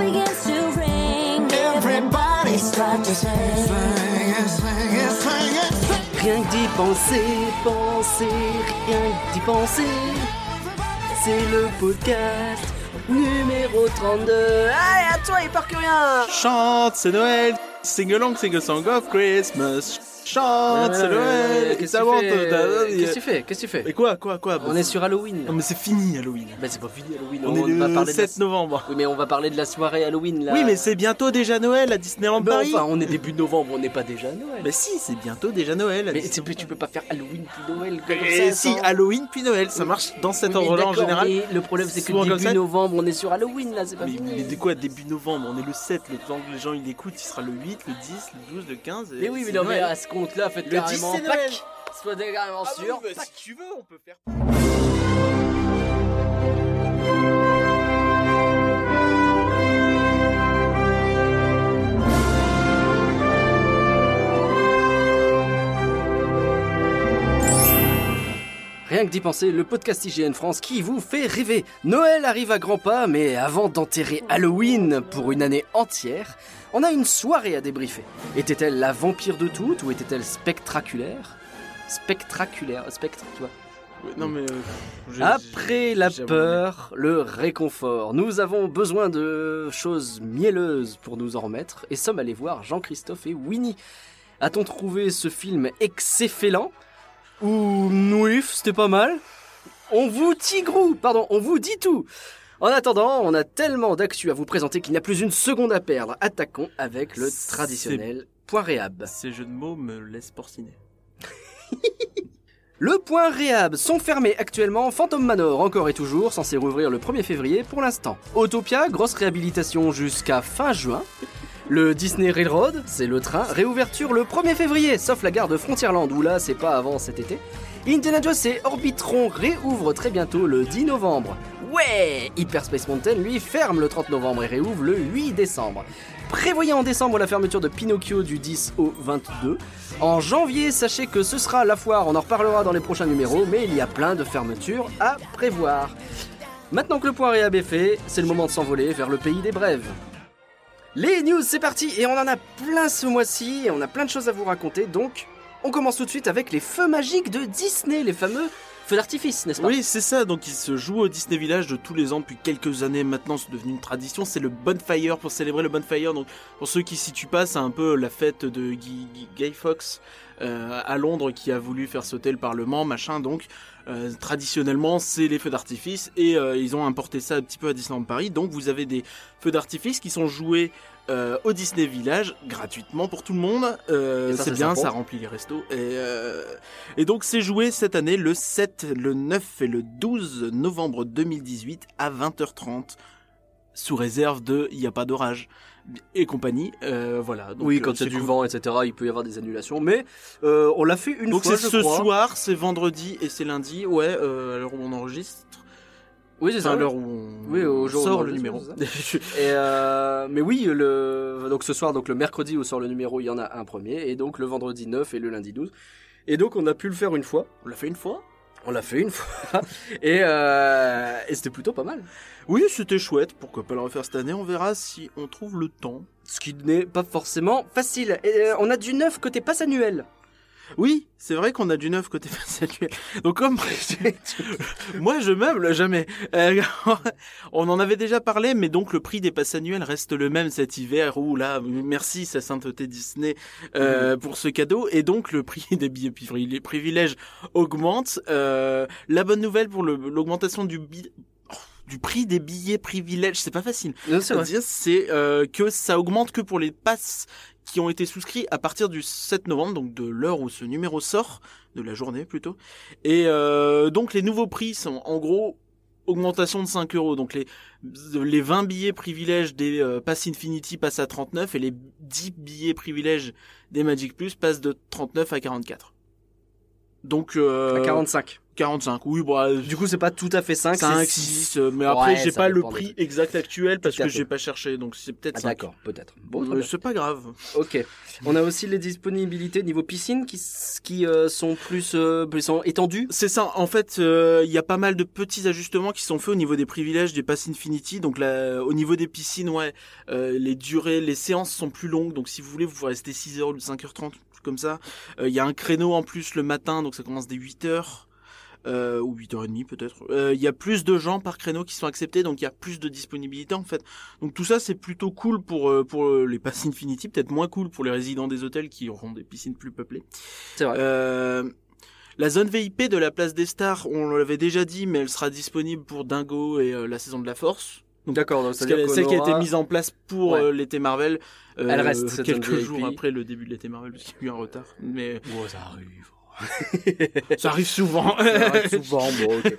begins to ring. Everybody start to sing. Rien que d'y penser, penser, rien que d'y penser. C'est le podcast numéro 32. Allez, à toi, il part que rien Chante, c'est Noël. Sing along, sing a song of Christmas. Chante, c'est Noël. Qu'est-ce que tu fais Qu'est-ce que tu fais Mais quoi, quoi, quoi On est sur Halloween. Non mais c'est fini Halloween. Bah, c'est pas fini Halloween. On, est le parler de la- 7 novembre. Oui, mais on va parler de la soirée Halloween là. Oui mais c'est bientôt déjà Noël à Disneyland Mais Paris. enfin, on est début novembre, on n'est pas déjà Noël. Mais si, c'est bientôt déjà Noël. à Mais tu peux pas faire Halloween puis Noël Et ça. si, Halloween puis Noël, ça marche dans cet ordre-là en général. mais le problème c'est que début novembre, on est sur Halloween là, c'est pas Mais, mais de quoi début novembre On est le 7, le temps que les gens ils l'écoutent, il sera le 8, le 10, le 12, le 15. et Mais oui, mais non, mais compte-là, faites Le 10, carrément c'est Noël. Pâques. Soit carrément Ah bah oui, sûr. bah, si tu veux, on peut faire. Rien que d'y penser, le podcast IGN France qui vous fait rêver. Noël arrive à grands pas, mais avant d'enterrer Halloween pour une année entière, on a une soirée à débriefer. Était-elle la vampire de toutes ou était-elle spectraculaire Spectraculaire, spectre, tu vois. Ouais, Non mais. euh, Après la peur, le réconfort. Nous avons besoin de choses mielleuses pour nous en remettre et sommes allés voir Jean-Christophe et Winnie. A-t-on trouvé ce film excellent Ou nouif, c'était pas mal On vous tigrou, pardon, on vous dit tout en attendant, on a tellement d'actu à vous présenter qu'il n'y a plus une seconde à perdre. Attaquons avec le traditionnel point réhab. Ces jeux de mots me laissent porciner. Le point réhab sont fermés actuellement. Phantom Manor encore et toujours, censé rouvrir le 1er février pour l'instant. Autopia, grosse réhabilitation jusqu'à fin juin. Le Disney Railroad, c'est le train, réouverture le 1er février, sauf la gare de Frontierland où là c'est pas avant cet été. Indiana Jones et Orbitron réouvrent très bientôt le 10 novembre. Ouais Hyperspace Mountain lui ferme le 30 novembre et réouvre le 8 décembre. Prévoyez en décembre la fermeture de Pinocchio du 10 au 22. En janvier, sachez que ce sera la foire, on en reparlera dans les prochains numéros, mais il y a plein de fermetures à prévoir. Maintenant que le point réhab est fait, c'est le moment de s'envoler vers le pays des brèves. Les news, c'est parti Et on en a plein ce mois-ci, et on a plein de choses à vous raconter, donc on commence tout de suite avec les feux magiques de Disney, les fameux d'artifice, n'est-ce pas? Oui, c'est ça. Donc, il se joue au Disney Village de tous les ans depuis quelques années. Maintenant, c'est devenu une tradition. C'est le Bonfire pour célébrer le Bonfire. Donc, pour ceux qui s'y situent pas, c'est un peu la fête de Guy, Guy- Fawkes euh, à Londres qui a voulu faire sauter le Parlement, machin. Donc, euh, traditionnellement, c'est les feux d'artifice et euh, ils ont importé ça un petit peu à Disneyland Paris. Donc, vous avez des feux d'artifice qui sont joués euh, au Disney Village gratuitement pour tout le monde. C'est bien, sympa. ça remplit les restos. Et, et donc c'est joué cette année le 7, le 9 et le 12 novembre 2018 à 20h30 sous réserve de il n'y a pas d'orage et compagnie. Euh, voilà. Donc, oui, euh, quand il y a c'est du cool. vent, etc., il peut y avoir des annulations, mais euh, on l'a fait une Donc fois, c'est je ce crois. soir, c'est vendredi et c'est lundi. Ouais, euh, à l'heure où on enregistre. Oui, c'est Enfin, ça. à l'heure où on Oui, au jour où sort on le numéro. Et euh, mais oui, le donc ce soir, donc le mercredi où sort le numéro, il y en a un premier, et donc le vendredi 9 et le lundi 12. Et donc on a pu le faire une fois. on l'a fait une fois? On l'a fait une fois, et, euh, et c'était plutôt pas mal. Oui, c'était chouette. Pourquoi pas le refaire cette année? On verra si on trouve le temps. Ce qui n'est pas forcément facile. Et, euh, on a du neuf côté passe annuel. Oui, c'est vrai qu'on a du neuf côté pass annuel. Donc comme moi je meuble jamais. Euh, on en avait déjà parlé, mais donc le prix des passes annuels reste le même cet hiver. Où là, merci sa sainteté Disney euh, pour ce cadeau. Et donc le prix des billets privil- privilèges augmente. Euh, la bonne nouvelle pour l'augmentation du oh, du prix des billets privilèges, c'est pas facile c'est euh, que ça augmente que pour les passes qui ont été souscrits à partir du 7 novembre, donc de l'heure où ce numéro sort, de la journée plutôt. Et euh, donc les nouveaux prix sont en gros augmentation de 5 euros. Donc les, les 20 billets privilèges des euh, Pass Infinity passent à 39 et les 10 billets privilèges des Magic Plus passent de 39 à 44. Donc euh, À 45. 45, oui, euh, Du coup, c'est pas tout à fait 5, 5, c'est 6, 6. euh, mais après, Ouais, j'ai pas le prix exact actuel parce que j'ai pas cherché, donc c'est peut-être Ah, 5. d'accord, peut-être. Bon, Euh, c'est pas grave. Ok. On a aussi les disponibilités niveau piscine qui, qui euh, sont plus euh, plus sont étendues. C'est ça. En fait, il y a pas mal de petits ajustements qui sont faits au niveau des privilèges des Pass Infinity. Donc là, au niveau des piscines, ouais, les durées, les séances sont plus longues. Donc si vous voulez, vous pouvez rester 6h ou 5h30, comme ça. Il y a un créneau en plus le matin, donc ça commence dès 8h. Euh, ou 8h30 peut-être. Euh, Il y a plus de gens par créneau qui sont acceptés, donc il y a plus de disponibilité en fait. Donc tout ça c'est plutôt cool pour euh, pour euh, les Pass Infinity, peut-être moins cool pour les résidents des hôtels qui auront des piscines plus peuplées. C'est vrai. La zone VIP de la place des stars, on l'avait déjà dit, mais elle sera disponible pour Dingo et la saison de la Force. D'accord, celle qui a été mise en place pour Ouais. l'été Marvel. euh, Elle reste, quelques jours après le début de l'été Marvel, parce qu'il y a eu un retard. Mais Oh, ça arrive. Ça arrive souvent. Ça arrive souvent, bon, ok.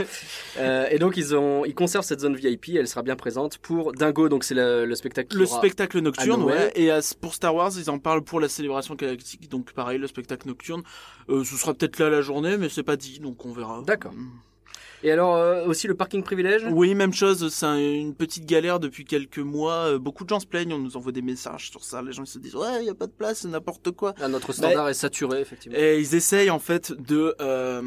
Euh, et donc ils ont, ils conservent cette zone VIP, elle sera bien présente pour Dingo, donc c'est le, le spectacle. Le spectacle nocturne, ouais. Et à- pour Star Wars, ils en parlent pour la célébration galactique. Donc pareil, le spectacle nocturne. Euh, ce sera peut-être là la journée, mais c'est pas dit, donc on verra. D'accord. Et alors euh, aussi le parking privilège? Oui, même chose, c'est un- une petite galère depuis quelques mois. Euh, Beaucoup de gens se plaignent, on nous envoie des messages sur ça. Les gens ils se disent ouais, il y a pas de place, c'est n'importe quoi. Ah, notre standard est saturé effectivement. Et ils essayent en fait de euh,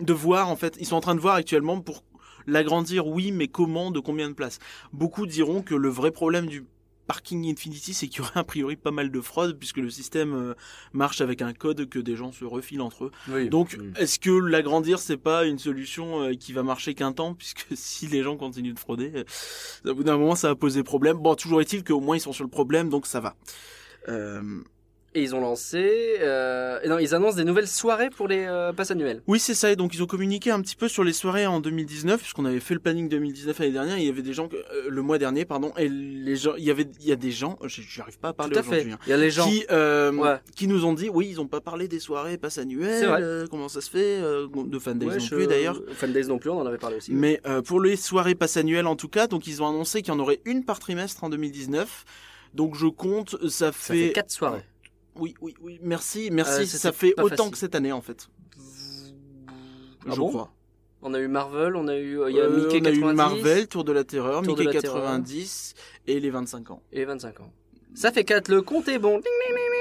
de voir en fait, ils sont en train de voir actuellement pour l'agrandir. Oui, mais comment, de combien de places Beaucoup diront que le vrai problème du parking Infinity, c'est qu'il y aurait a priori pas mal de fraude puisque le système euh, marche avec un code que des gens se refilent entre eux. Oui. Donc, Mm. est-ce que l'agrandir, c'est pas une solution euh, qui va marcher qu'un temps, puisque si les gens continuent de frauder, euh, au bout d'un moment, ça va poser problème. Bon, toujours est-il qu'au moins ils sont sur le problème, donc ça va. Euh, Et ils ont lancé, euh, non, ils annoncent des nouvelles soirées pour les euh, passes annuelles. Oui, c'est ça. Et donc, ils ont communiqué un petit peu sur les soirées en 2019, puisqu'on avait fait le planning 2019 l'année dernière. et Il y avait des gens, euh, le mois dernier, pardon, et les gens, il y avait, il y a des gens, j'arrive pas à parler Tout à fait. aujourd'hui, hein, Il y a les gens. qui, euh, Ouais. qui nous ont dit, oui, ils ont pas parlé des soirées passes C'est annuelles, vrai. euh, comment ça se fait, euh, de fan days Ouais, non je- plus d'ailleurs. Fan Days non plus, on en avait parlé aussi. Mais euh, pour les soirées pass annuelles en tout cas, donc ils ont annoncé qu'il y en aurait une par trimestre en 2019. Donc je compte, ça ça fait, fait quatre soirées. Oui, oui, oui. Merci, merci. Euh, ça fait autant facile. que cette année en fait. Ah je bon crois. On a eu Marvel, on a eu, il y a Euh, Mickey on a eu 90 Marvel, Tour de la Terreur, Tour Mickey la Terreur. 90 et les 25 ans. et 25 ans. Ça fait 4, le compte est bon. Ding.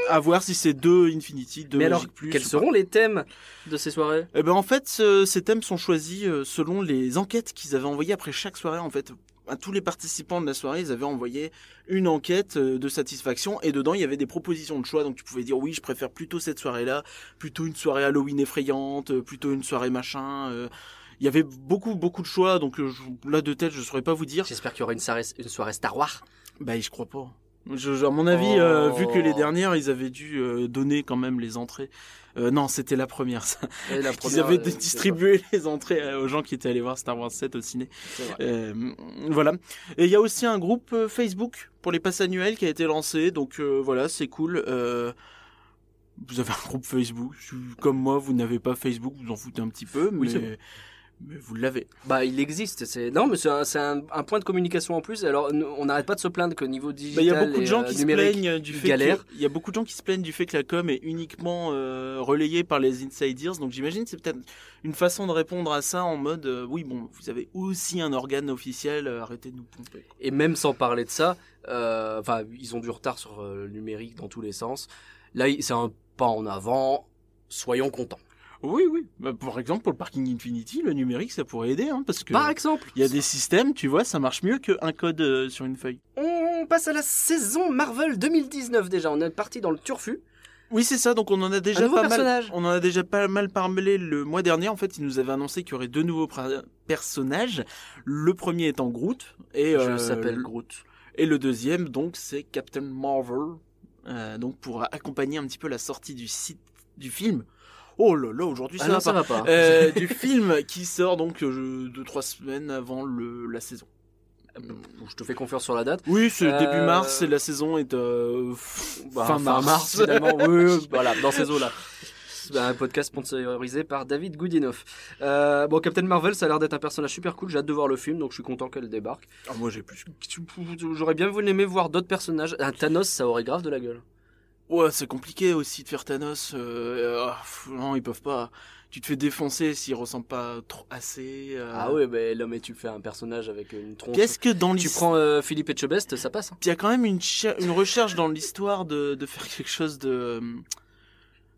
À voir si c'est deux Infinity, deux Mais alors, Plus. quels seront les thèmes de ces soirées? Eh ben en fait, ce- ces thèmes sont choisis euh, selon les enquêtes qu'ils avaient envoyées après chaque soirée. En fait, à tous les participants de la soirée, ils avaient envoyé une enquête euh, de satisfaction et dedans il y avait des propositions de choix. Donc tu pouvais dire oui, je préfère plutôt cette soirée-là, plutôt une soirée Halloween effrayante, euh, plutôt une soirée machin. euh. Il y avait beaucoup beaucoup de choix. Donc je- là de tête, je saurais pas vous dire. J'espère qu'il y aura une soirée, une soirée Star Wars. Bah je crois pas. Je, je- à mon avis, euh, Oh. vu que les dernières, ils avaient dû euh, donner quand même les entrées. Euh, non, c'était la première. Ça. Et la Ils avaient euh, distribué les entrées euh, aux gens qui étaient allés voir Star Wars 7 au ciné. Euh, voilà. Et il y a aussi un groupe Facebook pour les passes annuelles qui a été lancé. Donc voilà, c'est cool. Vous avez un groupe Facebook. Comme moi, vous n'avez pas Facebook, vous en foutez un petit peu, Oui, c'est mais, vous l'avez. Bah, il existe. C'est non, mais c'est un, c'est un, un point de communication en plus. Alors, on n'arrête pas de se plaindre qu'au niveau Bah, digital, Il y a beaucoup de gens euh, qui se plaignent du fait galèrent. que il y a beaucoup de gens qui se plaignent du fait que la com est uniquement euh, relayée par les insiders. Donc j'imagine que c'est peut-être une façon de répondre à ça en mode euh, oui bon vous avez aussi un organe officiel, euh, arrêtez de nous pomper. Et même sans parler de ça, enfin, ils ont du retard sur le numérique dans tous les sens. Là, c'est un pas en avant. Soyons contents. Oui oui. Bah, par exemple pour le parking Infinity, le numérique ça pourrait aider hein, parce que Par exemple, il y a des systèmes, tu vois, ça marche mieux qu'un code euh, sur une feuille. on passe à la saison Marvel 2019 déjà. On est parti dans le turfu. Oui, c'est ça. Donc on en a déjà pas mal. On en a déjà pas mal parlé le mois dernier. En fait, ils nous avaient annoncé qu'il y aurait deux nouveaux personnages. Le premier étant Groot et Je euh, s'appelle le- Groot. Et le deuxième, donc, c'est Captain Marvel. Euh, donc pour accompagner un petit peu la sortie du site du film. Oh là là, aujourd'hui Ah ça non, va ça pas. va pas. Euh, du film qui sort donc euh, deux trois semaines avant le, la saison. Je te fais confiance sur la date. Oui, c'est Euh, début mars et la saison est euh, Bah, fin mars. finalement. Oui, voilà, dans ces eaux-là. C'est Un podcast sponsorisé par David Goodinoff. Euh, bon, Captain Marvel, ça a l'air d'être un personnage super cool. J'ai hâte de voir le film, donc je suis content qu'elle débarque. Ah, moi j'ai plus. J'aurais bien voulu aimer voir d'autres personnages. Un Thanos, ça aurait grave de la gueule. Ouais, c'est compliqué aussi de faire Thanos. euh, euh, pff, non, ils peuvent pas. Tu te fais défoncer s'il ressemble pas trop assez. euh. Ah ouais, bah là, mais tu fais un personnage avec une tronche. Qu'est-ce que dans Tu l'histoire prends euh, Philippe Etchebest, ça passe. hein. il y a quand même une, cher- une recherche dans l'histoire de, de faire quelque chose de...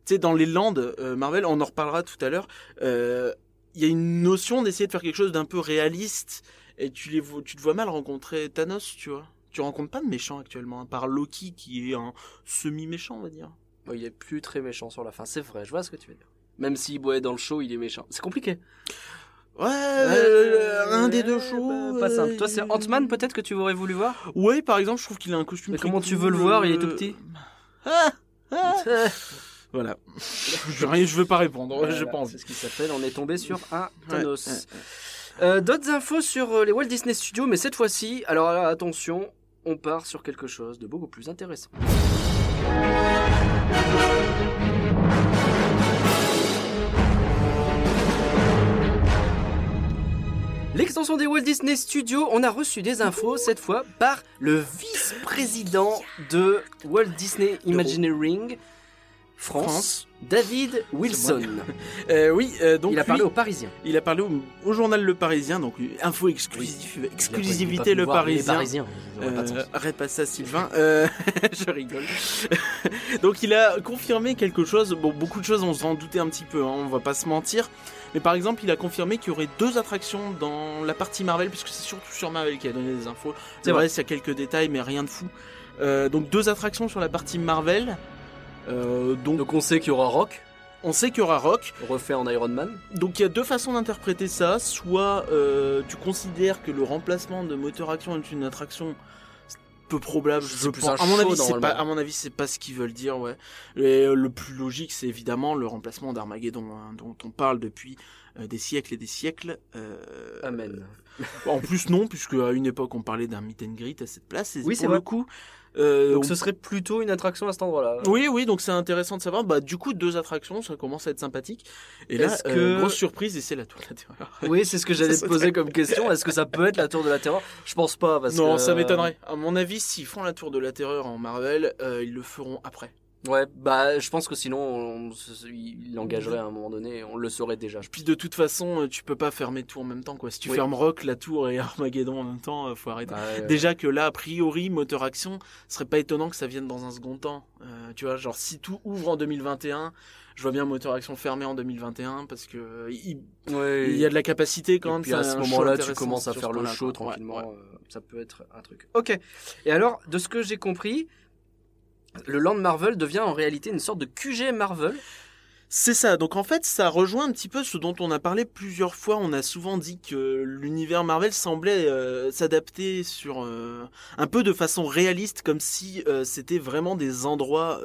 Tu sais, dans les landes Marvel, on en reparlera tout à l'heure, il y a une notion d'essayer de faire quelque chose d'un peu réaliste, et tu, les tu te vois mal rencontrer Thanos, tu vois. Tu rencontres pas de méchant actuellement, à part Loki qui est un semi-méchant, on va dire. Bon, il est plus très méchant sur la fin, c'est vrai, je vois ce que tu veux dire. Même si, ouais, dans le show, il est méchant. C'est compliqué. Ouais, euh, un des deux Ouais, shows. bah, pas simple. euh, Toi, c'est Ant-Man, peut-être que tu aurais voulu voir? Ouais, par exemple, je trouve qu'il a un costume Mais comment tu veux le voir Il est euh, tout petit? Ah, ah. Voilà. je, rien, je veux pas répondre, je pense. C'est ce qui s'appelle, on est tombé sur un Thanos. ouais, ouais. Euh, D'autres infos sur euh, les Walt Disney Studios, mais cette fois-ci, alors attention, on part sur quelque chose de beaucoup plus intéressant. L'extension des Walt Disney Studios, on a reçu des infos cette fois par le vice-président de Walt Disney Imagineering France, France. David Wilson. Euh, oui, euh, donc Il a lui, parlé aux Parisiens. il a parlé au, au journal Le Parisien, donc info exclusive, exclusivité Le Parisien. Euh, répète ça Sylvain, Euh, je rigole. Donc il a confirmé quelque chose, bon beaucoup de choses on s'en doutait un petit peu, hein, on va pas se mentir, mais par exemple il a confirmé qu'il y aurait deux attractions dans la partie Marvel, puisque c'est surtout sur Marvel qu'il a donné des infos, C'est vrai, il y a quelques détails mais rien de fou. Euh, donc deux attractions sur la partie Marvel, Euh, donc, Donc on sait qu'il y aura Rock, on sait qu'il y aura Rock, refait en Iron Man. donc il y a deux façons d'interpréter ça. Soit euh, tu considères que le remplacement de moteur action est une attraction peu probable. Je pense. un À mon avis, c'est pas. À mon avis, c'est pas ce qu'ils veulent dire. Ouais. Et euh, le plus logique, c'est évidemment le remplacement d'Armageddon, hein, dont on parle depuis euh, des siècles et des siècles. Euh, Amen. En plus, non, puisque à une époque, on parlait d'un meet and greet à cette place. Et Oui, c'est pour le vrai. coup. Euh, Donc on ce serait plutôt une attraction à cet endroit-là. oui, oui, donc c'est intéressant de savoir. Bah, du coup, deux attractions, ça commence à être sympathique. Et là, euh, grosse surprise, et c'est la tour de la terreur. Oui, c'est ce que j'allais te poser comme question. Est-ce que ça peut être la tour de la terreur? Je pense pas parce non, que- ça m'étonnerait. À mon avis, s'ils font la tour de la terreur en Marvel, euh, ils le feront après. Ouais, bah je pense que sinon on, il l'engagerait à un moment donné, on le saurait déjà. je Puis de toute façon, euh, tu peux pas fermer tout en même temps, quoi. Si tu Oui. fermes Rock, la tour et Armageddon en même temps, euh, faut arrêter. Ouais, Déjà que là, a priori, moteur action, ce serait pas étonnant que ça vienne dans un second temps. Euh, tu vois, genre si tout ouvre en 2021, je vois bien moteur action fermé en 2021 parce que il, ouais. il y a de la capacité quand Et même. puis à ce moment-là, tu commences à faire le show tranquillement. euh, Ça peut être un truc. Ok. Et alors, de ce que j'ai compris, le Land Marvel devient en réalité une sorte de QG Marvel. C'est ça. Donc en fait, ça rejoint un petit peu ce dont on a parlé plusieurs fois. On a souvent dit que l'univers Marvel semblait euh, s'adapter sur euh, un peu de façon réaliste, comme si euh, c'était vraiment des endroits,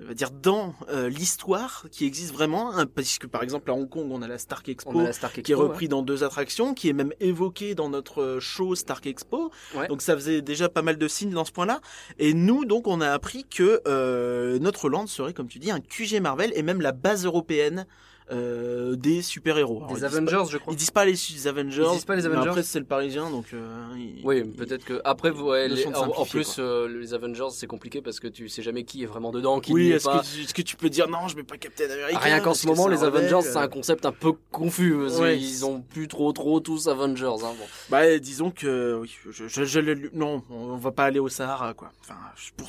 on va dire dans euh, l'histoire qui existent vraiment. hein, parce que par exemple à Hong Kong, on a la Stark Expo. La Stark qui est repris dans deux attractions, qui est même évoqué dans notre euh, show Stark Expo. Ouais. Donc ça faisait déjà pas mal de signes dans ce point-là. Et nous, donc, on a appris que euh, notre land serait, comme tu dis, un QG Marvel et même la base européenne euh, des super-héros. Des ils Avengers, je crois. Ils disent pas les, les Avengers. Ils disent pas les mais Avengers après, c'est le Parisien, donc. euh, ils- Oui, ils- peut-être que après, vous- ouais, Ils le les- en, plus, euh, les Avengers, c'est compliqué parce que tu sais jamais qui est vraiment dedans, qui Oui, est-ce pas. que, tu- est-ce que tu peux dire non, je mets pas Captain America Rien qu'en ce moment, les Avengers, c'est euh, un concept un peu confus. Ouais. qu'ils ont plus trop, trop tous Avengers. Hein, bon. Bah, disons que oui, je, je, je non, on va pas aller au Sahara, quoi. Enfin, je- pour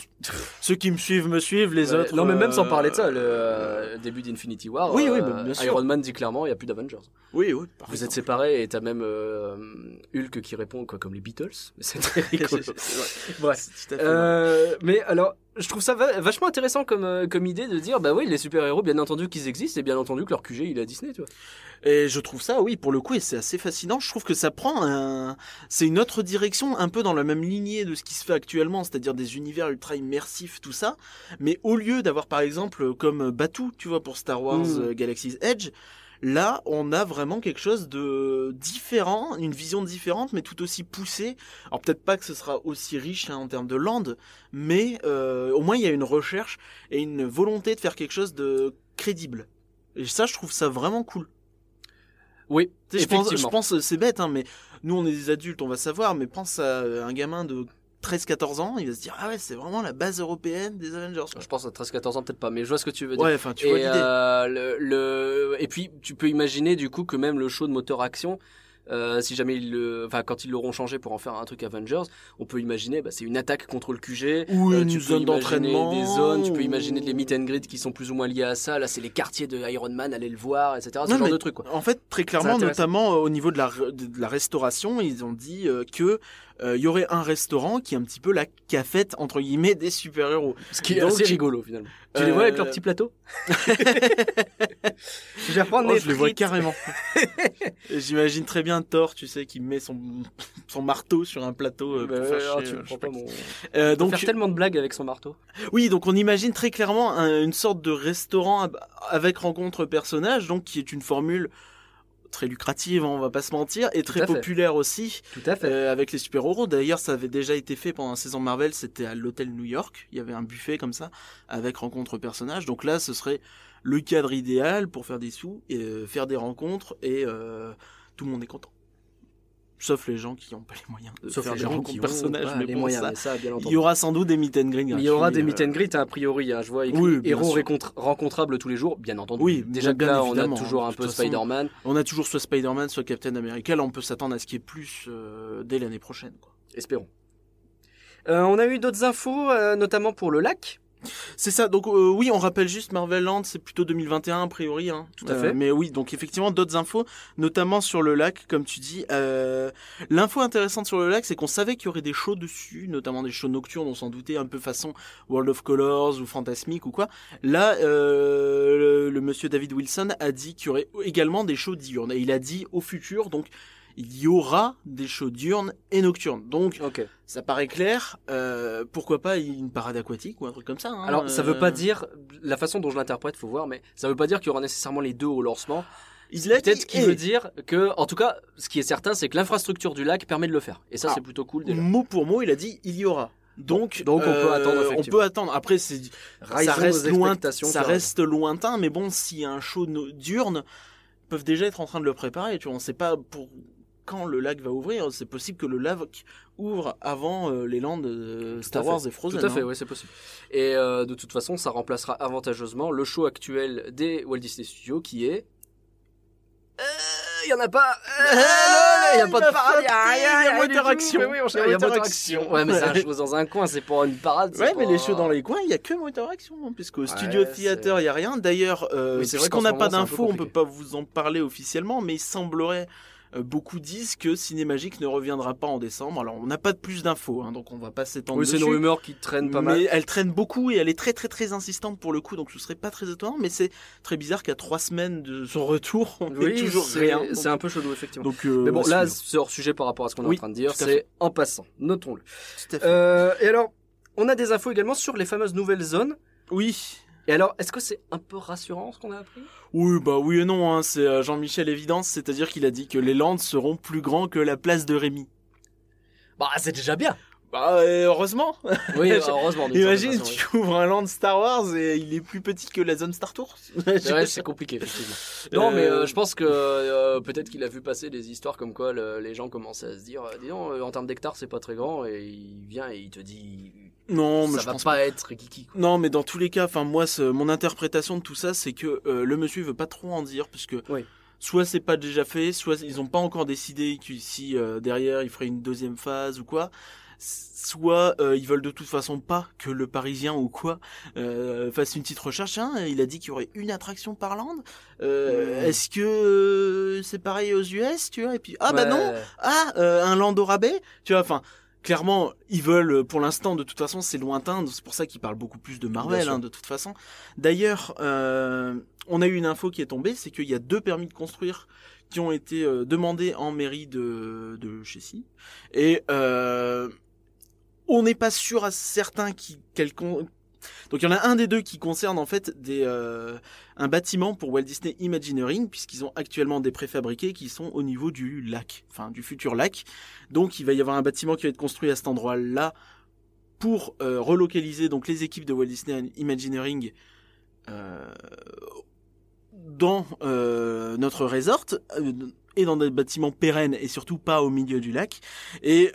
ceux qui me suivent me suivent, les Ouais. autres. Non, mais même sans euh, parler de ça, le euh, début d'Infinity War, Oui, oui, bah. Iron Man dit clairement, il n'y a plus d'Avengers. Oui, oui. par Vous êtes séparés et t'as même euh, Hulk qui répond quoi comme les Beatles. C'est très rigolo. Bref. fait. Euh, mais alors, je trouve ça va- vachement intéressant comme, euh, comme idée de dire, bah oui, les super-héros, bien entendu qu'ils existent, et bien entendu que leur QG, il est à Disney, tu vois. Et je trouve ça, oui, pour le coup, et c'est assez fascinant. Je trouve que ça prend un, c'est une autre direction, un peu dans la même lignée de ce qui se fait actuellement, c'est-à-dire des univers ultra immersifs, tout ça. Mais au lieu d'avoir, par exemple, comme Batuu, tu vois, pour Star Wars Mm. euh, Galaxy's Edge, là, on a vraiment quelque chose de différent, une vision différente, mais tout aussi poussée. Alors peut-être pas que ce sera aussi riche hein, en termes de land, mais euh, au moins il y a une recherche et une volonté de faire quelque chose de crédible. Et ça, je trouve ça vraiment cool. Oui, je pense, je pense, c'est bête, hein, mais nous on est des adultes, on va savoir, mais pense à un gamin de 13-14 ans, il va se dire ah ouais c'est vraiment la base européenne des Avengers. Je pense à 13-14 ans peut-être pas, mais je vois ce que tu veux dire. Ouais, enfin tu vois et, l'idée. euh, le, le- et puis tu peux imaginer du coup que même le show de moteur action, euh, si jamais ils le, enfin quand ils l'auront changé pour en faire un truc Avengers, on peut imaginer, bah, c'est une attaque contre le QG. Ou Euh, une tu peux zone d'entraînement, des zones, tu peux imaginer des meet and greet qui sont plus ou moins liés à ça. Là, c'est les quartiers de Iron Man, aller le voir, etc. Ce Non, genre de trucs quoi. En fait, très clairement, notamment euh, au niveau de la, de restauration, ils ont dit euh, que euh, il y aurait un restaurant qui est un petit peu la cafette entre guillemets des super-héros. Ce qui est Donc, assez rigolo finalement. Tu les euh, vois avec leur petit plateau Je vais Oh, je les vois carrément. J'imagine très bien Thor, tu sais, qui met son, son marteau sur un plateau euh, Bah pour faire ah, chier, tu euh, pas mon... Euh, Donc, faire tellement de blagues avec son marteau. oui, donc on imagine très clairement un- une sorte de restaurant avec rencontre personnage, donc qui est une formule très lucrative, hein, on va pas se mentir, et très fait. populaire aussi. Tout à Euh, avec les super-héros. D'ailleurs, ça avait déjà été fait pendant la saison Marvel, c'était à l'hôtel New York. Il y avait un buffet comme ça, avec rencontre personnages. Donc là, ce serait le cadre idéal pour faire des sous, et euh, faire des rencontres, et euh, tout le monde est content. Sauf les gens qui n'ont pas les moyens de Sauf faire les des gens rencontres qui ont personnages. pas mais les bon, moyens, ça, mais ça, bien il y aura sans doute des meet and greet Mais il y aura des meet and greet a priori. hein, je vois écrit Oui, héros rencontrables tous les jours, bien entendu. Oui, déjà bien que là on a évidemment, toujours hein, un peu. Spider-Man. euh, On a toujours soit Spider-Man, soit Captain America. Là, on peut s'attendre à ce qu'il y ait plus euh, dès l'année prochaine. quoi. Espérons. Euh, on a eu d'autres infos, euh, notamment pour le lac. C'est ça, donc euh, oui, on rappelle juste Marvel Land, c'est plutôt 2021 a priori. Hein. Tout à fait. Mais oui, donc effectivement d'autres infos, notamment sur le lac, comme tu dis. Euh, L'info intéressante sur le lac, c'est qu'on savait qu'il y aurait des shows dessus, notamment des shows nocturnes, on s'en doutait un peu façon World of Colors ou Fantasmic ou quoi. Là, euh, le, le monsieur David Wilson a dit qu'il y aurait également des shows diurnes. Et il a dit au futur, donc il y aura des shows diurnes et nocturnes. Donc ça paraît clair. Euh, pourquoi pas une parade aquatique ou un truc comme ça. hein, Alors ça euh, veut pas dire la façon dont je l'interprète, faut voir, mais ça veut pas dire qu'il y aura nécessairement les deux au lancement. Peut-être et veut dire que, en tout cas, ce qui est certain, c'est que l'infrastructure du lac permet de le faire. Et ça, Ah. c'est plutôt cool déjà. Mot pour mot, il a dit il y aura. Donc, Donc, on peut euh, attendre, On effectivement. peut attendre. Après, c'est ça reste loin, ça lointain. Mais bon, s'il y a un show no- diurne, peuvent déjà être en train de le préparer. Tu vois, on sait pas pour quand le lac va ouvrir. C'est possible que le lac ouvre avant euh, les landes de Star. Wars et Frozen. Tout à fait, hein. oui, c'est possible. Et euh, de toute façon, ça remplacera avantageusement le show actuel des Walt Disney Studios qui est. Il y en a pas. Il y a il pas de parade, rien, y a y a rien Motor du tout. Action. Mais oui, on Y a y a Motor Motor Action. Action. Ouais, mais c'est un show dans un coin, c'est pour une parade. Ouais, mais pas- les shows dans les coins, il y a que Motor Action, hein, puisqu'au Ouais, Studio Theater, il y a rien. D'ailleurs, euh, Oui, c'est vrai puisqu'on n'a pas d'infos, on peut pas vous en parler officiellement, mais il semblerait, euh, beaucoup disent que Cinémagique ne reviendra pas en décembre. Alors, on n'a pas de plus d'infos, hein, donc on va pas s'étendre Oui, c'est une rumeur qui traîne pas mais mal. elle traîne beaucoup et elle est très très très insistante pour le coup, donc ce serait pas très étonnant. Mais c'est très bizarre qu'à trois semaines de son retour, on Oui, ait toujours rien. C'est un peu chelou, effectivement. Donc, euh, Mais bon, là, c'est hors sujet par rapport à ce qu'on est Oui, en train de dire. C'est en passant. Notons-le. Euh, et alors, on a des infos également sur les fameuses nouvelles zones. oui. Et alors, est-ce que c'est un peu rassurant ce qu'on a appris? Oui, bah oui et non, hein, c'est euh, Jean-Michel Évidence, c'est-à-dire qu'il a dit que les Landes seront plus grands que la place de Rémy. Bah, c'est déjà bien. Bah heureusement. Oui, heureusement. d'une Imagine, tu ouvres un land Star Wars et il est plus petit que la zone Star Tour. oui. C'est compliqué, effectivement. Non, Euh, mais euh, je pense que euh, peut-être qu'il a vu passer des histoires comme quoi le- les gens commençaient à se dire, euh, dis donc, en termes d'hectares, c'est pas très grand, et il vient et il te dit, non, mais ça je va pense pas être kiki. quoi. Non, mais dans tous les cas, enfin moi, mon interprétation de tout ça, c'est que euh, le monsieur veut pas trop en dire parce que Oui. soit c'est pas déjà fait, soit ils ont pas encore décidé euh, derrière il ferait une deuxième phase ou quoi. Soit euh, ils veulent de toute façon pas que le Parisien ou quoi euh, fasse une petite recherche. Hein, il a dit qu'il y aurait une attraction par land. Euh. Est-ce que euh, c'est pareil aux US, tu vois? Et puis ah bah Ouais. non, ah euh, un land au rabais, tu vois Enfin, clairement, ils veulent, pour l'instant, de toute façon, c'est lointain, c'est pour ça qu'ils parlent beaucoup plus de Marvel, hein, de toute façon. D'ailleurs, euh, on a eu une info qui est tombée, c'est qu'il y a deux permis de construire qui ont été demandés en mairie de, de Chessy. Et euh, on n'est pas sûr à certains qui... Donc il y en a un des deux qui concerne en fait euh, un bâtiment pour Walt Disney Imagineering, puisqu'ils ont actuellement des préfabriqués qui sont au niveau du lac, enfin du futur lac. Donc il va y avoir un bâtiment qui va être construit à cet endroit-là pour euh, relocaliser donc les équipes de Walt Disney Imagineering euh, dans notre resort et dans des bâtiments pérennes et surtout pas au milieu du lac. Et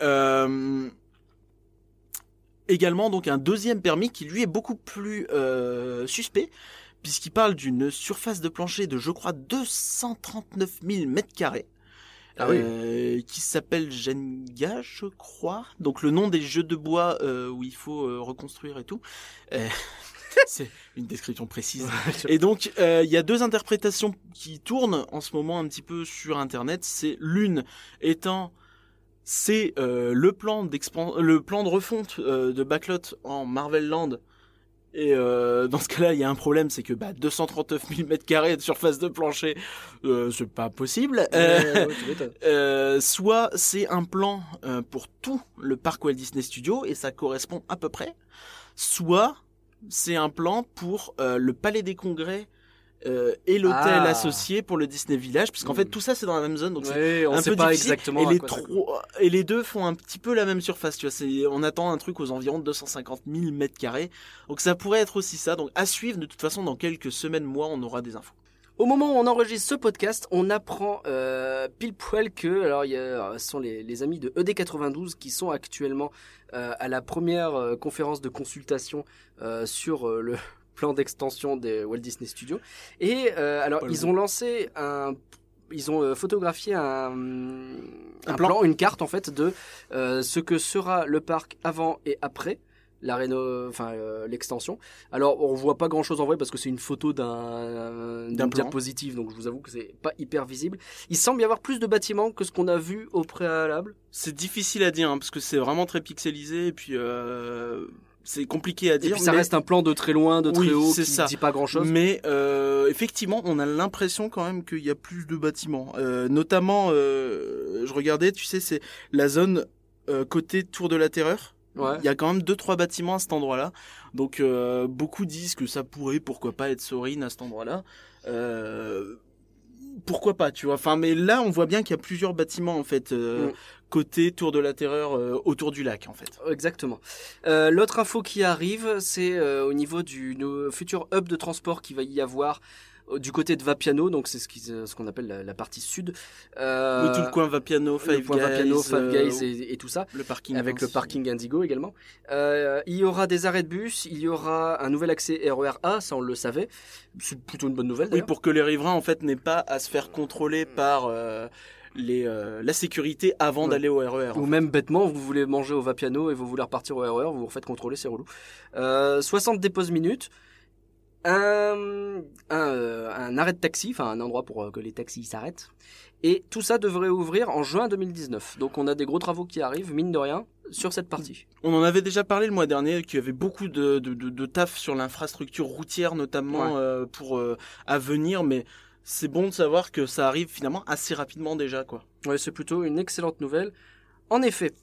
également donc un deuxième permis qui lui est beaucoup plus euh, suspect puisqu'il parle d'une surface de plancher de je crois 239 000 mètres carrés. Ah oui. euh, qui s'appelle Jenga, je crois. Donc le nom des jeux de bois euh, où il faut euh, reconstruire et tout. Euh, c'est une description précise. Et donc, euh, il y a deux interprétations qui tournent en ce moment un petit peu sur Internet. C'est l'une étant, c'est euh, le plan le plan de refonte euh, de Backlot en Marvel Land. Et euh, dans ce cas-là, il y a un problème, c'est que bah, 239 000 mètres carrés de surface de plancher, euh, c'est pas possible. Euh, Ouais, euh, soit c'est un plan euh, pour tout le parc Walt Disney Studios et ça correspond à peu près, soit c'est un plan pour euh, le palais des congrès euh, et l'hôtel Ah. associé pour le Disney Village, puisqu'en fait Mm. tout ça c'est dans la même zone, donc c'est Ouais, un sait peu pas difficile. exactement. et les quoi ça trois et les deux font un petit peu la même surface, tu vois. On attend un truc aux environs de 250 000 mètres carrés, donc ça pourrait être aussi ça. Donc à suivre. De toute façon, dans quelques semaines, mois, on aura des infos. Au moment où on enregistre ce podcast, on apprend euh, pile poil que, alors il y a, ce sont les, les amis de ED92 qui sont actuellement euh, à la première euh, conférence de consultation euh, sur euh, le plan d'extension des Walt Disney Studios. Et euh, alors ils ont lancé un, ils ont euh, photographié un, un, plan. plan. une carte en fait de euh, ce que sera le parc avant et après la réno, enfin euh, l'extension. Alors on voit pas grand chose en vrai parce que c'est une photo d'un D'un diapositive, donc je vous avoue que c'est pas hyper visible. Il semble y avoir plus de bâtiments que ce qu'on a vu au préalable. C'est difficile à dire hein, parce que c'est vraiment très pixelisé et puis euh, c'est compliqué à Et dire. puis ça mais- reste un plan de très loin, de très Oui, haut, c'est qui ça. dit pas grand chose. Mais euh, effectivement, on a l'impression quand même qu'il y a plus de bâtiments. Euh, notamment, euh, je regardais, tu sais, c'est la zone euh, côté Tour de la Terreur. Ouais. Il y a quand même deux trois bâtiments à cet endroit-là. Donc euh, beaucoup disent que ça pourrait, pourquoi pas, être Sorin à cet endroit-là. Euh, pourquoi pas, tu vois. Enfin, mais là, on voit bien qu'il y a plusieurs bâtiments en fait euh, Mm. côté Tour de la Terreur euh, autour du lac en fait. Exactement. Euh, L'autre info qui arrive, c'est au niveau du futur hub de transport qui va y avoir du côté de Vapiano, donc c'est ce ce qu'on appelle la, la partie sud. Euh, Oui, tout le coin va piano, le Five Guys, Vapiano, Five euh, et, et tout ça. le parking avec le parking Indigo également. Euh, il y aura des arrêts de bus, il y aura un nouvel accès RER A, ça on le savait. C'est plutôt une bonne nouvelle Oui, pour que les riverains en fait n'aient pas à se faire contrôler par euh, les euh, la sécurité avant Ouais. d'aller au RER. en Ou fait. même bêtement, vous voulez manger au Vapiano et vous voulez repartir au RER, vous vous refaites contrôler, c'est relou. Euh, 60 déposes minutes, un, un, euh, un arrêt de taxi, enfin un endroit pour euh, que les taxis s'arrêtent. Et tout ça devrait ouvrir en juin 2019. Donc on a des gros travaux qui arrivent, mine de rien, sur cette partie. On en avait déjà parlé le mois dernier qu'il y avait beaucoup de, de, de, de taf sur l'infrastructure routière notamment Ouais. euh, pour euh, à venir, mais c'est bon de savoir que ça arrive finalement assez rapidement déjà quoi. Ouais, c'est plutôt une excellente nouvelle. En effet.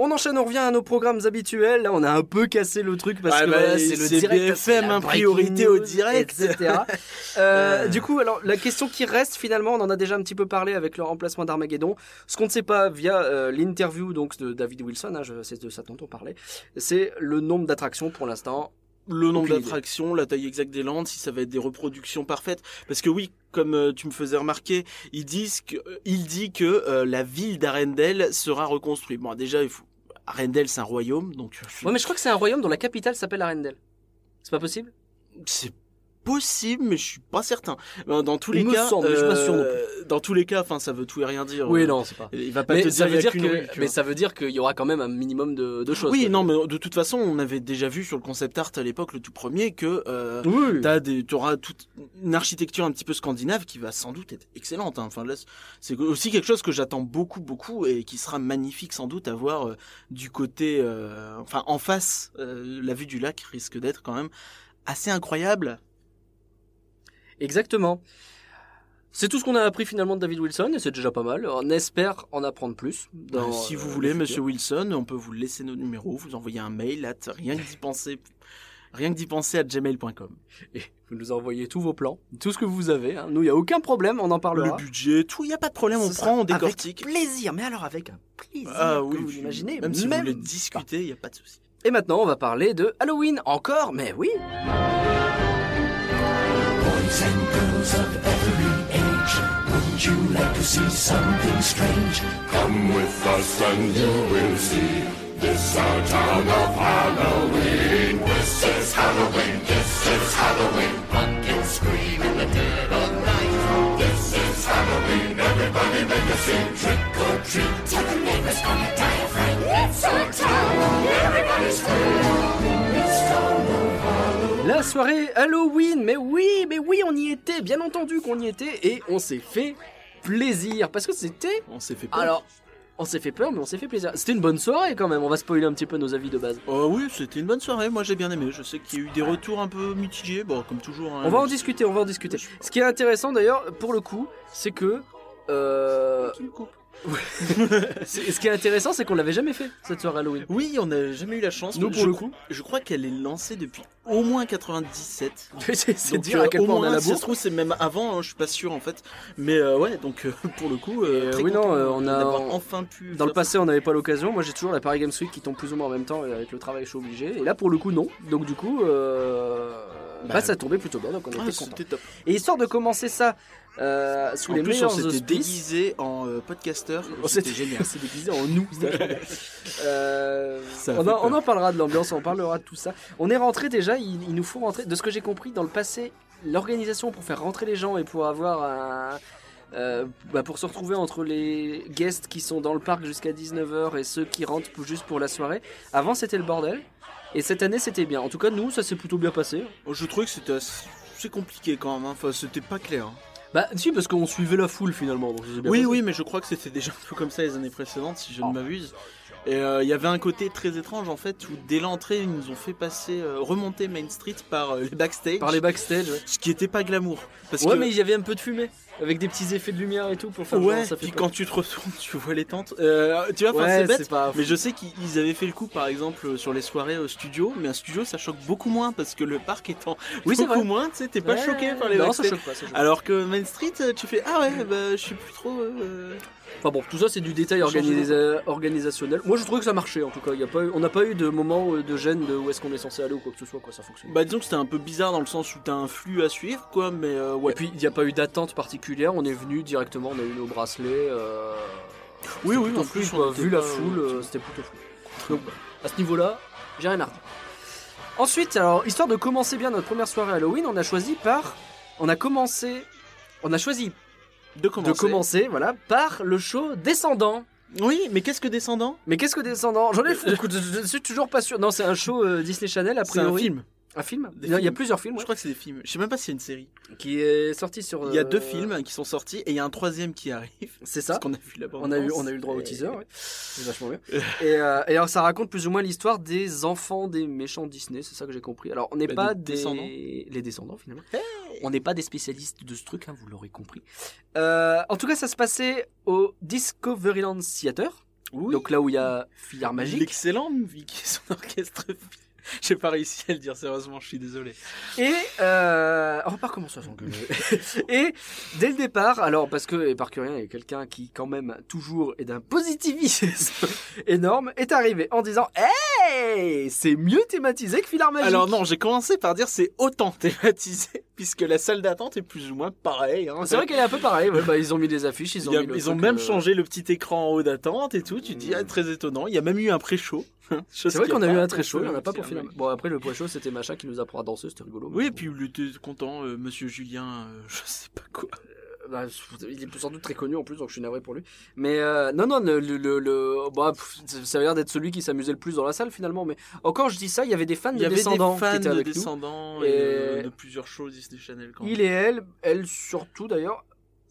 On enchaîne, on revient à nos programmes habituels. Là, on a un peu cassé le truc parce que bah, voilà, c'est le direct, BFM, hein, priorité au direct. etc. Euh, Ouais. Du coup, alors la question qui reste finalement, on en a déjà un petit peu parlé avec le remplacement d'Armageddon. Ce qu'on ne sait pas via euh, l'interview donc de David Wilson, hein, je- c'est de ça dont on parlait, c'est le nombre d'attractions pour l'instant. le nombre d'attractions, la taille exacte des landes, si ça va être des reproductions parfaites. Parce que oui, comme euh, tu me faisais remarquer, ils disent que, euh, il dit que euh, la ville d'Arendelle sera reconstruite. Bon, déjà, il faut. Arendelle, c'est un royaume, donc euh, je Ouais, mais je crois que c'est un royaume dont la capitale s'appelle Arendelle. C'est pas possible? C'est possible, mais je suis pas certain. Euh, Dans tous Il les me cas, semble, mais je suis pas sûr non euh, dans tous les cas, enfin, ça veut tout et rien dire. Oui, Euh, non, c'est pas. Il va pas Mais te ça dire, veut que, rue, mais vois. ça veut dire qu'il y aura quand même un minimum de, de choses. Oui, quoi. non, mais de toute façon, on avait déjà vu sur le concept art à l'époque, le tout premier, que euh, Oui. T'as des, t'auras toute une architecture un petit peu scandinave qui va sans doute être excellente. hein. Enfin c'est aussi quelque chose que j'attends beaucoup, beaucoup et qui sera magnifique sans doute à voir euh, du côté, euh, enfin en face, la vue du lac risque d'être quand même assez incroyable. Exactement. C'est tout ce qu'on a appris finalement de David Wilson et c'est déjà pas mal. On espère en apprendre plus. Dans, Euh, si euh, vous le voulez. Monsieur Wilson, on peut vous laisser nos numéros, vous envoyer un mail à rien que d'y penser, rien que d'y penser à gmail.com. Et vous nous envoyez tous vos plans, tout ce que vous avez. hein. Nous, il y a aucun problème, on en Le parlera. budget, tout, il y a pas de problème, on Ce prend, on décortique. Avec plaisir, mais alors avec un plaisir. Ah oui, vous puis imaginez. Même si vous voulez discuter, il y a pas de souci. Et maintenant, on va parler de Halloween encore, mais oui. Boys and girls of every age, wouldn't you like to see something strange? Come with us and you will see this our town of Halloween. This is Halloween, this is Halloween. Pumpkins scream in the dead of night. This is Halloween, everybody make a scene. Trick or treat, tell the neighbors die of fright. It's our town, everybody scream. La soirée Halloween, mais oui, mais oui, on y était, bien entendu qu'on y était, et on s'est fait plaisir, parce que c'était... On s'est fait peur. Alors, on s'est fait peur, mais on s'est fait plaisir. C'était une bonne soirée quand même, on va spoiler un petit peu nos avis de base. Oh oui, c'était une bonne soirée, moi j'ai bien aimé. Je sais qu'il y a eu des retours un peu mitigés, bon, comme toujours. hein. On va en discuter, on va en discuter. Ce qui est intéressant d'ailleurs, pour le coup, c'est que... Euh... Qui me coupe ce qui est intéressant, c'est qu'on l'avait jamais fait, cette soirée Halloween. Oui, on n'a jamais eu la chance. Nous, pour je, le coup. je crois qu'elle est lancée depuis au moins 97. c'est dire euh, à quel point on a la si ça se bourre. trouve, c'est même avant, hein, je suis pas sûr en fait. Mais euh, ouais, donc euh, pour le coup, euh, très oui, non, on a- enfin pu. Dans le passé, on n'avait pas l'occasion. Moi, j'ai toujours la Paris Games Week qui tombe plus ou moins en même temps et avec le travail, je suis obligé. Et là, pour le coup, non. Donc, du coup, bah, Bah, ça tombait plutôt bien. Donc, on ça. était Ah, content. top. Et histoire de commencer ça euh, sous En les plus, on meilleurs s'était auspices, déguisé en euh, podcasteur. on C'était génial. on s'est déguisé en nous. Euh, on, fait en, on parlera de l'ambiance, on parlera de tout ça. On est rentré déjà, il, il nous faut rentrer. De ce que j'ai compris, dans le passé, l'organisation pour faire rentrer les gens et pour avoir un. euh, bah, pour se retrouver entre les guests qui sont dans le parc jusqu'à 19h et ceux qui rentrent juste pour la soirée. Avant, c'était le bordel. Et cette année, c'était bien. En tout cas, nous, ça s'est plutôt bien passé. Oh, Je trouvais que c'était assez compliqué quand même. hein. Enfin, c'était pas clair. Bah, si, parce qu'on suivait la foule finalement. Donc Oui, passé. oui, mais je crois que c'était déjà un peu comme ça les années précédentes, si je ne m'abuse. Et euh, il y avait un côté très étrange en fait où dès l'entrée ils nous ont fait passer euh, remonter Main Street par euh, les backstage, Par les backstage, ouais. ce qui était pas glamour. Parce Ouais, que mais il y avait un peu de fumée. Avec des petits effets de lumière et tout pour faire ouais, genre, ça fait puis peur. quand tu te retournes, tu vois les tentes. Euh, tu vois, enfin, Ouais, c'est bête. pas. Mais je sais qu'ils avaient fait le coup par exemple sur les soirées au studio, mais un studio ça choque beaucoup moins parce que le parc étant Oui, beaucoup vrai. moins, tu sais, t'es pas Ouais, choqué par les Non, ça choque pas. Ça choque. Alors que Main Street, euh, tu fais ah ouais, bah je suis plus trop. euh, Enfin bon, tout ça c'est du détail organisa- organisationnel. Moi je trouvais que ça marchait en tout cas. Il y a pas eu- on n'a pas eu de moment euh, de gêne de où est-ce qu'on est censé aller ou quoi que ce soit. Quoi, ça fonctionne. Bah disons que c'était un peu bizarre dans le sens où t'as un flux à suivre quoi, mais euh, ouais. Et puis il n'y a pas eu d'attente particulière. On est venu directement, on a eu nos bracelets. euh, Oui, oui, en plus, quoi. vu la foule, euh, c'était plutôt fluide. Donc à ce niveau-là, j'ai rien à redire. Ensuite, alors histoire de commencer bien notre première soirée Halloween, on a choisi par, on a commencé, on a choisi de commencer. de commencer, voilà, par le show Descendant. Oui, mais qu'est-ce que Descendant? Mais qu'est-ce que Descendant? J'en ai écoute, je, je suis toujours pas sûr. Non, c'est un show euh, Disney Channel a C'est un priori. film. Un film? Des Il y a films. plusieurs films Je crois que c'est des films. Je sais même pas s'il y a une série. qui est sorti sur. Il y a euh, deux films qui sont sortis et il y a un troisième qui arrive. C'est ça. Parce qu'on a vu la bande On a eu, on a eu le droit au teaser, ouais. c'est vachement bien. et, euh, et alors ça raconte plus ou moins l'histoire des enfants des méchants Disney, c'est ça que j'ai compris. Alors on n'est Bah, pas des des descendants. les descendants finalement. On n'est pas des spécialistes de ce truc, hein, vous l'aurez compris. Euh, en tout cas, ça se passait au Discoveryland Theater, Oui. donc là où il y a Filière Magique. L'excellent Vicky, son orchestre. J'ai pas réussi à le dire sérieusement, je suis désolé. Et euh, on pas recommencer à s'engueuler. et dès le départ, alors parce que Éparcurien est quelqu'un qui quand même toujours est d'un positivisme énorme, est arrivé en disant Hey, c'est mieux thématisé que Filar Magique. Alors non, j'ai commencé par dire c'est autant thématisé puisque la salle d'attente est plus ou moins pareille. hein. c'est vrai qu'elle est un peu pareille. Ouais, bah, ils ont mis des affiches, ils ont, a- mis ils ont même euh, changé le petit écran en haut d'attente et tout. Tu dis ah, très étonnant. Il y a même eu un pré-show. C'est vrai qu'on a eu un très chaud, il y en a le pas pour Filar Bon après le poids chaud c'était machin qui nous apprend à danser, c'était rigolo. Oui, et puis il était content, euh, Monsieur Julien, euh, je sais pas quoi. Bah, il est sans doute très connu en plus, donc je suis navré pour lui. Mais euh, non, non, le, le, le- le- bah, pff, ça a l'air d'être celui qui s'amusait le plus dans la salle finalement. Mais encore, je dis ça, il y avait des fans Il y de avait descendants des fans qui étaient de nous. descendants Et- et, euh, de plusieurs shows Disney Channel. Quand Il et elle, elle surtout d'ailleurs,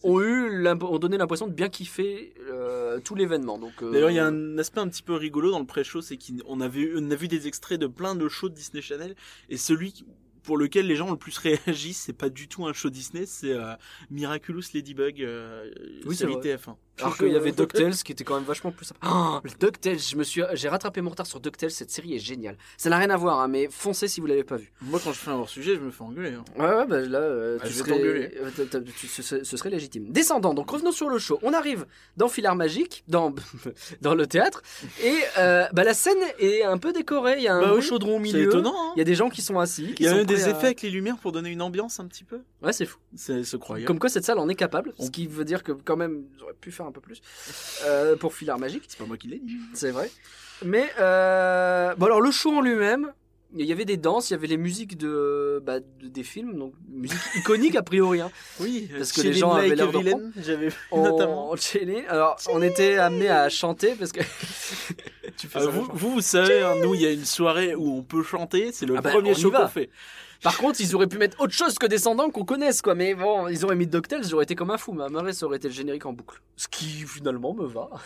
ont eu, ont donné l'impression de bien kiffer euh, tout l'événement. Donc euh, D'ailleurs, il y a un aspect un petit peu rigolo dans le pré-show, c'est qu'on avait, on a vu des extraits de plein de shows de Disney Channel, et celui pour lequel les gens ont le plus réagi, c'est pas du tout un show Disney, c'est euh, Miraculous Ladybug, Oui, série vrai. TF1. Alors qu'il y avait DuckTales qui était quand même vachement plus sympa. Oh, le DuckTales, je me suis, j'ai rattrapé mon retard sur DuckTales. Cette série est géniale. Ça n'a rien à voir, hein, mais foncez si vous l'avez pas vu. Moi, quand je fais un hors-sujet, je me fais engueuler. hein. Ouais, ouais, bah là, euh, Ah, tu je serais, euh, tu- ce, serait- ce serait légitime. Descendant, donc revenons sur le show. On arrive dans Filard Magique, dans, dans le théâtre, et euh, bah, la scène est un peu décorée. Il y a un Bah beau oui, chaudron au C'est milieu. étonnant, hein. Il y a des gens qui sont assis. Il y a même des à- effets avec les lumières pour donner une ambiance un petit peu. Ouais, c'est fou. C'est c'est croyable. Comme quoi cette salle en est capable, ce qui veut dire que quand même, auraient pu faire un peu plus euh, pour Filard Magique. C'est pas moi qui l'ai dit. C'est vrai. Mais euh, bon alors le show en lui-même, il y avait des danses, il y avait les musiques de, bah, de- des films, donc musique iconique a priori. Hein. Oui, Parce que les gens avaient l'air j'avais notamment. Chili. Alors on était amené à chanter parce que tu fais ça vous, vous, vous savez, hein, nous, il y a une soirée où on peut chanter, c'est le Ah bah, premier show qu'on fait. Par contre, ils auraient pu mettre autre chose que Descendants qu'on connaisse, quoi. Mais bon, ils auraient mis DuckTales, j'aurais été comme un fou. Mais à Marais, ça aurait été le générique en boucle. Ce qui, finalement, me va.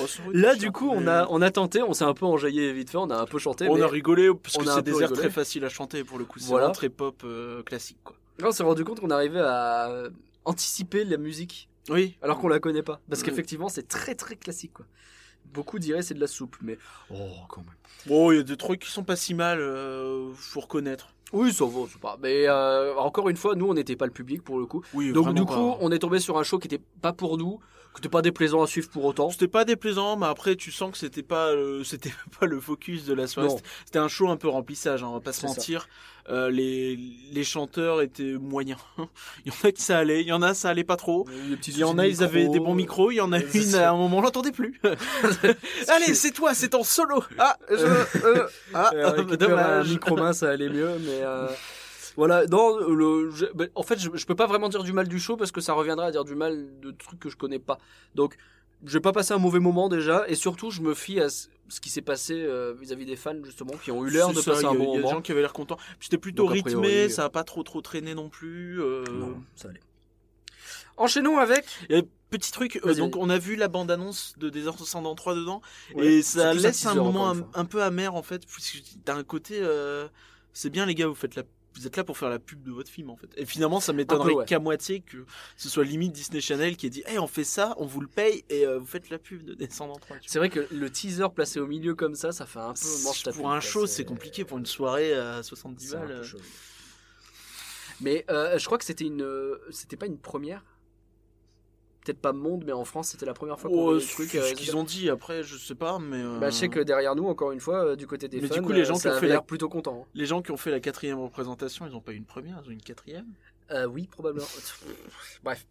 Oh, Là, du coup, on a, on a tenté, on s'est un peu enjaillé vite fait, on a un peu chanté. On mais a rigolé parce que c'est des airs très faciles à chanter pour le coup. C'est Voilà. très pop euh, classique quoi. là, on s'est rendu compte qu'on arrivait à euh, anticiper la musique, Oui. alors qu'on la connaît pas. Parce qu'effectivement, c'est très très classique, quoi. Beaucoup diraient c'est de la soupe, mais. Oh, quand même. Bon, il y a des trucs qui sont pas si mal, euh, faut reconnaître. Oui, ça va, c'est pas. Mais euh, encore une fois, nous, on n'était pas le public pour le coup. Oui, Donc, du pas. coup, on est tombé sur un show qui était pas pour nous, qui était pas déplaisant à suivre pour autant. C'était pas déplaisant, mais après tu sens que c'était pas euh, c'était pas le focus de la soirée. C'était- C'était un show un peu remplissage, hein, on va pas se mentir. Euh, les les chanteurs étaient moyens. il y en a qui ça allait, il y en a ça allait pas trop. Il y en a ils avaient des bons micros, il y en a c'est une à un moment on l'entendait plus. Allez, c'est toi, c'est en solo. Ah, je, euh, ah, Euh, récupérer un dommage. micro main, ça allait mieux, mais euh, voilà. Non, le, je- ben, en fait, je, je peux pas vraiment dire du mal du show parce que ça reviendra à dire du mal de trucs que je connais pas. Donc, je vais pas passer un mauvais moment déjà, et surtout, je me fie à ce, ce qui s'est passé euh, vis-à-vis des fans justement, qui ont eu l'air de ça, passer un bon Il y a des moment. gens qui avaient l'air contents. C'était plutôt Donc, rythmé, priori, ça a pas trop trop traîné non plus. euh, Non, ça allait. Enchaînons avec. Et petit truc, euh, donc on a vu la bande-annonce de Descendants 3 dedans, Ouais, et ça laisse un moment un, peu amer en fait, parce que t'as un côté, euh, c'est bien les gars, vous faites la, vous êtes là pour faire la pub de votre film en fait. Et finalement, ça m'étonnerait ouais. qu'à moitié que ce soit limite Disney Channel qui ait dit, hey, on fait ça, on vous le paye et euh, vous faites la pub de Descendants 3. tu vois. C'est vrai que le teaser placé au milieu comme ça, ça fait un peu manche Pour un show, c'est compliqué. Pour une soirée à 70 c'est un balles. euh. Mais euh, je crois que c'était une, c'était pas une première. Peut-être pas monde, mais en France, c'était la première fois qu'on Oh, voyait le ce truc. ce euh, qu'ils ont dit après, je sais pas, mais. euh, Bah, je sais que derrière nous, encore une fois, euh, du côté des Mais fans, du coup, les gens qui ça ont fait l'air plutôt contents. Les gens qui ont fait la quatrième représentation, ils ont pas eu une première, ils ont eu une quatrième? Euh, oui, probablement. Bref.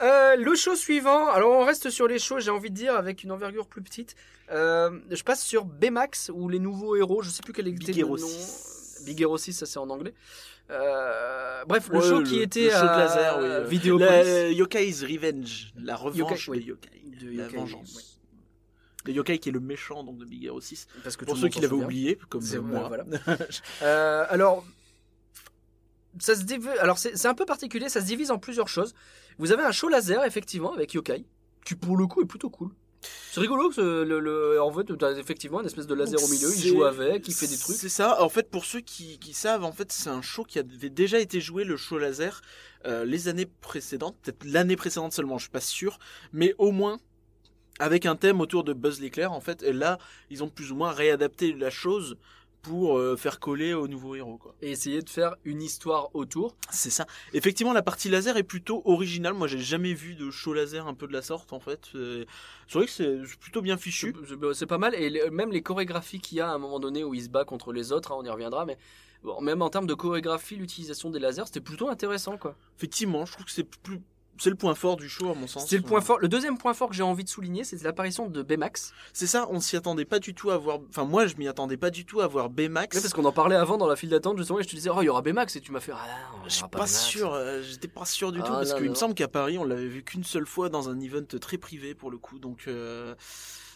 Euh, le show suivant, alors on reste sur les shows, j'ai envie de dire, avec une envergure plus petite. Euh, je passe sur Baymax, ou les nouveaux héros, je sais plus quel était Big le Hero nom. 6. Big Hero 6, ça c'est en anglais. Euh, bref, le Ouais, show le- qui le était show de laser, oui, euh, Vidéopolis. La Yokai's Revenge, la revanche Yokai, de Yokai, De la Yokai, vengeance. ouais. Le Yokai qui est le méchant donc de Big Hero 6. Parce que Pour le ceux qui l'avaient oublié, comme moi. voilà. Euh, alors, ça se div- alors c'est c'est un peu particulier, ça se divise en plusieurs choses. Vous avez un show laser, effectivement, avec Yokai, qui pour le coup est plutôt cool. C'est rigolo ce- le, le- en fait, t'as effectivement une espèce de laser au milieu, il joue avec, il fait des trucs. C'est ça. En fait, pour ceux qui, qui savent, en fait, c'est un show qui avait déjà été joué, le show laser, euh, les années précédentes, peut-être l'année précédente seulement, je suis pas sûr, mais au moins avec un thème autour de Buzz l'éclair, en fait. Et là, ils ont plus ou moins réadapté la chose pour euh, faire coller au nouveau héros, quoi. Et essayer de faire une histoire autour. C'est ça. Effectivement, la partie laser est plutôt originale. Moi, j'ai jamais vu de show laser un peu de la sorte, en fait. C'est vrai que c'est plutôt bien fichu. C'est- C'est pas mal, et les- même les chorégraphies qu'il y a à un moment donné où il se bat contre les autres, hein, on y reviendra, mais bon, même en termes de chorégraphie, l'utilisation des lasers, c'était plutôt intéressant, quoi. Effectivement, je trouve que c'est plus, c'est le point fort du show, à mon sens. C'est le point fort. Le deuxième point fort que j'ai envie de souligner, c'est l'apparition de Baymax. C'est ça, on s'y attendait pas du tout à voir. Enfin, moi, je m'y attendais pas du tout à voir Baymax. Ouais, parce qu'on en parlait avant dans la file d'attente justement et je te disais oh il y aura Baymax et tu m'as fait ah non, Je suis pas, sûr, euh, j'étais pas sûr du Ah, tout parce qu'il me semble qu'à Paris on l'avait vu qu'une seule fois dans un event très privé pour le coup, donc euh,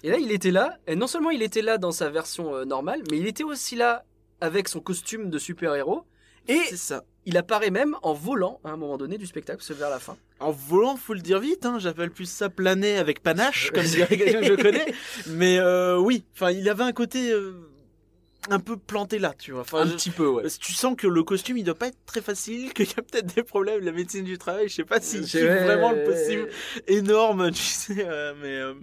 Et là il était là et non seulement il était là dans sa version euh, normale mais il était aussi là avec son costume de super héros et ça. il apparaît même en volant à un moment donné du spectacle c'est vers la fin. En volant, faut le dire vite, hein, j'appelle plus ça planer avec panache, comme dirait quelqu'un que je connais. Mais euh, oui, enfin, il avait un côté euh, un peu planté là, tu vois. Enfin, un je- petit peu ouais. Tu sens que le costume il doit pas être très facile, qu'il y a peut-être des problèmes la médecine du travail, je sais pas si c'est vraiment le possible énorme, tu sais, euh, mais euh,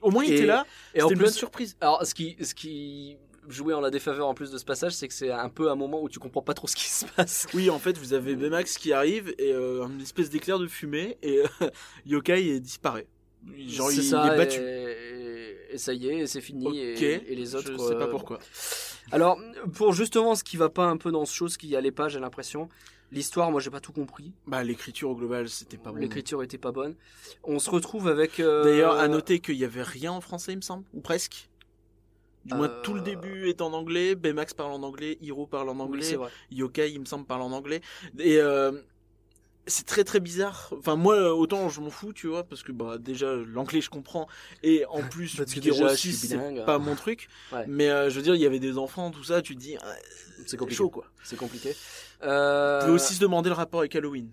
au moins il Et- était là, Et en c'était une bonne plus surprise. alors ce qui ce qui jouait en la défaveur en plus de ce passage c'est que c'est un peu un moment où tu comprends pas trop ce qui se passe. Oui, en fait, vous avez Baymax qui arrive et euh, une espèce d'éclair de fumée et euh, Yokai il disparaît. Genre C'est il, ça, est battu. Et, et ça y est, c'est fini. Et, et les autres. je sais pas euh, pourquoi. Alors, pour justement ce qui va pas un peu dans ce show, ce qui allait pas, j'ai l'impression. L'histoire, moi, j'ai pas tout compris. Bah, l'écriture au global, c'était pas bon. L'écriture était pas bonne. On se retrouve avec. euh, D'ailleurs, à noter qu'il y avait rien en français, il me semble, ou presque. Du moins, Euh, tout le début est en anglais. Baymax parle en anglais, Hiro parle en Oui, anglais, vrai. Yokai, il me semble, parle en anglais. Et euh, c'est très très bizarre. Enfin, moi, autant je m'en fous, tu vois, parce que bah déjà l'anglais je comprends, et en plus, Parce que déjà, je suis 6, bilingue. c'est pas mon truc. Ouais. Mais euh, je veux dire, il y avait des enfants, tout ça, tu te dis, ah, C'est chaud quoi. C'est compliqué. Euh, peut aussi se demander le rapport avec Halloween.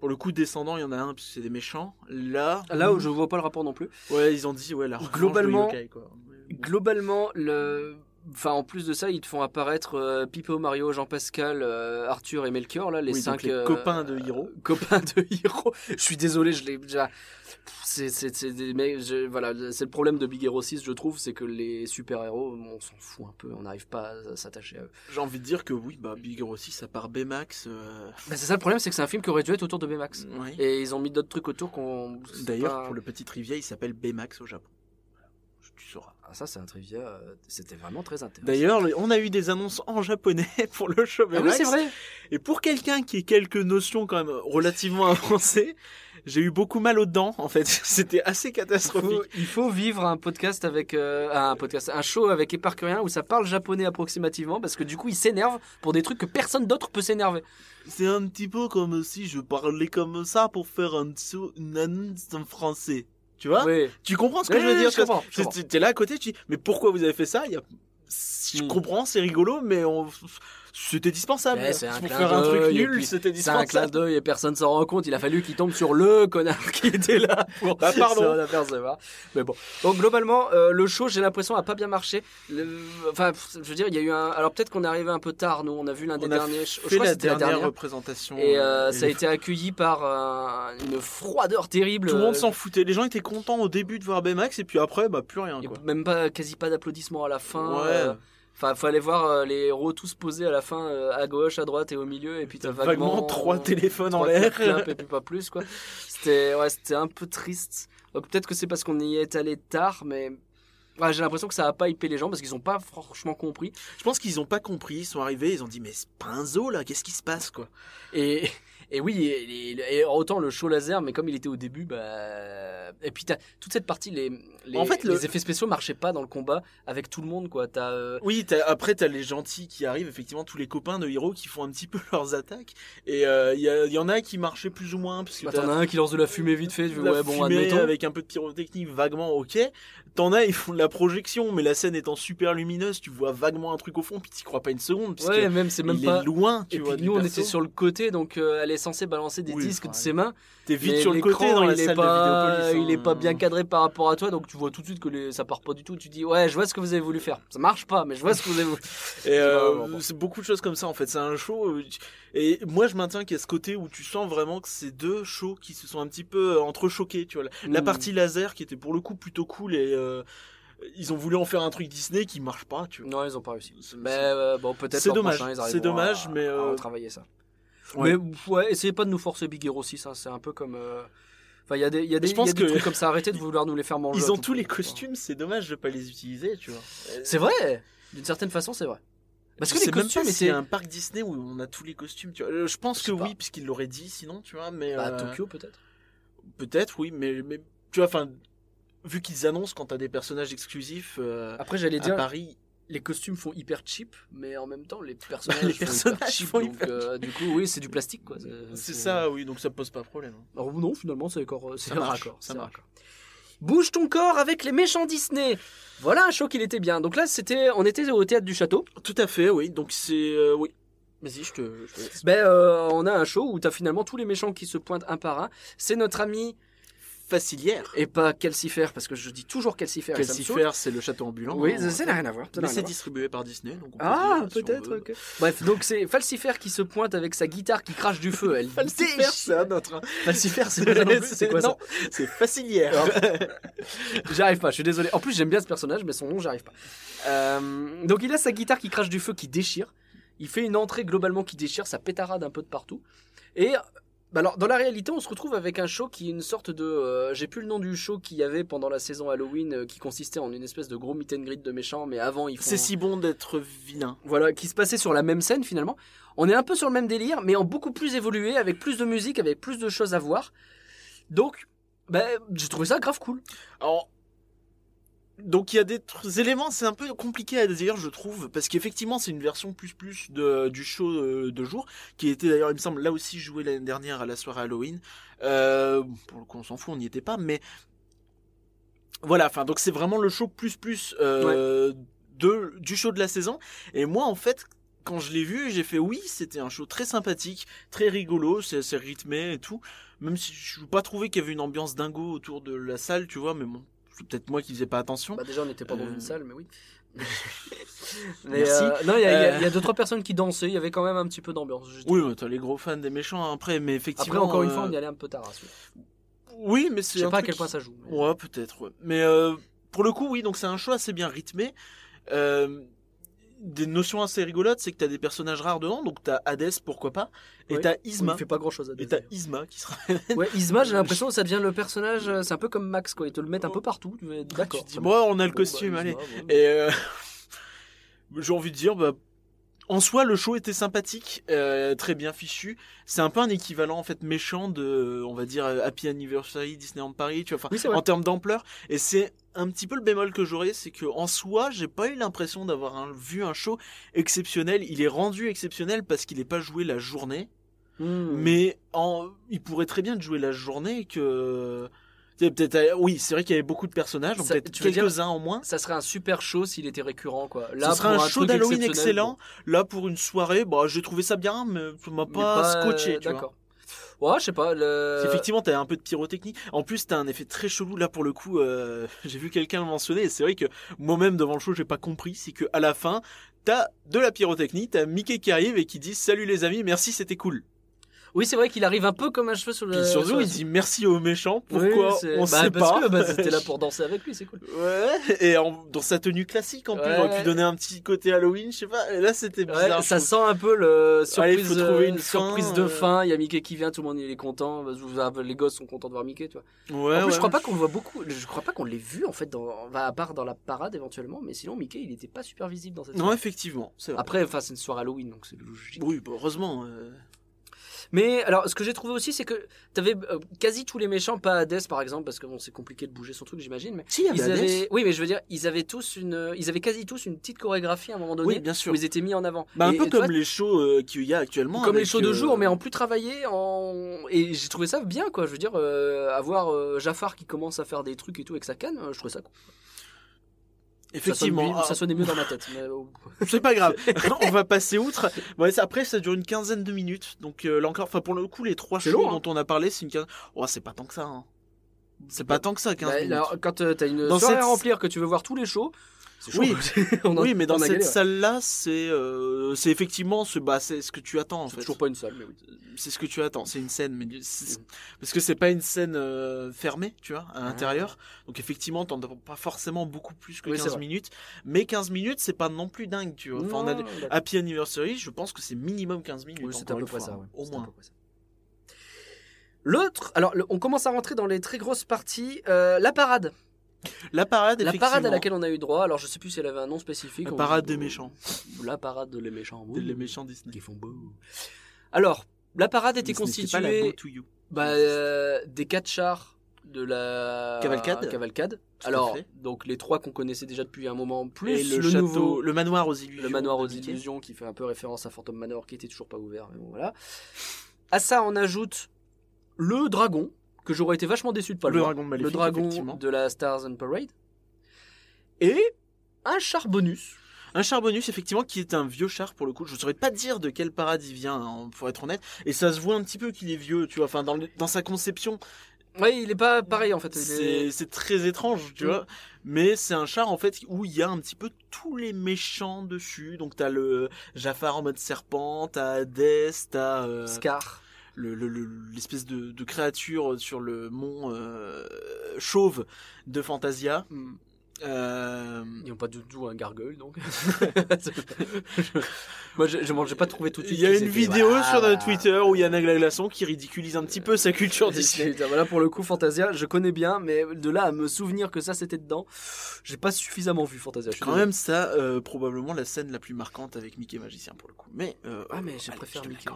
Pour le coup, descendant, il y en a un, puisque c'est des méchants. Là, Là où je vois pas le rapport non plus. ouais, ils ont dit, ouais, la Globalement, Yokai, quoi. Globalement, le. Enfin, en plus de ça, ils te font apparaître euh, Pipo, Mario, Jean-Pascal, euh, Arthur et Melchior, là, les Oui, cinq les euh, copains de Hiro. copains de Hiro. je suis désolé, je l'ai déjà. C'est, c'est, c'est des je- voilà, c'est le problème de Big Hero 6, je trouve, c'est que les super-héros, on s'en fout un peu, on n'arrive pas à s'attacher à eux. J'ai envie de dire que oui, bah, Big Hero 6, à part Baymax. euh, Bah, c'est ça le problème, c'est que c'est un film qui aurait dû être autour de Baymax. Et ils ont mis d'autres trucs autour qu'on. D'ailleurs, pas- pour le petit trivia, il s'appelle Baymax au Japon. Tu sauras. Ah, ça, c'est un trivia. euh, C'était vraiment très intéressant. D'ailleurs, on a eu des annonces en japonais pour le show Ah oui, Baymax. c'est vrai. Et pour quelqu'un qui ait quelques notions quand même relativement avancées, j'ai eu beaucoup mal aux dents, en fait. C'était assez Il catastrophique. faut, il faut vivre un podcast avec euh, un podcast, un show avec Éparcurien où ça parle japonais approximativement parce que du coup il s'énerve pour des trucs que personne d'autre peut s'énerver. C'est un petit peu comme si je parlais comme ça pour faire un une annonce en français. Tu vois oui. Tu comprends ce que Oui, je veux oui, dire je comprends, je C'est- comprends. T'es là à côté, tu dis, mais pourquoi vous avez fait ça? Il y a... Je Hmm. comprends, c'est rigolo, mais on... c'était dispensable. Ouais, c'est un pour clin faire un truc nul, c'était C'est un clin dispensable. d'œil et personne s'en rend compte. Il a fallu qu'il tombe sur le connard qui était là pour Bah, pardon. s'en. Mais bon. Donc globalement, euh, le show, j'ai l'impression, a pas bien marché. Le- Enfin, je veux dire, il y a eu un. Alors peut-être qu'on est arrivé un peu tard. Nous, on a vu l'un des a derniers. Je crois que la c'était la dernière, dernière. représentation. Et euh, euh, et ça a été accueilli par euh, une froideur terrible. Tout le monde s'en foutait. Les gens étaient contents au début de voir Baymax, et puis après, bah plus rien. Quoi. même pas, quasi pas d'applaudissements à la fin. Ouais. Euh, Enfin, fallait voir euh, les héros tous posés à la fin, euh, à gauche, à droite et au milieu, et puis t'as Vaguement, vaguement, trois téléphones en l'air. et puis pas plus quoi. C'était, ouais, c'était un peu triste. Donc, peut-être que c'est parce qu'on y est allé tard, mais j'ai l'impression que ça a pas hypé les gens parce qu'ils ont pas franchement compris. Je pense qu'ils ont pas compris. Ils sont arrivés, ils ont dit, mais c'est pas un zoo là, qu'est-ce qui se passe quoi? Et, et oui, et, et- et autant le show laser, mais comme il était au début, bah. Et puis t'as toute cette partie, les, les, En fait, le- les effets spéciaux marchaient pas dans le combat avec tout le monde quoi. T'as. euh, Oui, t'as- après t'as les gentils qui arrivent, effectivement tous les copains de Hiro qui font un petit peu leurs attaques. Et euh, il y, a- il y en a qui marchaient plus ou moins parce que bah, t'en as un qui lance de la fumée vite fait, tu fais, la ouais bon fumée admettons. avec un peu de pyrotechnique vaguement ok. T'en as ils font de la projection, mais la scène étant super lumineuse, tu vois vaguement un truc au fond, puis t'y crois pas une seconde. Parce Ouais, que même c'est même il pas. est loin, tu Et vois. puis nous on perso. était sur le côté, donc euh, elle est censée balancer des Oui, disques enfin, de ses mains. T'es vite mais sur le côté dans la salle pas, de Vidéopolis. Il est hein. pas bien cadré par rapport à toi, donc tu vois tout de suite que les- ça part pas du tout. Tu dis ouais, je vois ce que vous avez voulu faire. Ça marche pas, mais je vois ce que vous avez voulu. Et euh, c'est beaucoup de choses comme ça en fait. C'est un show. euh, Et moi je maintiens qu'il y a ce côté où tu sens vraiment que c'est deux shows qui se sont un petit peu euh, entrechoqués. Tu vois, la, Mm. partie laser qui était pour le coup plutôt cool et euh, ils ont voulu en faire un truc Disney qui marche pas. Tu vois. Non, ils ont pas réussi. C'est- Mais euh, bon, peut-être. c'est dommage. C'est dommage, à- mais, à euh, retravailler ça. Ouais. Mais ouais, essayez pas de nous forcer Big Hero 6. hein, c'est un peu comme. euh, Enfin, il y a des, y a des, Je pense y a des que- trucs comme ça. Arrêtez de vouloir nous les faire manger. Ils à ont tous les costumes. C'est dommage de pas les utiliser. Tu vois. C'est vrai. D'une certaine façon, c'est vrai. Parce que les costumes a un parc Disney où on a tous les costumes. Tu vois. Euh, Je pense Je que pas. oui, puisqu'ils l'auraient dit. Sinon, tu vois. Mais Bah, euh, Tokyo peut-être. peut-être oui, mais mais tu vois, enfin. Vu qu'ils annoncent quand t'as des personnages exclusifs euh, Après, j'allais à dire, Paris, les costumes font hyper cheap, mais en même temps, les personnages, Les font hyper cheap. font donc, hyper euh, du coup, oui, c'est du plastique, quoi. C'est ça, oui, donc ça pose pas de problème. hein. Alors, non, finalement, c'est Ça un marche, raccord. ça marche. Bouge ton corps avec les méchants Disney. Voilà un show qu'il était bien. Donc là, c'était, on était au théâtre du château. Tout à fait, oui. Donc c'est, euh, oui. Vas-y, je te. je te laisse. Ben, euh, on a un show où t'as finalement tous les méchants qui se pointent un par un. C'est notre ami Facilière. et pas Calcifer parce que je dis toujours saoule. Calcifer, c'est le château ambulant. Oui, ça n'a rien à voir. Mais c'est distribué par Disney, donc on peut Ah, si peut-être. veut. ok. Bref, donc c'est Falcifer qui se pointe avec sa guitare qui crache du feu. Elle déchire. c'est un autre. Falcifer, c'est pas ça non quoi ça c'est Facilière. J'arrive pas, je suis désolé. En plus, j'aime bien ce personnage, mais son nom, j'arrive pas. Euh, donc, il a sa guitare qui crache du feu, qui déchire. Il fait une entrée globalement qui déchire, ça pétarade un peu de partout. Et Bah alors, dans la réalité, on se retrouve avec un show qui est une sorte de. euh, J'ai plus le nom du show qu'il y avait pendant la saison Halloween, euh, qui consistait en une espèce de gros meet and greet de méchants, mais avant ils font. C'est si bon d'être vilain. Voilà, qui se passait sur la même scène finalement. On est un peu sur le même délire, mais en beaucoup plus évolué, avec plus de musique, avec plus de choses à voir. Donc, bah, j'ai trouvé ça grave cool. Alors, donc il y a des éléments, c'est un peu compliqué à dire, je trouve, parce qu'effectivement c'est une version plus plus de, du show euh, de jour, qui était d'ailleurs, il me semble, là aussi joué l'année dernière à la soirée Halloween. Euh, pour le coup, on s'en fout, on n'y était pas, mais voilà. Enfin, donc c'est vraiment le show plus plus euh, de du show de la saison. Et moi, en fait. Quand je l'ai vu, j'ai fait oui, c'était un show très sympathique, très rigolo, c'est rythmé et tout. Même si je n'ai pas trouvé qu'il y avait une ambiance dingo autour de la salle, tu vois, mais bon, peut-être moi qui faisais pas attention. Bah, déjà, on n'était pas dans Euh. une salle, mais oui. mais Merci. euh, non, il y, a- y y deux trois personnes qui dansaient. Il y avait quand même un petit peu d'ambiance. je Oui, mais t'as les gros fans des méchants après, mais effectivement. Après, encore une fois, euh, on y allait un peu tard. hein. Oui, mais Je c'est. sais un pas à quel point qui- ça joue. mais- Ouais, peut-être. ouais. Mais euh, pour le coup, oui, donc c'est un choix assez bien rythmé. Des notions assez rigolotes, c'est que t'as des personnages rares dedans, donc t'as Hades, pourquoi pas, et Ouais. t'as Il Isma. fait pas grand chose à Et dire. t'as Isma qui sera. Ouais, Isma, j'ai l'impression que ça devient le personnage. euh, C'est un peu comme Max, quoi. Ils te le mettent un peu partout. tu D'accord. tu dis, bon, on a le Bon, costume, bah, allez. Et euh, j'ai envie de dire, bah, en soi, le show était sympathique, euh, très bien fichu. C'est un peu un équivalent en fait méchant de, on va dire, Happy Anniversary Disneyland Paris, tu vois, Oui, en termes d'ampleur. Et c'est un petit peu le bémol que j'aurais, c'est que en soi, j'ai pas eu l'impression d'avoir un- vu un show exceptionnel. Il est rendu exceptionnel parce qu'il est pas joué la journée, Hmm. mais en, il pourrait très bien jouer la journée que. Peut-être, euh, oui, c'est vrai qu'il y avait beaucoup de personnages, donc peut-être quelques-uns en moins. Ça serait un super show s'il était récurrent, quoi. Ce serait un show d'Halloween excellent. bon, Là, pour une soirée, bah, j'ai trouvé ça bien, mais ça m'a mais pas, scotché, tu vois. D'accord. Ouais, je sais pas. Le... Effectivement, t'as un peu de pyrotechnie. En plus, t'as un effet très chelou. Là, pour le coup, euh, j'ai vu quelqu'un le mentionner, et c'est vrai que moi-même, devant le show, j'ai pas compris. C'est que à la fin, t'as de la pyrotechnie, t'as Mickey qui arrive et qui dit Salut les amis, merci, c'était cool. Oui, c'est vrai qu'il arrive un peu comme un cheveu sur le. Puis surtout, sur il dit merci aux méchants. Pourquoi On bah, sait parce pas. que bah, c'était là pour danser avec lui, c'est cool. Ouais, et en- dans sa tenue classique en plus, Ouais. il aurait pu donner un petit côté Halloween, je sais pas. Et là, c'était Ouais, bizarre. ça sent un peu le Allez, surprise, faut trouver euh, une surprise fin, de euh. fin. Il y a Mickey qui vient, tout le monde il est content. Vous- Les gosses sont contents de voir Mickey, tu vois. Ouais, en plus, ouais. je crois pas qu'on le voit beaucoup. Je crois pas qu'on l'ait vu en fait, dans... bah, à part dans la parade éventuellement. Mais sinon, Mickey, il était pas super visible dans cette. Non, soirée. effectivement, vrai. Après, enfin, c'est une soirée Halloween, donc c'est logique. Oui, bah, heureusement. euh, Mais alors, ce que j'ai trouvé aussi, c'est que t'avais euh, quasi tous les méchants, pas Hades par exemple, parce que bon, c'est compliqué de bouger son truc, j'imagine. Mais Si, il y avait ils Hades. avaient, oui, mais je veux dire, ils avaient tous une, ils avaient quasi tous une petite chorégraphie à un moment donné. Oui, bien sûr. Où ils étaient mis en avant. Bah, un Et- peu et comme toi, les shows euh, qu'il y a actuellement. comme les shows de euh, jour, mais en plus travaillé, en et j'ai trouvé ça bien, quoi. Je veux dire, euh, avoir euh, Jafar qui commence à faire des trucs et tout avec sa canne, euh, je trouvais ça cool. Effectivement. ça, sonne, ah, ça sonnait mieux dans ma tête. mais, euh, c'est pas grave. On va passer outre. Après, ça dure une quinzaine de minutes. Donc euh, là encore, enfin pour le coup, les trois shows long, hein. dont on a parlé, c'est une quinzaine. Oh, c'est pas tant que ça. Hein. C'est pas tant que ça, 15 bah, minutes. alors, quand euh, t'as une Dans soirée cette- à remplir, que tu veux voir tous les shows, chaud. Oui. On a- oui, mais dans on a cette salle-là, c'est euh, c'est effectivement ce bah c'est ce que tu attends en C'est fait. toujours pas une salle, mais oui. C'est ce que tu attends. C'est une scène, mais c'est- Mm. parce que c'est pas une scène euh, fermée, tu vois, Ah. à l'intérieur. Donc effectivement, t'en as pas forcément beaucoup plus que Oui, c'est 15 vrai. minutes. Mais 15 minutes, c'est pas non plus dingue, tu vois. Enfin, on a. Happy Anniversary, je pense que c'est minimum 15 minutes. Oui, c'est à peu près ça. ouais. Au C'est moins. L'autre, alors le- on commence à rentrer dans les très grosses parties. euh, la parade. La parade, La parade à laquelle on a eu droit. Alors je sais plus si elle avait un nom spécifique. La parade des méchants. La parade de les méchants. Des- Les méchants Disney. Qui font beau. Alors, la parade était pas la constituée bah, euh, des quatre chars de la Cavalcade. cavalcade. Tout Alors, donc les trois qu'on connaissait déjà depuis un moment, plus Et le, le, château, nouveau, le manoir aux illusions. le manoir aux illusions qui fait un peu référence à Phantom Manor qui était toujours pas ouvert. Mais bon, voilà. À ça, on ajoute le dragon que j'aurais été vachement déçu de pas le, Le voir. dragon le maléfique, dragon de la Stars and Parade et un char bonus. Un char bonus, effectivement, qui est un vieux char pour le coup. Je ne saurais pas dire de quel parade il vient, hein, pour être honnête. Et ça se voit un petit peu qu'il est vieux, tu vois. Enfin, dans, le- dans sa conception, Oui, il est pas pareil en fait. Est- c'est très étrange, tu Mm. vois. Mais c'est un char, en fait, où il y a un petit peu tous les méchants dessus. Donc, t'as le Jafar en mode serpent, t'as Hades, t'as euh, Scar. Le- le- le- l'espèce de, de créature sur le mont euh, chauve de Fantasia. Hmm. Euh, Ils n'ont pas du tout un gargoyle donc. Moi je, je, j'ai pas trouvé tout de suite. Il y a une vidéo Voilà, sur voilà. Twitter où il y a Nagla Glaçon qui ridiculise un petit peu sa culture Disney. Voilà pour le coup Fantasia, je connais bien, mais de là à me souvenir que ça c'était dedans, j'ai pas suffisamment vu Fantasia. je suis Quand même, ça, euh, probablement la scène la plus marquante avec Mickey Magicien pour le coup. Mais, euh, Ah, mais je allez, préfère Mickey.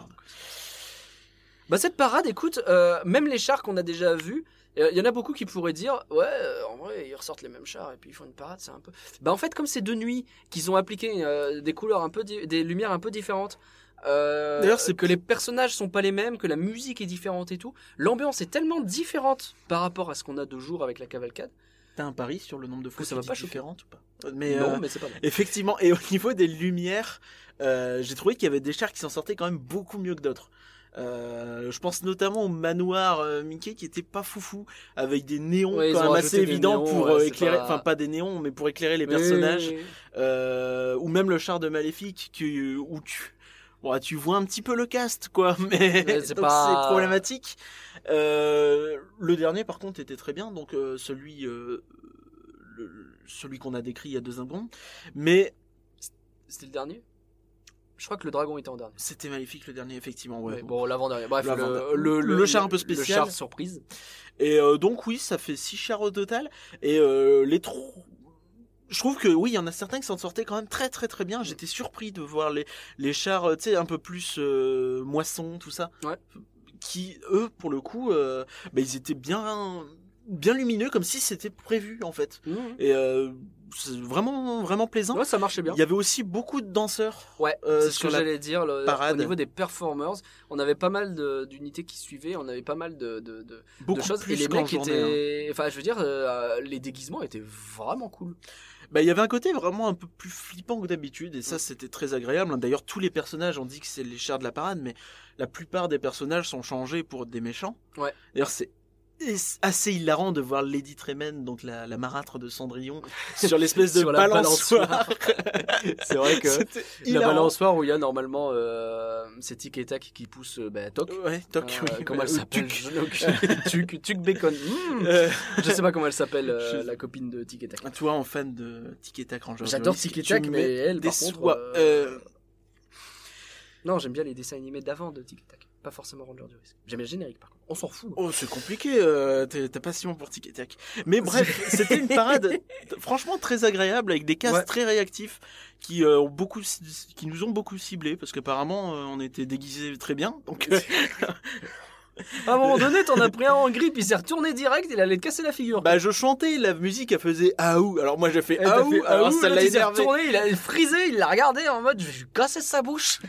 Bah cette parade, écoute, euh, même les chars qu'on a déjà vus, il y en a beaucoup qui pourraient dire, ouais, euh, en vrai, ils ressortent les mêmes chars et puis ils font une parade, c'est un peu. Bah en fait, comme c'est de nuit, qu'ils ont appliqué euh, des couleurs un peu, di- des lumières un peu différentes. euh, D'ailleurs, c'est que les personnages sont pas les mêmes, que la musique est différente et tout. L'ambiance est tellement différente par rapport à ce qu'on a de jour avec la cavalcade. T'as un pari sur le nombre de fois ça ça va pas choquer. différentes ou pas? Mais, non, euh, mais c'est pas mal. effectivement, et au niveau des lumières, euh, j'ai trouvé qu'il y avait des chars qui s'en sortaient quand même beaucoup mieux que d'autres. Euh, je pense notamment au manoir euh, Mickey qui était pas foufou avec des néons Ouais, quand même assez évidents néons, pour ouais, euh, éclairer, enfin pas des néons mais pour éclairer les Oui, personnages. oui, oui. Euh, ou même le char de Maléfique qui, où tu, bon, tu vois un petit peu le cast, quoi, mais c'est pas- problématique. Euh, le dernier, par contre, était très bien, donc euh, celui, euh, le- celui qu'on a décrit il y a deux secondes, mais C'était le dernier? Je crois que le dragon était en dernier. c'était Maléfique le dernier, effectivement, ouais. Ouais, bon, l'avant-dernier. Bref, le, le char un peu spécial. Le char surprise. Et euh, donc oui, ça fait six chars au total, et euh, les trop je trouve que oui, il y en a certains qui s'en sortaient quand même très très très bien. J'étais surpris de voir les, les chars, euh, tu sais, un peu plus euh, moisson, tout ça. Ouais. Qui, eux, pour le coup, euh, bah, ils étaient bien bien lumineux, comme si c'était prévu en fait. Et euh, c'est vraiment vraiment plaisant. Ouais, ça marchait bien. Il y avait aussi beaucoup de danseurs. Ouais, Euh, c'est ce que la j'allais dire. le- parade. Au niveau des performers, on avait pas mal de- d'unités qui suivaient, on avait pas mal de, de, de- de Beaucoup choses. plus et les mecs journée, hein. étaient. Enfin, je veux dire, euh, les déguisements étaient vraiment cool. Bah, il y avait un côté vraiment un peu plus flippant que d'habitude, et ça, Mm. c'était très agréable. D'ailleurs, tous les personnages, on dit que c'est les chars de la parade, mais la plupart des personnages sont changés pour des méchants. Ouais. D'ailleurs, c'est es- assez hilarant de voir Lady Tremaine, donc la, la marâtre de Cendrillon, sur l'espèce de Sur la balançoire. C'est vrai que la balançoire où il y a normalement euh, c'est Tic et Tac qui pousse euh, bah, Toc. Ouais, toc, Euh, oui. comment elle s'appelle Tuc. Tuc, Tuc Bacon. Mmh. Euh, Je sais pas comment elle s'appelle, euh, Je- la copine de Tic et Tac. toi, en fan de Tic et Tac Ranger J'adore Tic et Tac, mais elle, par contre. Euh, Non, j'aime bien les dessins animés d'avant de Tic et Tac. Pas forcément Ranger du risque. J'aime bien le générique par contre. On s'en fout. Oh, c'est compliqué, euh, t'es- ta passion pour Tic et Tac. Mais bref, c'était une parade franchement très agréable avec des Ouais. très réactifs qui euh, ont beaucoup, qui nous ont beaucoup ciblés parce qu'apparemment euh, on était déguisés très bien. Donc À un moment donné, t'en as pris un en grippe, il s'est retourné direct, il allait te casser la figure. bah je chantais, la musique elle faisait aou. Alors moi j'ai fait t'as aou, alors ah, ça l'autre, l'a il s'est énervé. retourné, il a frisé, il l'a regardé en mode je vais casser sa bouche.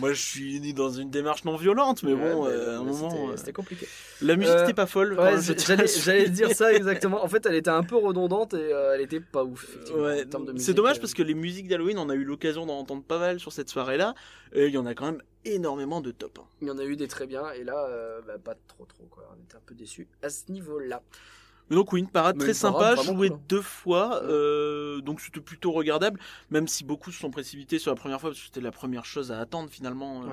Moi je suis né dans une démarche non violente, mais bon, euh, à un moment, c'était- euh, C'était compliqué. la musique Euh, n'était pas folle. Ouais, à j'allais dire ça exactement. En fait, elle était un peu redondante et elle était pas ouf. Ouais, c'est dommage parce que les musiques d'Halloween, on a eu l'occasion d'en entendre pas mal sur cette soirée-là. Et il y en a quand même énormément de top. hein. Il y en a eu des très bien et là, euh, bah, pas trop trop quoi. On était un peu déçus à ce niveau-là. Mais donc oui, une parade Mais très une parade sympa, jouée cool, hein. deux fois, euh, donc c'était plutôt regardable, même si beaucoup se sont précipités sur la première fois parce que c'était la première chose à attendre finalement. euh, Ouais.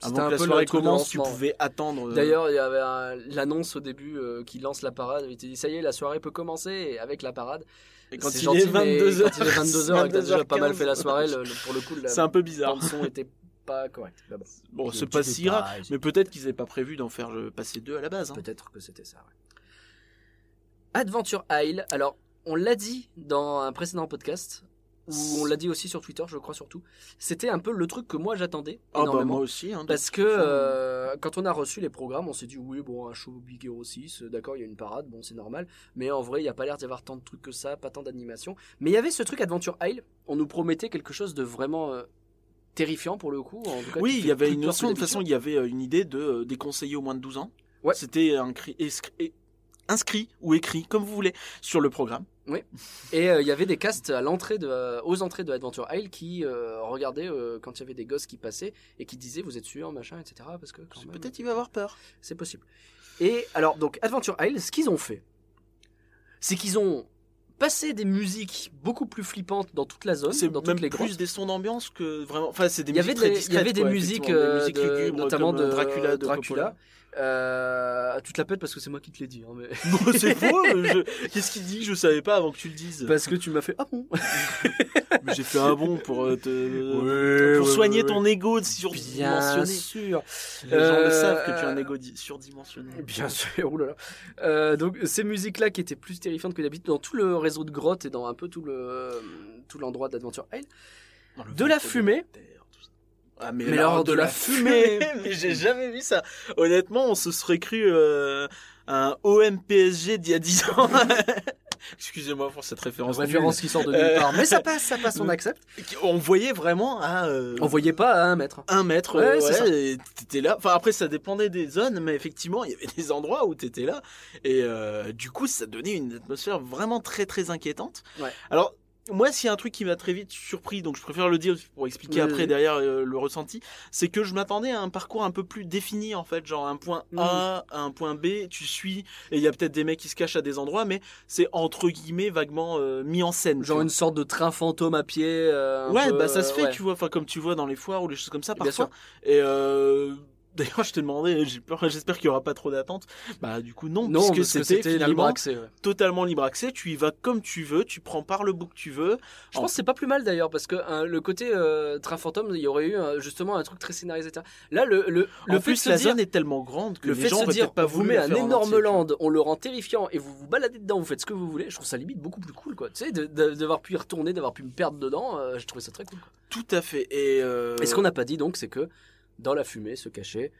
C'était avant un que la peu le soirée commence, tu pouvais attendre. euh, D'ailleurs, il y avait l'annonce au début euh, qui lance la parade. Il était dit ça y est, la soirée peut commencer et avec la parade. et quand il gentil, est mais 22h, quand il est 22h et que t'as déjà pas mal 22h15, fait la soirée, le- le- pour le coup, la c'est un peu bizarre. bande son était pas correct. Mais bon, Bon, c'est pas si grave, mais peut-être qu'ils avaient pas prévu d'en faire passer deux à la base. hein. Peut-être que c'était ça. ouais. Adventure Isle. Alors, on l'a dit dans un précédent podcast, ou on l'a dit aussi sur Twitter, je crois surtout. C'était un peu le truc que moi j'attendais Ah bah moi aussi. Hein, Parce que euh, quand on a reçu les programmes, on s'est dit oui, bon, un show Big Hero 6, euh, d'accord, il y a une parade, bon, c'est normal. Mais en vrai, il n'y a pas l'air d'y avoir tant de trucs que ça, pas tant d'animation. Mais il y avait ce truc Adventure Isle, on nous promettait quelque chose de vraiment euh, terrifiant pour le coup. En tout cas, Oui, il y avait une notion, de toute façon, il y avait une idée de déconseiller aux moins de 12 ans. Ouais. C'était un cri- inscrit ou écrit, comme vous voulez, sur le programme. Et euh, il y avait des castes à l'entrée de, euh, aux entrées de Adventure Isle qui euh, regardaient euh, quand il y avait des gosses qui passaient et qui disaient vous êtes sûr, machin, etc. Parce que quand même, Peut-être il va avoir peur. c'est possible. Et alors, donc, Adventure Isle, ce qu'ils ont fait, c'est qu'ils ont passer des musiques beaucoup plus flippantes dans toute la zone, C'est dans même les plus des sons d'ambiance que vraiment. Enfin, c'est des Il y avait musiques très des, il y avait des quoi, musiques, effectivement, des musiques de- lugubres notamment comme, de Dracula. De Dracula. Coppola. Euh, tu te la pètes parce que c'est moi qui te l'ai dit. hein, mais... Bon, c'est faux. je- Qu'est-ce qu'il dit Je savais pas avant que tu le dises? Parce que tu m'as fait ah bon? Mais j'ai fait un bon pour euh, te Ouais, pour ouais, soigner ouais, ton ego Bien surdimensionné. sûr. Les gens le Euh, savent que tu as un ego di- surdimensionné. Bien sûr, oulala. Euh, donc ces musiques-là qui étaient plus terrifiantes que d'habitude dans tout le réseau de grottes et dans un peu tout le tout l'endroit d'Adventure Isle. De la fumée. terre. Ah mais, Mais alors, de, la fumée, mais j'ai jamais vu ça. Honnêtement, on se serait cru euh, un OM-PSG d'il y a 10 ans. Excusez-moi pour cette référence. Référence qui sort de nulle Euh, part, mais ça passe, ça passe, on accepte. nulle. On voyait vraiment à euh, On voyait pas à un mètre. un mètre. Ouais, Ouais, c'est ça. et t'étais là. Enfin après, ça dépendait des zones, mais effectivement, il y avait des endroits où t'étais là, et euh, du coup, ça donnait une atmosphère vraiment très très inquiétante. Ouais. Alors. Moi, s'il y a un truc qui m'a très vite surpris, donc je préfère le dire pour expliquer Oui, après oui. derrière euh, le ressenti, c'est que je m'attendais à un parcours un peu plus défini en fait, genre un point. A à un point B, tu suis, et il y a peut-être des mecs qui se cachent à des endroits, mais c'est entre guillemets vaguement euh, mis en scène. Genre une sorte de train fantôme à pied. euh, Ouais, peu, bah ça se fait, ouais. tu vois, enfin comme tu vois dans les foires ou les choses comme ça Bien parfois. Et euh, d'ailleurs, je t'ai demandé, j'ai peur, j'espère qu'il y aura pas trop d'attente. Bah du coup non, Non, puisque parce que c'était libre accès. ouais. totalement libre accès. Tu y vas comme tu veux, tu prends par le bout que tu veux. Je pense que c'est pas plus mal d'ailleurs parce que hein, le côté euh, train fantôme, il y aurait eu euh, justement un truc très scénarisé. etc. Là, le le, le en fait plus, la dire, zone est tellement grande que le les fait de gens se dire, pas vous met un en énorme entier, land, on le rend terrifiant et vous vous baladez dedans, vous faites ce que vous voulez. Je trouve ça limite beaucoup plus cool, quoi. Tu sais, d'avoir pu y retourner, d'avoir pu me perdre dedans, euh, je trouvais ça très cool. quoi. Tout à fait. Et, euh, Et ce qu'on n'a pas dit donc, c'est que dans la fumée se cachait.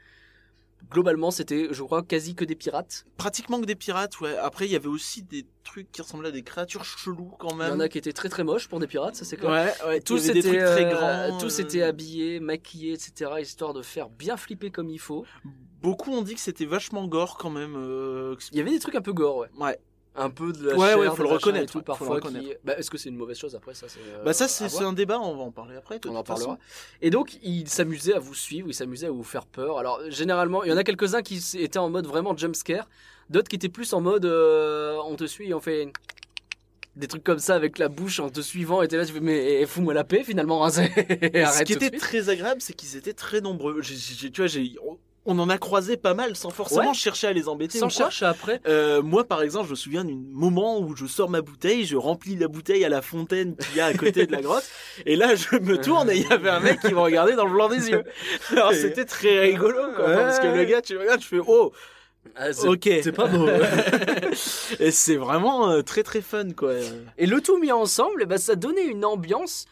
Globalement, c'était, je crois, quasi que des pirates. pratiquement que des pirates. Ouais. Après, il y avait aussi des trucs qui ressemblaient à des créatures cheloues quand Il même. y en a qui étaient très très moches pour des pirates, ça c'est clair. Ouais, ouais. Tous il étaient, très euh, grands. tous euh, étaient habillés, maquillés, etc., histoire de faire bien flipper comme il faut. Beaucoup ont dit que c'était vachement gore quand même. euh, Il y avait des trucs un peu gore, ouais. Ouais. Un peu de la Ouais, chair, ouais, faut le reconnaître, et tout, ouais, faut le parfois. reconnaître. qui- Bah, est-ce que c'est une mauvaise chose après ça c'est, euh, Bah ça c'est un débat, on va en parler après. On en façon. parlera. Et donc, il s'amusait à vous suivre, il s'amusait à vous faire peur. Alors, généralement, il y en a quelques-uns qui s- étaient en mode vraiment jumpscare, d'autres qui étaient plus en mode euh, on te suit et on fait des trucs comme ça avec la bouche en te suivant. Et t'es là, tu fais mais fous-moi la paix finalement. hein, Arrête Ce qui était très agréable, c'est qu'ils étaient très nombreux. J'ai- tu vois, j'ai on- en a croisé pas mal sans forcément Ouais. chercher à les embêter. Sans chercher après. Euh, moi, par exemple, je me souviens d'un moment où je sors ma bouteille, je remplis la bouteille à la fontaine qu'il y a à côté de la grotte, et là, je me tourne et il y avait un mec qui me regardait dans le blanc des yeux. Alors, c'était très rigolo, quoi. Ouais. parce que le gars, tu regardes, tu fais oh, Ah, c'est- ok. C'est pas beau. et c'est vraiment euh, très très fun, quoi. Et le tout mis ensemble, ben, ça donnait une ambiance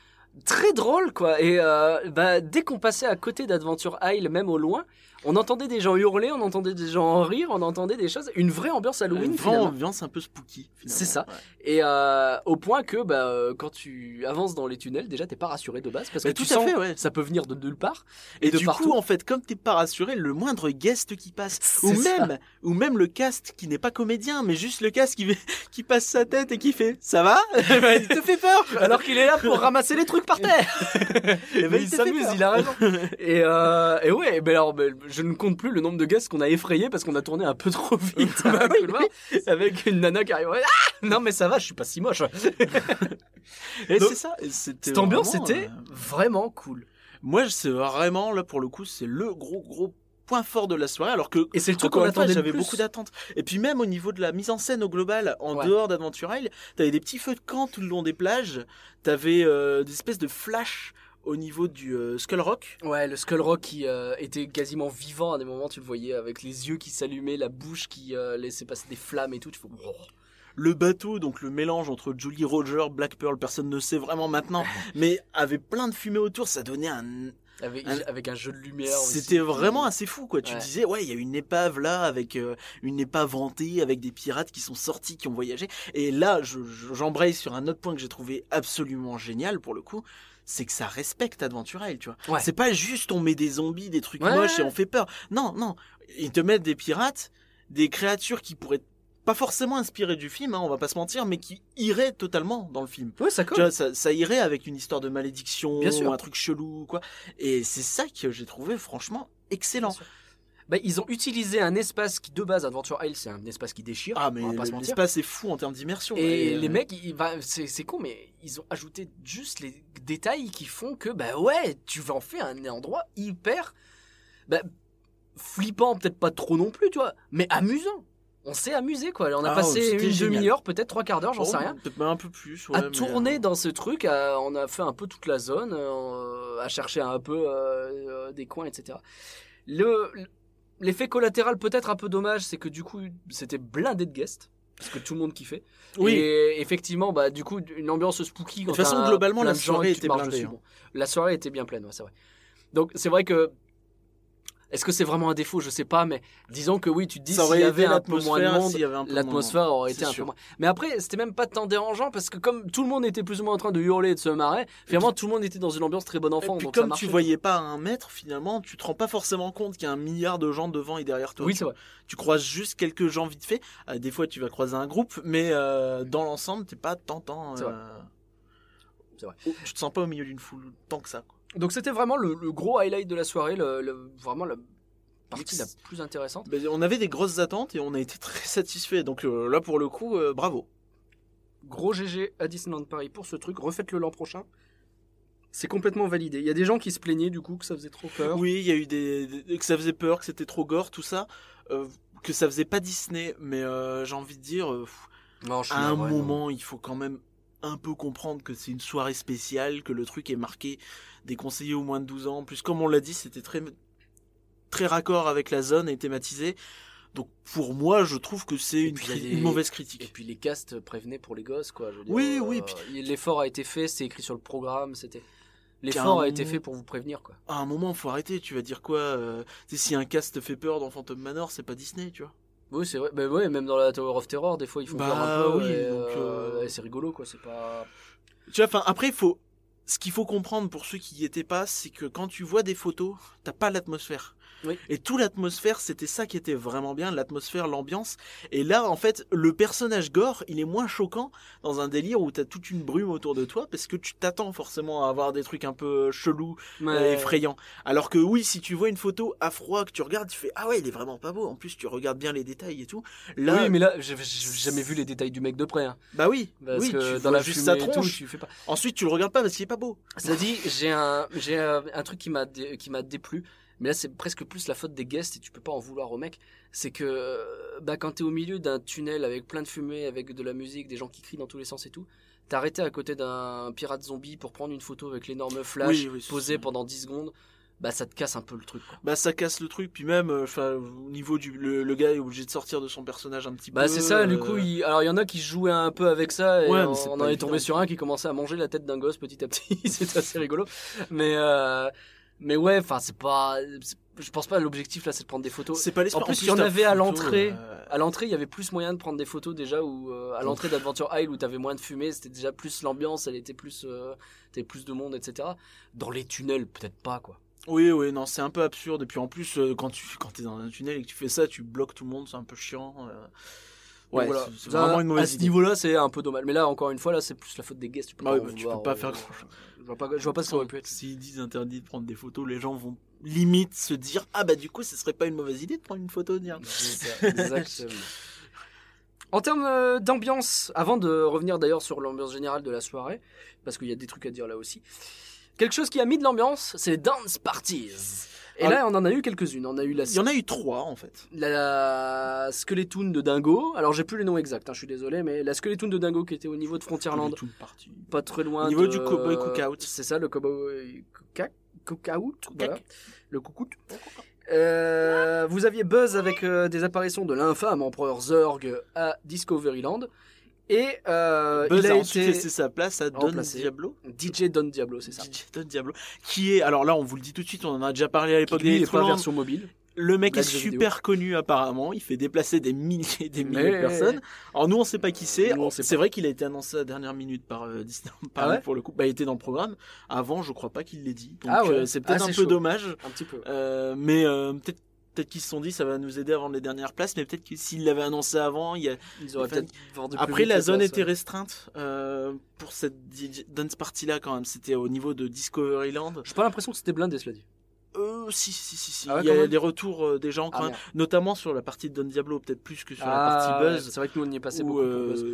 très drôle, quoi. Et euh, bah, dès qu'on passait à côté d'Adventure Isle, même au loin, on entendait des gens hurler, on entendait des gens rire, on entendait des choses. Une vraie ambiance Halloween, Une vraie ambiance un peu spooky. C'est ça. Ouais. Et euh, au point que bah, euh, quand tu avances dans les tunnels, déjà, t'es pas rassuré de base parce que Bah, tu tout à sens fait, ouais. ça peut venir de nulle part. Et, de du partout. coup, en fait, comme t'es pas rassuré, le moindre guest qui passe, ou ça. même, ou même le cast qui n'est pas comédien, mais juste le cast qui, qui passe sa tête et qui fait, ça va? Bah, Il te fait peur. Alors qu'il est là pour ramasser les trucs par terre. Et ben, Mais il s'amuse, il a raison. et, euh, et ouais, mais alors, mais je ne compte plus le nombre de guests qu'on a effrayés parce qu'on a tourné un peu trop vite Bah couloir, avec une nana qui arrive. Ah non, mais ça va, je suis pas si moche. Et c'est ça. Cette ambiance vraiment, était euh, vraiment cool. Moi, c'est vraiment, là, pour le coup, c'est le gros, gros point fort de la soirée, alors que Et c'est le truc qu'on attendait j'avais beaucoup d'attentes. Et puis même au niveau de la mise en scène au global, en Ouais. dehors d'Adventure Isle, t'avais des petits feux de camp tout le long des plages. T'avais euh, des espèces de flash au niveau du euh, Skull Rock. Ouais, le Skull Rock qui euh, était quasiment vivant à des moments, tu le voyais avec les yeux qui s'allumaient, la bouche qui euh, laissait passer des flammes et tout. Tu fais. Le bateau, donc le mélange entre Julie Roger, Black Pearl, personne ne sait vraiment maintenant, mais avait plein de fumée autour, ça donnait un... avec, Un- avec un jeu de lumière. C'était vraiment assez fou, quoi. Tu Ouais. disais, ouais, il y a une épave là, avec euh, une épave hantée, avec des pirates qui sont sortis, qui ont voyagé. Et là, je- je- j'embraye sur un autre point que j'ai trouvé absolument génial, pour le coup, c'est que ça respecte Adventure Isle, tu vois. Ouais. C'est pas juste on met des zombies, des trucs Ouais, moches et on fait peur. Non, non. Ils te mettent des pirates, des créatures qui pourraient pas forcément inspirées du film, hein, on va pas se mentir, mais qui iraient totalement dans le film. Ouais, ça vois, ça, ça irait avec une histoire de malédiction, Bien sûr. ou un truc chelou, quoi. Et c'est ça que j'ai trouvé franchement excellent. Bah, ils ont utilisé un espace qui, de base, Adventure Isle, c'est un espace qui déchire. Ah, mais l'espace est fou en termes d'immersion. Et euh, les mecs, ils- bah, c'est con, mais ils ont ajouté juste les détails qui font que, bah ouais, tu vas en faire un endroit hyper. Bah, flippant, peut-être pas trop non plus, tu vois, mais amusant. On s'est amusé, quoi. On a Ah, passé c'était une demi-heure, peut-être trois quarts d'heure, j'en oh, sais rien. Peut-être même un peu plus. ouais, à mais, tourner euh, dans ce truc, à- on a fait un peu toute la zone, euh, à chercher un peu euh, euh, des coins, etc. Le l'effet collatéral peut-être un peu dommage, c'est que du coup c'était blindé de guests parce que tout le monde kiffait. Oui. Et effectivement, bah du coup une ambiance spooky. De toute façon, globalement, la soirée était blindée, hein. Bon, la soirée était bien pleine, ouais, c'est vrai. Donc c'est vrai que est-ce que c'est vraiment un défaut? Je sais pas, mais disons que oui, tu te dis s'il y avait un peu moins de l'atmosphère monde, s'il y avait un peu moins de monde. l'atmosphère aurait été un peu moins. Mais après, c'était même pas tant dérangeant parce que comme tout le monde était plus ou moins en train de hurler et de se marrer, finalement tout le monde était dans une ambiance très bon Et enfant. puis donc ça comme tu voyais pas à un mètre, finalement, tu te rends pas forcément compte qu'il y a un milliard de gens devant et derrière toi. Oui, c'est vrai. Tu croises juste quelques gens vite fait. Euh, des fois, tu vas croiser un groupe, mais euh, dans l'ensemble, t'es pas tant tant. C'est vrai. euh, C'est vrai. oh, tu te sens pas au milieu d'une foule tant que ça. quoi. Donc c'était vraiment le, le gros highlight de la soirée, le, le- vraiment la partie la plus intéressante. Mais on avait des grosses attentes et on a été très satisfaits. Donc euh, là, pour le coup, euh, bravo. Gros GG à Disneyland Paris pour ce truc. Refaites-le l'an prochain. C'est complètement validé. Il y a des gens qui se plaignaient du coup que ça faisait trop peur. Oui, il y a eu des, des- que ça faisait peur, que c'était trop gore, tout ça. euh, que ça faisait pas Disney, mais j'ai envie de dire, pff, Non, je suis à un non. moment, il faut quand même un peu comprendre que c'est une soirée spéciale, que le truc est marqué déconseillé aux moins de 12 ans. En plus, comme on l'a dit, c'était très, très raccord avec la zone et thématisé. Donc pour moi, je trouve que c'est Et une, mauvaise Et critique. puis les castes prévenaient pour les gosses, quoi. je veux dire, Oui, euh, oui, puis- L'effort a été fait, c'est écrit sur le programme, c'était. L'effort un a été fait pour vous prévenir, quoi. À un moment, faut arrêter. Tu vas dire quoi euh, Si un cast te fait peur dans Phantom Manor, c'est pas Disney, tu vois. Oui, c'est vrai. Bah ouais, même dans la Tower of Terror, des fois ils font Bah peur un peu. oui, et, euh, euh, et c'est rigolo, quoi. C'est pas. Tu vois, enfin, après, il faut. Ce qu'il faut comprendre pour ceux qui y étaient pas, c'est que quand tu vois des photos, t'as pas l'atmosphère. Oui. Et tout l'atmosphère, c'était ça qui était vraiment bien, l'atmosphère, l'ambiance. Et là, en fait, le personnage gore, il est moins choquant dans un délire où t'as toute une brume autour de toi, parce que tu t'attends forcément à avoir des trucs un peu chelous, euh, Mais- effrayants. Alors que oui, si tu vois une photo à froid, que tu regardes, tu fais ah ouais, il est vraiment pas beau. En plus, tu regardes bien les détails et tout. Là, Oui, mais là, j'ai jamais vu les détails du mec de près. Hein. bah oui, Parce oui, que tu dans vois la juste fumée sa et tout, tronche. tu fais pas. Ensuite, tu le regardes pas parce qu'il est pas beau. Cela dit, j'ai un, j'ai un, un truc qui m'a, dé- qui m'a déplu. Mais là, c'est presque plus la faute des guests et tu peux pas en vouloir au mec. C'est que, euh, bah, quand t'es au milieu d'un tunnel avec plein de fumée, avec de la musique, des gens qui crient dans tous les sens et tout, t'es arrêté à côté d'un pirate zombie pour prendre une photo avec l'énorme flash Oui, oui, c'est posé pendant 10 secondes. Bah, ça te casse un peu le truc, quoi. bah ça casse le truc puis même euh, enfin au niveau du le, le gars est obligé de sortir de son personnage un petit Bah peu c'est ça, du euh, coup, il... alors il y en a qui jouaient un peu avec ça, et Ouais, on, c'est on en est tombé sur un qui commençait à manger la tête d'un gosse petit à petit, c'était assez rigolo. Mais euh... mais ouais, enfin c'est pas, je pense pas l'objectif là c'est de prendre des photos. c'est pas l'esprit. En plus, il y en avait à l'entrée. euh, À l'entrée, il y avait plus moyen de prendre des photos déjà où euh, à l'entrée d'Adventure Isle où t'avais moins de fumée, c'était déjà plus l'ambiance, elle était plus, euh, t'avais plus de monde, etc. Dans les tunnels, peut-être pas quoi. Oui oui non c'est un peu absurde et puis en plus euh, quand tu quand t'es dans un tunnel et que tu fais ça tu bloques tout le monde c'est un peu chiant. Ouais voilà. c'est- vraiment une à mauvaise ce idée. niveau-là, c'est un peu dommage. Mais là, encore une fois, là, c'est plus la faute des guests. Tu peux Bah pas, oui, bah, tu vouloir, peux pas euh, faire grand-chose. Je vois pas, je vois pas ce que ça aurait pu être. S'ils disent interdit de prendre des photos, les gens vont limite se dire ah bah du coup ce serait pas une mauvaise idée de prendre une photo dire. C'est ça, Exactement. En termes euh, d'ambiance, avant de revenir d'ailleurs sur l'ambiance générale de la soirée, parce qu'il y a des trucs à dire là aussi, quelque chose qui a mis de l'ambiance, c'est les dance parties. Et Ah, là, on en a eu quelques-unes. On a eu la, Il y en a eu trois en fait. la Skeletoon de Dingo. Alors, j'ai plus les noms exacts, hein, je suis désolé, mais la Skeletoon de Dingo qui était au niveau de Frontierland, pas très loin. Au niveau de- du Cowboy Cookout. C'est ça, le Cowboy Cookout. voilà. Le Cookout. Euh, vous aviez Buzz avec euh, des apparitions de l'infâme empereur Zurg à Discoveryland. Et euh, Buzz il a, a ensuite été laissé sa place à Don. Diablo. DJ Don Diablo, c'est ça. DJ Don Diablo, qui est, alors là on vous le dit tout de suite, on en a déjà parlé à l'époque est pas version mobile. Le mec est vidéo. super connu apparemment, il fait déplacer des milliers et des milliers Mais- de personnes. Alors nous on sait pas qui c'est, c'est vrai qu'il a été annoncé à la dernière minute par euh, Disney par- Ah ouais pour le coup, bah il était dans le programme. Avant je crois pas qu'il l'ait dit, donc Ah ouais. euh, c'est peut-être Ah, un peu chaud. dommage, Un petit peu. Euh, mais euh, peut-être peut-être qu'ils se sont dit ça va nous aider à vendre les dernières places, mais peut-être que s'il l'avait annoncé avant, il y a... Ils auraient peut-être vendu plus après la zone places, était ouais. restreinte euh, pour cette dance party là quand même, c'était au niveau de Discoveryland. J'ai pas l'impression que c'était blindé, cela dit. Euh, si, si, si, si. Ah ouais, il y a des retours euh, des gens, quand Ah, même, notamment sur la partie de Don Diablo, peut-être plus que sur la Ah, partie Buzz. C'est vrai que nous on y est passé où, beaucoup. pour Buzz.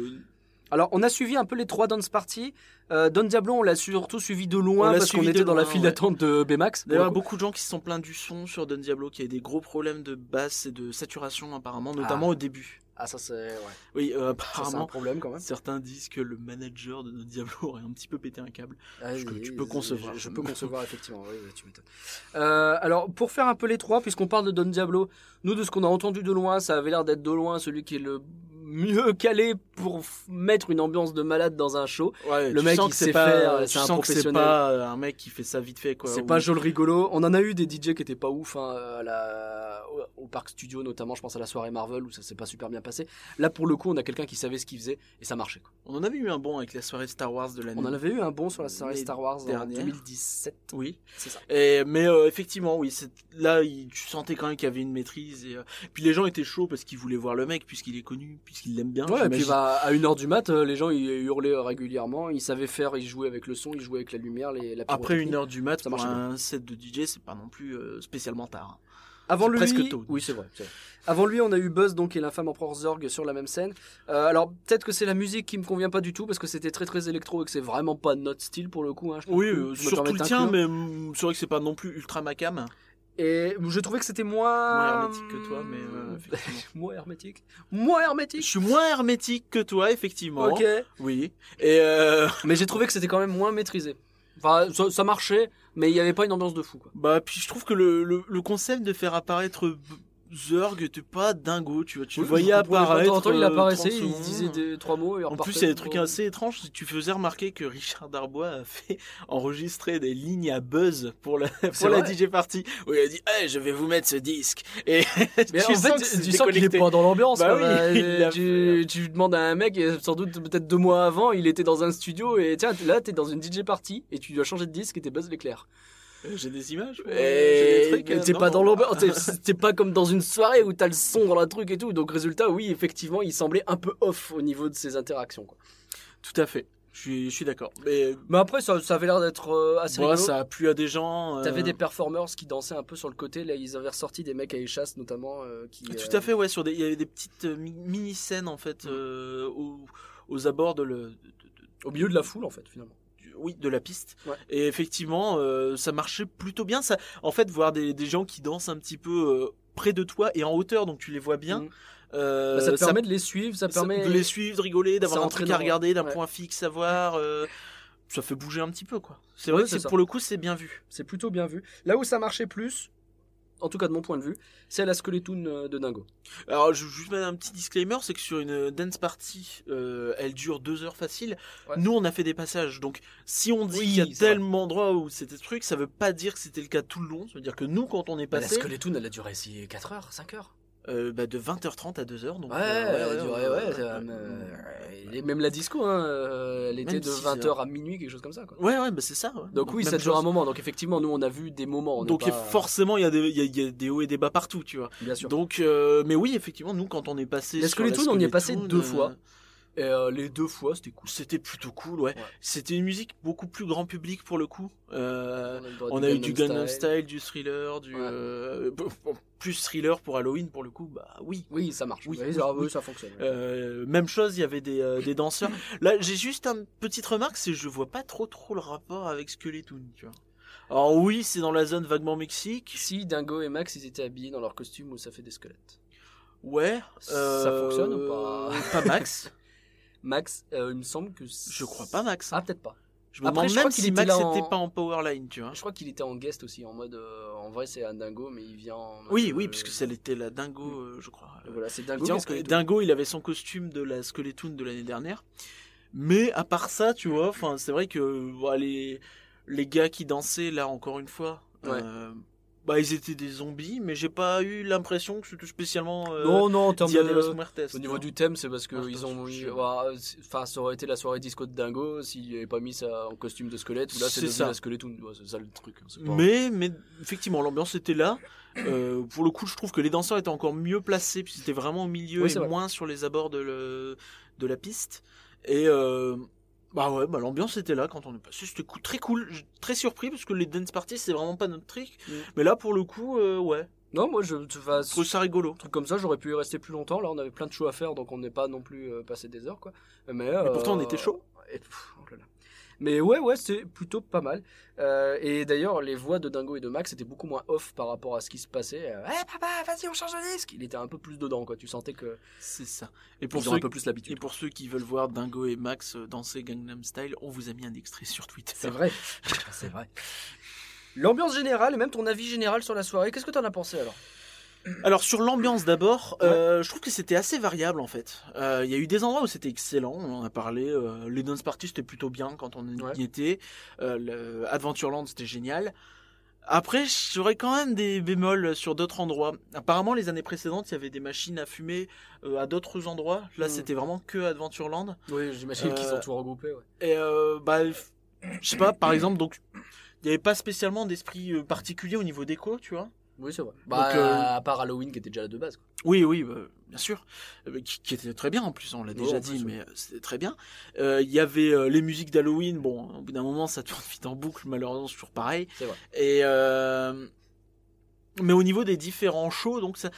Alors, on a suivi un peu les trois dance parties. Euh, Don Diablo, on l'a surtout suivi de On loin l'a parce qu'on était dans la file ouais. d'attente de Baymax. D'ailleurs, y coup. beaucoup de gens qui se sont plaints du son sur Don Diablo, qui a des gros problèmes de basse et de saturation apparemment, notamment Ah. au début. Ah, ça c'est ouais. Oui, euh, Ça, c'est un apparemment. problème quand même. Certains disent que le manager de Don Diablo aurait un petit peu pété un câble. Ah, Je- oui, tu peux concevoir. Je, je peux concevoir, effectivement. Tu m'étonnes. Euh, alors, pour faire un peu les trois, puisqu'on parle de Don Diablo, nous, de ce qu'on a entendu de loin, ça avait l'air d'être de loin celui qui est le mieux calé pour mettre une ambiance de malade dans un show. Ouais, Le mec, sens il sait faire, c'est un sens que c'est professionnel. pas euh, un mec qui fait ça vite fait, quoi. C'est Ou- pas Joel rigolo. On en a eu des DJ qui étaient pas ouf hein, à la- au, Parc Studio, notamment, je pense à la soirée Marvel où ça s'est pas super bien passé. Là, pour le coup, on a quelqu'un qui savait ce qu'il faisait et ça marchait. quoi. On en avait eu un bon avec la soirée Star Wars de l'année. On en avait eu un bon sur la soirée Star Wars en dernières. 2017. Oui. C'est ça. Et, mais euh, effectivement, oui, là, il- tu sentais quand même qu'il y avait une maîtrise. Et, euh, puis les gens étaient chauds parce qu'ils voulaient voir le mec, puisqu'il est connu, puisqu'ils l'aiment bien. Ouais, et puis bah, à 1h du mat, euh, les gens ils hurlaient régulièrement, ils savaient faire, ils jouaient avec le son, ils jouaient avec la lumière, les, la Après pyrotechnie. une heure du mat, ça pour marchait un set de DJ, c'est pas non plus euh, spécialement tard. Avant lui, presque tôt. oui c'est vrai. Avant lui, on a eu Buzz donc et l'infâme empereur Zorg sur la même scène. Euh, alors peut-être que c'est la musique qui me convient pas du tout parce que c'était très très électro et que c'est vraiment pas notre style pour le coup. Hein, je Oui, euh, je me surtout le tien, mais hum, c'est vrai que c'est pas non plus ultra macam. Et je trouvais que c'était moins Moins hermétique que toi, mais euh, effectivement. moins hermétique, moins Je hermétique. suis moins hermétique que toi, effectivement. Ok. Oui. Et euh, Mais j'ai trouvé que c'était quand même moins maîtrisé. Enfin, ça, ça marchait, mais il y avait pas une ambiance de fou. Quoi. bah puis je trouve que le, le, le concept de faire apparaître Zurg était pas dingo, tu vois. Tu le voyais apparaître. Temps en temps, il euh, apparaissait, 30 il disait des trois mots et En plus, il y a des trucs Bon. assez étranges. Tu faisais remarquer que Richard Darbois a fait enregistrer des lignes à buzz pour la, pour la DJ party. Où il a dit, je vais vous mettre ce disque. Et Mais tu en sens fait, que tu sens qu'il est pas dans l'ambiance. Bah oui, Bah, il l'a tu, tu demandes à un mec, sans doute peut-être deux mois avant, il était dans un studio et tiens, là t'es dans une DJ party et tu dois changer de disque et t'es Buzz l'éclair. Euh, J'ai des images. Et euh, t'es non. pas dans l'ambiance, t'es- pas comme dans une soirée où t'as le son dans la truc et tout. Donc résultat, oui, effectivement, il semblait un peu off au niveau de ses interactions. Quoi. Tout à fait. Je suis, je suis d'accord. Mais Mais après, ça, ça avait l'air d'être euh, assez rigolo. ça a plu à des gens. euh, T'avais des performers qui dansaient un peu sur le côté. Là, ils avaient ressorti des mecs à échasse notamment. euh, qui, Tout euh, à fait, ouais. Sur des, il y avait des petites euh, mi- mini-scènes en fait Mm. euh, aux, aux abords de le, de- de- Au milieu de la foule, en fait, finalement. Oui, de la piste. Ouais. Et effectivement, euh, ça marchait plutôt bien. Ça, en fait, voir des, des gens qui dansent un petit peu euh, près de toi et en hauteur, donc tu les vois bien. Mm. euh, Bah, ça te permet de les suivre, ça ça- permet de les suivre, de rigoler, d'avoir un truc à regarder, d'un ouais. point fixe à voir. euh, ça fait bouger un petit peu, quoi. C'est Ouais, vrai que c'est c'est- ça. pour le coup, c'est bien vu. C'est plutôt bien vu. Là où ça marchait plus, en tout cas de mon point de vue, c'est à la Skeletoon euh, de Dingo. Alors, je vais juste mettre un petit disclaimer, c'est que sur une dance party, euh, elle dure deux heures facile. Ouais. Nous, on a fait des passages, donc si on dit Oui, qu'il y a tellement d'endroits où c'était ce truc, ça veut pas dire que c'était le cas tout le long. Ça veut dire que nous, quand on est Bah, la passé, Skeletoon, elle a duré 4 heures, 5 heures. Euh, bah, de 20h30 à 2h, donc Ouais, elle ouais. même la disco, hein, euh, elle était Même de six 20h heures. à minuit, quelque chose comme ça. Quoi. ouais, ouais, bah c'est ça. ouais. Donc, oui, ça dure un moment. Donc effectivement, nous, on a vu des moments. Donc pas- forcément, il y, a des- il y, a- il y a des hauts et des bas partout, tu vois. bien sûr. Donc, euh, mais oui, effectivement, nous, quand on est passé La sur la Skeletoon, on y est passé deux fois. Et euh, les deux fois, c'était cool. C'était plutôt cool, ouais. Ouais. C'était une musique beaucoup plus grand public pour le coup. Euh, a On a eu du Gangnam Style. Style, du thriller, du Ouais. euh, plus thriller pour Halloween pour le coup. Bah oui. Oui, ça marche. Oui, ça, oui. oui, ça fonctionne. Même chose, il y avait des, des danseurs. Là, j'ai juste une petite remarque, c'est que je vois pas trop trop le rapport avec Skeleton, tu vois. Alors oui, c'est dans la zone vaguement Mexique. Si Dingo et Max, ils étaient habillés dans leur costume où ça fait des squelettes. Ouais. Ça fonctionne ou pas? Pas Max. Max, euh, il me semble que. Je crois pas Max. Ah, peut-être pas. Je me Après, demande même si était Max là en- était pas en Powerline, tu vois. Je crois qu'il était en guest aussi, en mode. euh, en vrai, c'est un Dingo, mais il vient en. mode, Oui, euh, oui, puisque celle était la Dingo, euh, je crois. Voilà, c'est Dingo. Dingo, il avait son costume de la Skeletoon de l'année dernière. Mais à part ça, tu vois, enfin, c'est vrai que bah, les, les gars qui dansaient là, encore une fois, Ouais. euh, bah, ils étaient des zombies, mais j'ai pas eu l'impression que c'était spécialement euh, Non, non, en termes de los de. Muertes. Au niveau du thème, c'est parce Ah, qu'ils putain, ont c'est- Enfin, ça aurait été la soirée disco de Dingo s'il avait pas mis ça en costume de squelette. Ou là, c'est devenu ça. la Skeleton. Ouais, c'est ça le truc. hein, pas- Mais, mais effectivement, l'ambiance était là. Euh, pour le coup, je trouve que les danseurs étaient encore mieux placés, puisqu'ils étaient vraiment au milieu Oui, et c'est vrai. moins sur les abords de, le, de la piste. Et euh, Bah ouais, bah l'ambiance était là quand on est passé. C'était cou- très cool. Très surpris parce que les dance parties, c'est vraiment pas notre truc. Mm. Mais là, pour le coup, euh, ouais. Non, moi, je, Je trouve ça rigolo. truc comme ça, j'aurais pu y rester plus longtemps. Là, on avait plein de shows à faire, donc on n'est pas non plus euh, passé des heures, quoi. Mais, pourtant, on euh, était chaud. et pff, oh là là. Mais ouais, ouais, c'est plutôt pas mal. Euh, et d'ailleurs, les voix de Dingo et de Max étaient beaucoup moins off par rapport à ce qui se passait. Euh, Eh papa, vas-y, on change de disque. Il était un peu plus dedans, quoi. Tu sentais que C'est ça. Et pour, ils ont ceux, un peu plus et pour ceux qui veulent voir Dingo et Max euh, danser Gangnam Style, on vous a mis un extrait sur Twitter. C'est vrai, c'est vrai. L'ambiance générale et même ton avis général sur la soirée, qu'est-ce que t'en as pensé alors? Alors sur l'ambiance d'abord, Ouais. euh, je trouve que c'était assez variable en fait. Euh, Il y a eu des endroits où c'était excellent, on en a parlé. euh, les dance parties c'était plutôt bien quand on y Ouais. était. Euh, le Adventureland c'était génial. Après, j'aurais quand même des bémols sur d'autres endroits. Apparemment, les années précédentes, il y avait des machines à fumer euh, à d'autres endroits. Là, Mm. c'était vraiment que Adventureland. Oui, j'imagine Euh, qu'ils ont tout regroupé. Ouais. Et euh, bah, je sais pas, par exemple, donc il n'y avait pas spécialement d'esprit euh, particulier au niveau déco, tu vois. Oui, c'est vrai. Bah, euh, à part Halloween qui était déjà là de base. Quoi. Oui, oui, bah, bien sûr. Euh, qui, qui était très bien en plus, on l'a déjà dit, plus, mais euh, c'était très bien. Euh, Il y avait les musiques d'Halloween, bon, au bout d'un moment ça tourne vite en boucle, malheureusement c'est toujours pareil. C'est vrai. Et mais au niveau des différents shows, donc ça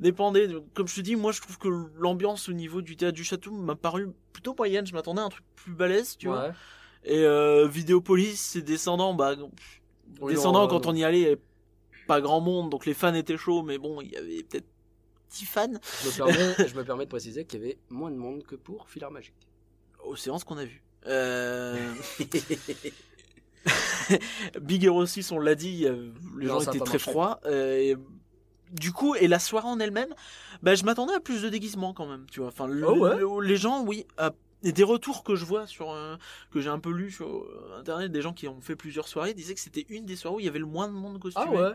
dépendait. Comme je te dis, moi je trouve que l'ambiance au niveau du théâtre du château m'a paru plutôt moyenne. Je m'attendais à un truc plus balèze, tu vois. Ouais. Et euh, Vidéopolis, c'est descendant, bah Oui, descendant non, quand on y allait, pas grand monde, donc les fans étaient chauds, mais bon, il y avait peut-être 10 fans. Je me, permets, je me permets de préciser qu'il y avait moins de monde que pour Filar Magique. aux séances qu'on a vues. Euh... Big Hero 6, on l'a dit, les Non, gens étaient très froids. euh, et du coup, et la soirée en elle-même, bah, je m'attendais à plus de déguisements quand même, tu vois. Enfin, le- Oh ouais le- les gens, oui, à- et des retours que je vois sur euh, que j'ai un peu lu sur euh, internet, des gens qui ont fait plusieurs soirées disaient que c'était une des soirées où il y avait le moins de monde costumé. Ah ouais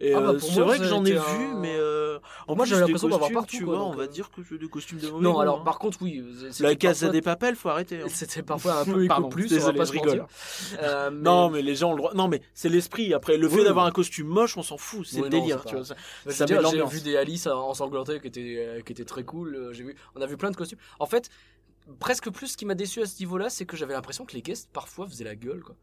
Et Ah bah, euh, c'est vrai que j'en ai vu, mais euh, en Moi, j'avais des l'impression d'avoir partout, Tu quoi, vois, donc, on va dire que c'est des costumes de mauvais Non, goût, alors hein. par contre, oui. La Casa parfois- des Papels, faut arrêter. hein. C'était parfois un peu éco plus, on désolé, va pas je se rigole. mentir. Euh, mais- Non, mais les gens ont le droit. Non, mais c'est l'esprit. Après, le fait Oui, d'avoir un costume moche, on s'en fout. C'est Oui, non, délire, c'est tu vois. ça- j'ai vu des Alice ensanglantées qui étaient, qui étaient très cool. J'ai vu, on a vu plein de costumes. En fait, presque plus ce qui m'a déçu à ce niveau-là, c'est que j'avais l'impression que les guests parfois faisaient la gueule. Quoi.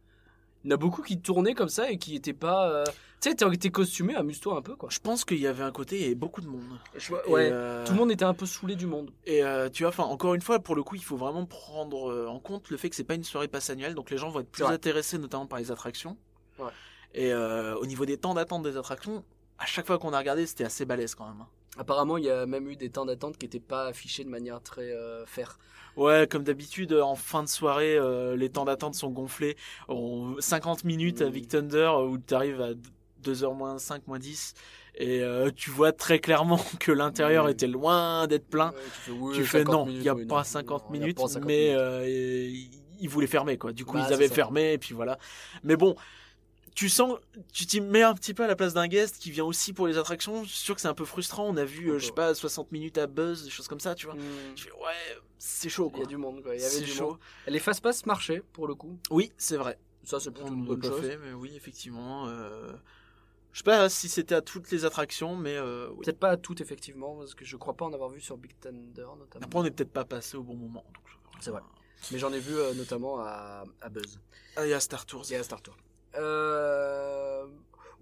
Il y en a beaucoup qui tournaient comme ça et qui étaient pas. euh, Tu sais, t'es costumé, amuse-toi un peu quoi. Je pense qu'il y avait un côté, il y avait beaucoup de monde. Je ouais. euh, Tout le monde était un peu saoulé du monde. Et euh, tu vois, enfin, encore une fois, pour le coup, il faut vraiment prendre en compte le fait que c'est pas une soirée passe annuelle, donc les gens vont être plus intéressés, notamment par les attractions. Ouais. Et au niveau des temps d'attente des attractions, à chaque fois qu'on a regardé, c'était assez balèze quand même. Apparemment, il y a même eu des temps d'attente qui n'étaient pas affichés de manière très euh, faire. Ouais, comme d'habitude, euh, en fin de soirée, euh, les temps d'attente sont gonflés. En 50 minutes Mhm. avec Thunder, euh, où tu arrives à 2h moins 5, moins 10. Et euh, tu vois très clairement que l'intérieur était loin d'être plein. Ouais, tu fais, oui, tu fais 50 non, il n'y a oui, pas non, 50 non, il y a minutes, pas 50 mais minutes. euh, ils voulaient fermer quoi. Du coup, Bah, ils avaient fermé et puis voilà. Mais bon, tu sens, tu t'y mets un petit peu à la place d'un guest qui vient aussi pour les attractions. Je suis sûr que c'est un peu frustrant. On a vu, euh, je sais pas, 60 minutes à Buzz, des choses comme ça, tu vois. Hmm. Je fais ouais, c'est chaud Il y quoi. a du monde, quoi. Il y avait C'est du chaud. monde. Les fast-pass marchaient, pour le coup. Oui, c'est vrai. Ça, c'est plutôt On une bonne chose. fait, mais oui, effectivement. euh, Je sais pas si c'était à toutes les attractions, mais euh, oui. Peut-être pas à toutes, effectivement, parce que je crois pas en avoir vu sur Big Thunder, notamment. Après, on n'est peut-être pas passé au bon moment. C'est vrai. Mais j'en ai vu euh, notamment à, à Buzz. Ah, il y a Star Tours. Et à Star Tour. Euh...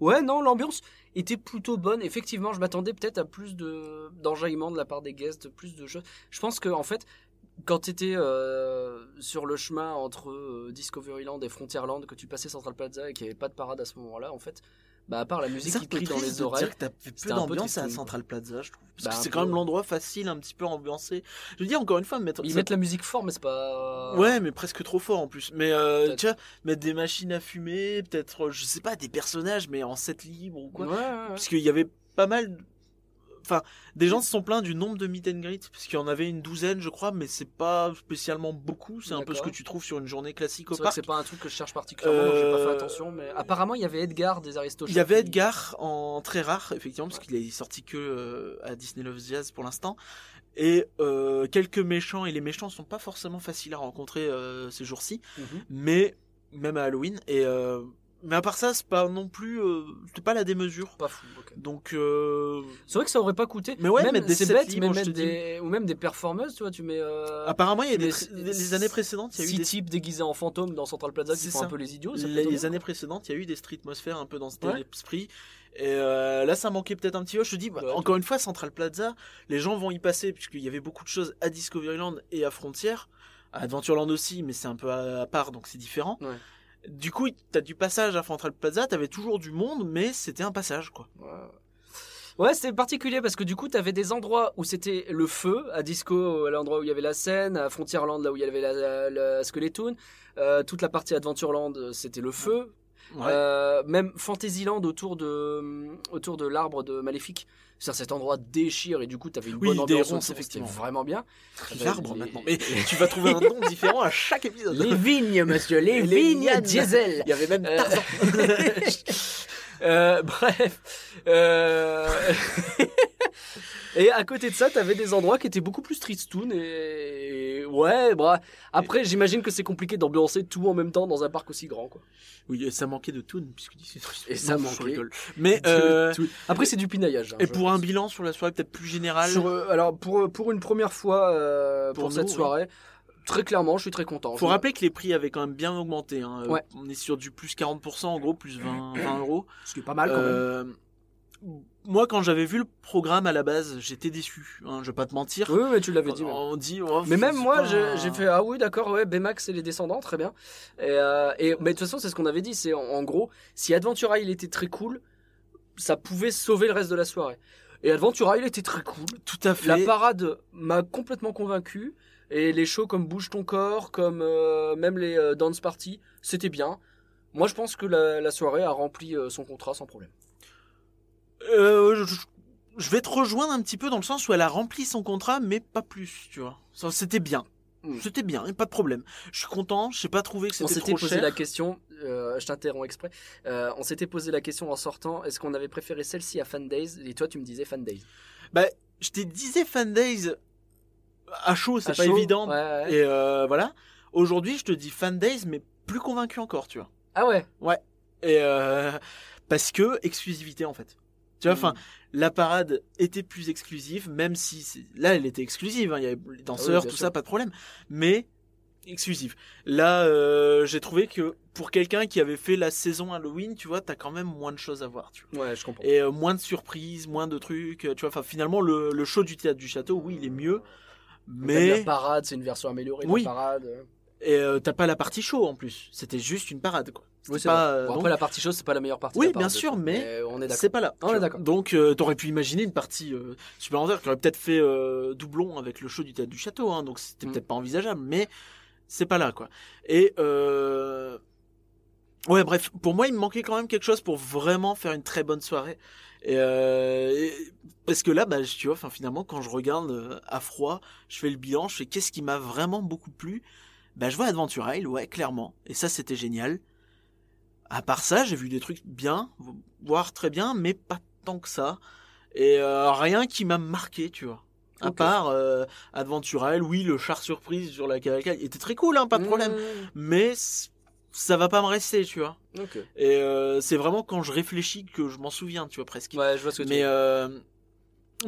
Ouais, non, l'ambiance était plutôt bonne. Effectivement, je m'attendais peut-être à plus de d'enjaillement de la part des guests, plus de choses. Je pense que en fait, quand tu étais sur le chemin entre euh, Discoveryland et Frontierland, que tu passais Central Plaza et qu'il n'y avait pas de parade à ce moment-là, en fait, bah à part la musique C'est qui crie dans les oreilles. dire que t'as fait peu d'ambiance à Central Plaza, je trouve. Parce Bah, que c'est peu, quand même l'endroit facile, un petit peu ambiancé. Je veux dire, encore une fois, mettre. Ils ça- mettent la musique fort, mais c'est pas. Ouais, mais presque trop fort en plus. Mais euh, tu vois, mettre des machines à fumer, peut-être, euh, je sais pas, des personnages, mais en set libre ou quoi. Ouais, ouais, ouais. Parce qu'il y avait pas mal. Enfin, des gens se sont plaints du nombre de meet and greet, parce qu'il y en avait une douzaine, je crois, mais c'est pas spécialement beaucoup. C'est un peu ce que tu trouves sur une journée classique au parc. c'est pas un truc que je cherche particulièrement, j'ai pas fait attention. Mais apparemment, il y avait Edgar des Aristochats. Il y avait Edgar en très rare, effectivement, parce qu'il est sorti que euh, à Disney Love Jazz pour l'instant. Et euh, quelques méchants, et les méchants sont pas forcément faciles à rencontrer euh, ces jours-ci, Mhm. mais même à Halloween. Et Mais à part ça, c'est pas non plus, euh, c'était pas la démesure. Pas fou. ok. Donc, euh, C'est vrai que ça aurait pas coûté. Mais ouais, même, mettre des c'est bête, mais mettre des ou même des performeuses, tu vois, tu mets. euh, apparemment, il y a des, tr- les années précédentes, il y a eu six des types déguisés en fantômes dans Central Plaza qui C'est font ça. un peu les idiots. ça les, années précédentes, il y a eu des streetmosphères un peu dans cet Ouais. esprit. Et euh, là, ça manquait peut-être un petit peu. Je te dis, bah, Ouais. encore une fois, Central Plaza, les gens vont y passer, puisqu'il y avait beaucoup de choses à Discoveryland et à Frontier. À Adventureland aussi, mais c'est un peu à, à part, donc c'est différent. Ouais. Du coup, t'as du passage à Central Plaza, t'avais toujours du monde, mais c'était un passage, quoi. Ouais. Ouais, c'était particulier parce que du coup, t'avais des endroits où c'était le feu, à Disco, à l'endroit où il y avait la scène, à Frontierland, là où il y avait la, la, la Skeletoon, euh, toute la partie Adventureland, euh, c'était le feu. Ouais. Euh, même Fantasyland autour de, autour de l'arbre de Maléfique. C'est-à-dire, cet endroit déchire et du coup, t'avais une Oui, bonne ambiance. ronces, effectivement. Vraiment bien. L'arbre les- maintenant. Mais tu vas trouver un nom différent à chaque épisode. Les vignes, monsieur, les, Les vignes lianes. diesel. Il y avait même Euh, Tarzan. Euh, bref. Euh, et à côté de ça, t'avais des endroits qui étaient beaucoup plus tristoun et ouais, bah après j'imagine que c'est compliqué d'ambiancer tout en même temps dans un parc aussi grand quoi. Oui, et ça manquait de Toon, puisque c'est. Et ça manquait. Mais euh, Après c'est du pinaillage. hein, et pour un bilan sur la soirée peut-être plus général. Sur, euh, alors pour pour une première fois euh, pour, Pour cette nous, soirée, très clairement, je suis très content. Faut Je- rappeler que les prix avaient quand même bien augmenté. hein. Euh, Ouais. On est sur du plus 40% en gros, plus 20, 20 euros. ce qui est pas mal quand même. Moi, quand j'avais vu le programme à la base, j'étais déçu. Hein, je vais pas te mentir. Oui, mais tu l'avais dit. même. On dit. oh, Mais même moi, pas- j'ai fait ah oui d'accord ouais Baymax et les descendants très bien. Et, euh, et mais de toute façon c'est ce qu'on avait dit c'est en, en gros si Adventura il était très cool, ça pouvait sauver le reste de la soirée. Et Adventura il était très cool. Tout à fait. La parade m'a complètement convaincu et les shows comme Bouge ton corps, comme euh, même les euh, dance parties, c'était bien. Moi je pense que la, la soirée a rempli son contrat sans problème. Euh, je, je vais te rejoindre un petit peu dans le sens où elle a rempli son contrat, mais pas plus, tu vois. C'était bien. Mm. C'était bien, et pas de problème. Je suis content, j'ai pas trouvé que On c'était s'était trop posé cher. la question, euh, je t'interromps exprès, euh, on s'était posé la question en sortant, est-ce qu'on avait préféré celle-ci à Fan Days Et toi tu me disais Fan Days. Bah, je t'ai disais Fan Days à chaud, c'est pas chaud, évident. ouais, ouais. Et euh, voilà. Aujourd'hui, je te dis Fan Days, mais plus convaincu encore, tu vois. Ah ouais Et euh, parce que exclusivité en fait. Tu vois, Mm. enfin, la parade était plus exclusive, même si là, elle était exclusive. hein, Il y avait les danseurs, bien tout sûr. ça, pas de problème. Mais exclusive. Là, euh, j'ai trouvé que pour quelqu'un qui avait fait la saison Halloween, tu vois, t'as quand même moins de choses à voir. Tu vois. Ouais, je comprends. Et euh, moins de surprises, moins de trucs. euh, Tu vois, enfin, finalement, le, le show du théâtre du château, oui, il est mieux. Mais la parade, c'est une version améliorée de Oui. la parade. et euh, t'as pas la partie show en plus. C'était juste une parade, quoi. Oui, pas, euh, Bon, donc- après la partie chose, c'est pas la meilleure partie. Oui, bien sûr, trouve. mais on est. C'est pas là. On est d'accord. Donc, euh, t'aurais pu imaginer une partie euh, supplémentaire qui aurait peut-être fait euh, doublon avec le show du théâtre du château. Hein, donc, c'était Mm. peut-être pas envisageable, mais c'est pas là, quoi. Et ouais, bref, pour moi, il me manquait quand même quelque chose pour vraiment faire une très bonne soirée. Et, et- parce que là, bah, tu vois, finalement, quand je regarde à froid, je fais le bilan, je fais qu'est-ce qui m'a vraiment beaucoup plu? Bah, je vois Adventure Isle, ouais, clairement. Et ça, c'était génial. À part ça, j'ai vu des trucs bien, voire très bien, mais pas tant que ça. Et euh, rien qui m'a marqué, tu vois. À part euh, Adventure Isle, oui, le char surprise sur la cavalcade était très cool, hein, pas de problème. Mmh. Mais ça va pas me rester, tu vois. Et euh, c'est vraiment quand je réfléchis que je m'en souviens, tu vois, presque. Ouais, je vois ce que tu Mais, dire. euh,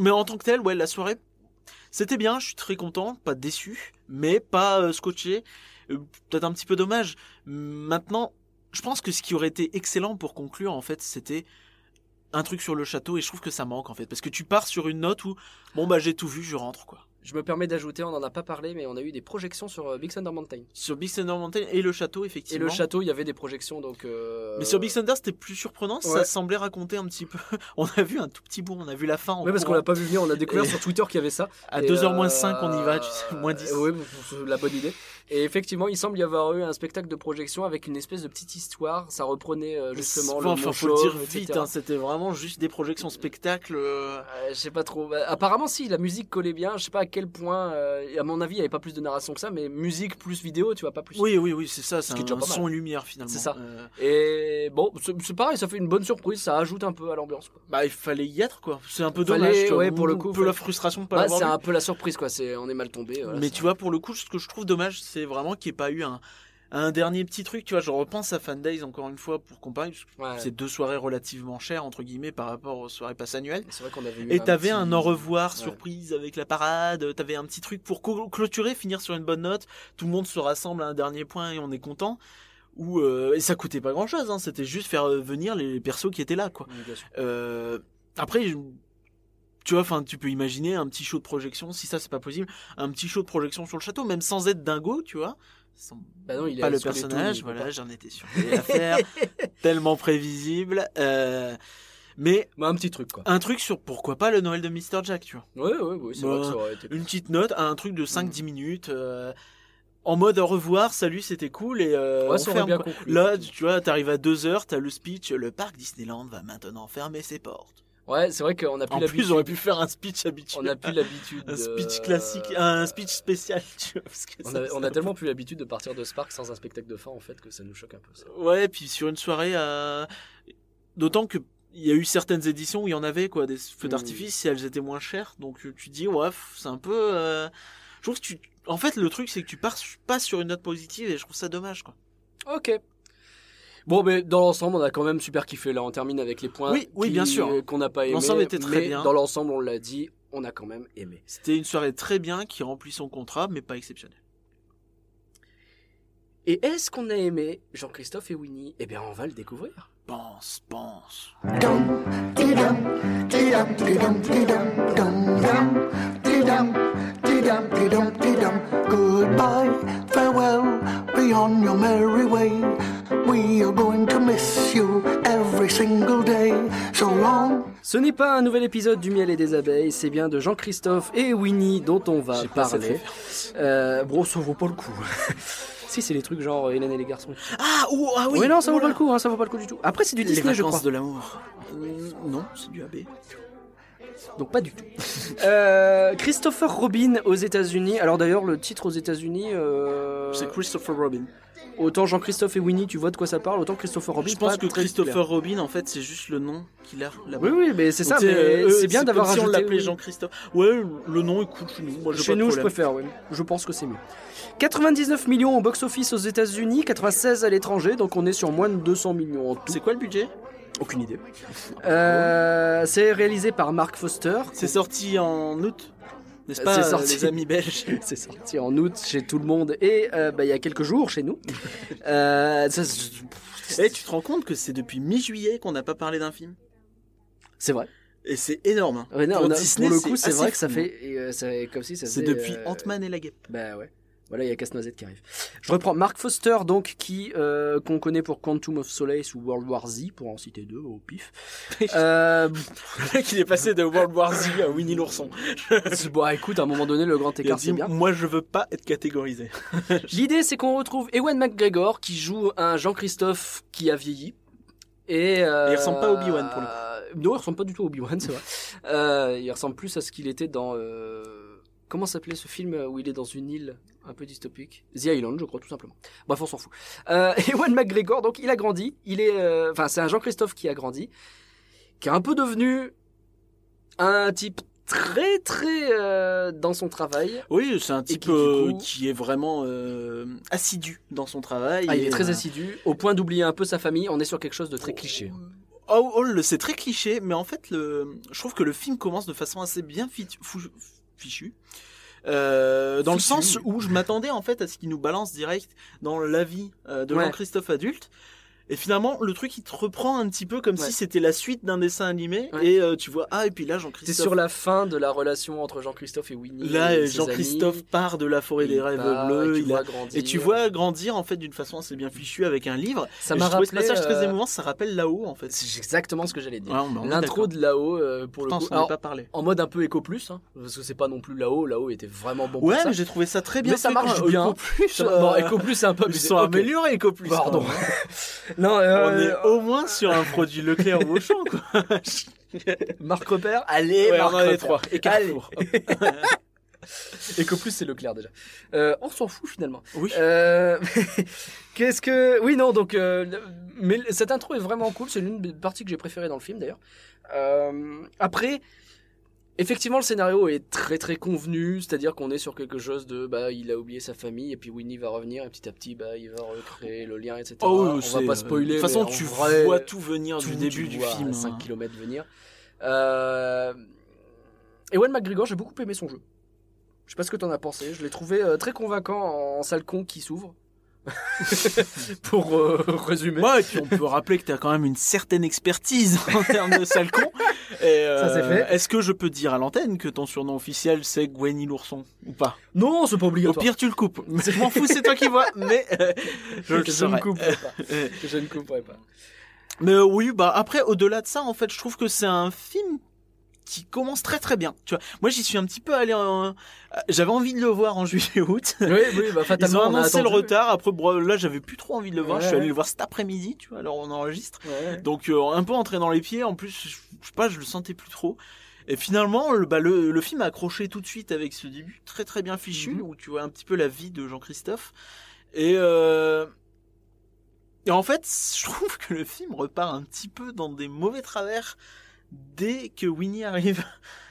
mais en tant que tel, ouais, la soirée, c'était bien, je suis très content, pas déçu, mais pas scotché. Peut-être un petit peu dommage. Maintenant, je pense que ce qui aurait été excellent pour conclure, en fait, c'était un truc sur le château, et je trouve que ça manque, en fait. Parce que tu pars sur une note où, bon, bah, j'ai tout vu, je rentre, quoi. Je me permets d'ajouter, on en a pas parlé, mais on a eu des projections sur euh, Big Thunder Mountain. Sur Big Thunder Mountain et le château, Et effectivement. le château, il y avait des projections, donc. euh, Mais sur Big Thunder, c'était plus surprenant, ça semblait raconter un petit peu. On a vu un tout petit bout, on a vu la fin Ouais, parce qu'on l'a pas vu venir, on a découvert Et- sur Twitter qu'il y avait ça. À Et, 2h moins euh, 5, on y va, tu sais, moins 10. Oui, la bonne idée. Et effectivement, il semble y avoir eu un spectacle de projection avec une espèce de petite histoire. Ça reprenait euh, justement le enfin, faut le dire vite, hein, c'était vraiment juste des projections spectacles. euh, Euh, je sais pas trop. Bah, apparemment, si, la musique collait bien. Je sais pas à quel point. euh, à mon avis, il y avait pas plus de narration que ça, mais musique plus vidéo, tu vois, pas plus. Oui, oui, oui, c'est ça, c'est un, son et lumière finalement. C'est ça. Et bon, c'est pareil, ça fait une bonne surprise. Ça ajoute un peu à l'ambiance. bah, il fallait y être quoi. C'est un peu Fallait, dommage. ouais, pour le un coup, peu la frustration de pas Bah, c'est un peu la surprise, quoi. C'est, on est mal tombé. voilà, Mais tu vois, pour le coup, ce que je trouve dommage, c'est vraiment qu'il n'y ait pas eu un, un dernier petit truc, tu vois, je repense à Fan Days encore une fois pour comparer. Ouais. C'est deux soirées relativement chères entre guillemets par rapport aux soirées passe annuelles. C'est vrai qu'on avait eu Et t'avais petit- un au revoir Ouais. surprise avec la parade, t'avais un petit truc pour clôturer, finir sur une bonne note, tout le monde se rassemble à un dernier point et on est content. Ou euh, et ça coûtait pas grand chose, hein, c'était juste faire euh, venir les persos qui étaient là, quoi. Oui. Euh, après, tu vois, enfin, tu peux imaginer un petit show de projection, si ça c'est pas possible, un petit show de projection sur le château, même sans être dingo, tu vois. Sans Bah non, il est pas le taux, personnage, voilà, j'en étais sûr. L'affaire tellement prévisible. euh, mais Bah, un petit truc quoi. un truc sur pourquoi pas le Noël de Mr. Jack, tu vois. Ouais, ouais, ouais, c'est Bah, vrai que ça aurait été. Une petite note, un truc de Mm. 5-10 minutes. euh, en mode au revoir, salut, c'était cool et euh, Ouais, on ferme, bien conclu. Là, tu vois, t'arrives à 2h, t'as le speech, le parc Disneyland va maintenant fermer ses portes. Ouais, c'est vrai qu'on a plus En plus, l'habitude. j'aurais pu faire un speech habituel. On a plus l'habitude. un speech classique, un speech spécial, tu vois. parce que On ça, a, on ça- a tellement plus l'habitude de partir de ce parc sans un spectacle de fin en fait que ça nous choque un peu. ça. Ouais, puis sur une soirée, euh, d'autant que il y a eu certaines éditions où il y en avait quoi, des feux Mm. d'artifice, si elles étaient moins chères. Donc tu tu dis ouais, c'est un peu. euh, Je trouve que tu. En fait, le truc c'est que tu pars pas sur une note positive et je trouve ça dommage quoi. Ok. Bon, mais dans l'ensemble, on a quand même super kiffé. Là, on termine avec les points Oui, oui, qui- bien sûr. euh, qu'on n'a pas aimé. L'ensemble était très mais bien. Dans l'ensemble, on l'a dit, on a quand même aimé. C'était une soirée très bien qui remplit son contrat, mais pas exceptionnelle. Et est-ce qu'on a aimé Jean-Christophe et Winnie Eh bien, on va le découvrir. Pense, pense. Dum, dee-dum, dee-dum, dee-dum, dee-dum, dum, dum, dee-dum, dee-dum, dee-dum, dee-dum. Goodbye, farewell, be on your merry way. We are going to miss you every single day. So long. Ce n'est pas un nouvel épisode du miel et des abeilles, c'est bien de Jean-Christophe et Winnie dont on va parler. Euh, bro, ça vaut pas le coup. si, c'est les trucs genre Hélène et les garçons. Ah, ou ah oui. Oui, non, ça vaut pas le coup, hein, ça vaut pas le coup du tout. Après, c'est du Les Disney, je crois. de l'amour. Euh, non, c'est du AB. Donc pas du tout. Euh, Christopher Robin aux États-Unis. Alors d'ailleurs, le titre aux États-Unis, euh, C'est Christopher Robin. autant Jean-Christophe et Winnie, tu vois de quoi ça parle, autant Christopher Robin. Je pense pas que très Christopher clair. Robin, en fait, c'est juste le nom qu'il a là-bas. Oui, oui, mais c'est ça. Euh, c'est bien d'avoir comme si on rajouté. l'appelait oui. Jean-Christophe. Ouais, le nom est cool chez nous. Moi, Chez pas de nous, je préfère, oui. Je pense que c'est mieux. 99 millions au box-office aux États-Unis, 96 à l'étranger, donc on est sur moins de 200 millions en tout. C'est quoi le budget? Aucune idée. Euh, c'est réalisé par Mark Foster. C'est sorti en août, n'est-ce C'est pas, sorti. les amis belges C'est sorti en août chez tout le monde et euh, bah, il y a quelques jours chez nous. Euh, ça, c'est- Et tu te rends compte que c'est depuis mi-juillet qu'on n'a pas parlé d'un film? C'est vrai. Et c'est énorme. hein. Ouais, non, Pour Disney, pour le coup, c'est vrai que ça fait. euh, c'est comme si ça C'est depuis Ant-Man et la guêpe. Bah ouais. Voilà, il y a Casse-Noisette qui arrive. Je reprends Mark Foster, donc, qui euh, qu'on connaît pour Quantum of Solace ou World War Z, pour en citer deux au pif. euh, il est passé de World War Z à Winnie l'ourson. bon, écoute, à un moment donné, le grand écart, c'est bien. moi, je veux pas être catégorisé. L'idée, c'est qu'on retrouve Ewan McGregor, qui joue un Jean-Christophe qui a vieilli. Et, euh, Et il ressemble pas à Obi-Wan, pour le coup. Non, il ressemble pas du tout à Obi-Wan, c'est vrai. Euh, il ressemble plus à ce qu'il était dans. euh, Comment s'appelait ce film où il est dans une île un peu dystopique? The Island, je crois, tout simplement. Bref, on s'en fout. Euh, Ewan McGregor, donc, il a grandi. Il est. euh, Enfin, c'est un Jean-Christophe qui a grandi. Qui est un peu devenu un type très, très euh, dans son travail. Oui, c'est un type euh, coup- qui est vraiment euh, assidu dans son travail. Ah, il est très assidu, au point d'oublier un peu sa famille. On est sur quelque chose de très cliché. Oh, oh, c'est très cliché, mais en fait, le, je trouve que le film commence de façon assez bien fichue. Euh, dans le Fichu, sens où je m'attendais en fait à ce qu'il nous balance direct dans la vie euh, de Ouais. Jean-Christophe adulte. Et finalement, le truc il te reprend un petit peu comme Ouais. si c'était la suite d'un dessin animé. Ouais. Et euh, tu vois, ah, et puis là, C'est Jean-Christophe. sur la fin de la relation entre Jean-Christophe et Winnie. Là, euh, Jean-Christophe part de la forêt des rêves part, bleus. et tu il a- vois grandir. Et tu vois grandir en fait d'une façon assez bien fichue avec un livre. ça m'a je trouvais ce rappelé passage très euh, émouvant, ça rappelle là-haut en fait. C'est exactement ce que j'allais dire. Ouais, L'intro de là-haut euh, pour Pourtant, le on coup. Alors, pas parlé. en mode un peu éco plus, hein, parce que c'est pas non plus là-haut. Là-haut était vraiment bon. Ouais, pour ça. mais j'ai trouvé ça très bien. Mais ça marche bien. Eco Plus, Bon, éco plus c'est un peu Ils sont améliorés, Eco Plus. Pardon. Non, On euh, est au moins sur un produit Leclerc ou Auchan, quoi. Marc Repère. Allez, Ouais, Marc on trois. Et. Carrefour. Éco plus c'est Leclerc déjà. Euh, on s'en fout finalement. Oui. Euh, Qu'est-ce que. Oui, non, donc. euh, mais cette intro est vraiment cool. C'est l'une des parties que j'ai préférées dans le film d'ailleurs. Euh, après, Effectivement, le scénario est très très convenu, c'est-à-dire qu'on est sur quelque chose de bah il a oublié sa famille et puis Winnie va revenir et petit à petit bah il va recréer le lien etc. Oh, On va pas spoiler. De toute façon, tu vrai, vois tout venir tout, du début du film. à 5 hein. km venir. Euh... Ewan McGregor, j'ai beaucoup aimé son jeu. Je sais pas ce que t'en as pensé, je l'ai trouvé euh, très convaincant en salle con qui s'ouvre. Pour euh, résumer. Ouais, et puis on peut rappeler que tu as quand même une certaine expertise en termes de sale con. Et, Ça, c'est fait. Est-ce que je peux dire à l'antenne que ton surnom officiel c'est Gwenny l'ourson ou pas? Non, c'est pas Au obligatoire. pire, tu le coupes. Je m'en fous, c'est toi qui vois, mais euh, je le ne couperai pas. Euh, Je ne couperai pas. Mais euh, oui, bah après, au-delà de ça, en fait, je trouve que c'est un film qui commence très très bien. Tu vois, moi j'y suis un petit peu allé. En... J'avais envie de le voir en juillet-août. Oui, oui, bah Ils fatalement. ont on a annoncé le retard. Après, là, j'avais plus trop envie de le voir. Ouais, je suis allé ouais. le voir cet après-midi. Tu vois, alors on enregistre. Ouais. Donc euh, un peu entré dans les pieds. En plus, je, je sais pas, je le sentais plus trop. Et finalement, le, bah, le, le film a accroché tout de suite avec ce début très très bien fichu Mhm. où tu vois un petit peu la vie de Jean-Christophe. Et, euh, et en fait, je trouve que le film repart un petit peu dans des mauvais travers dès que Winnie arrive.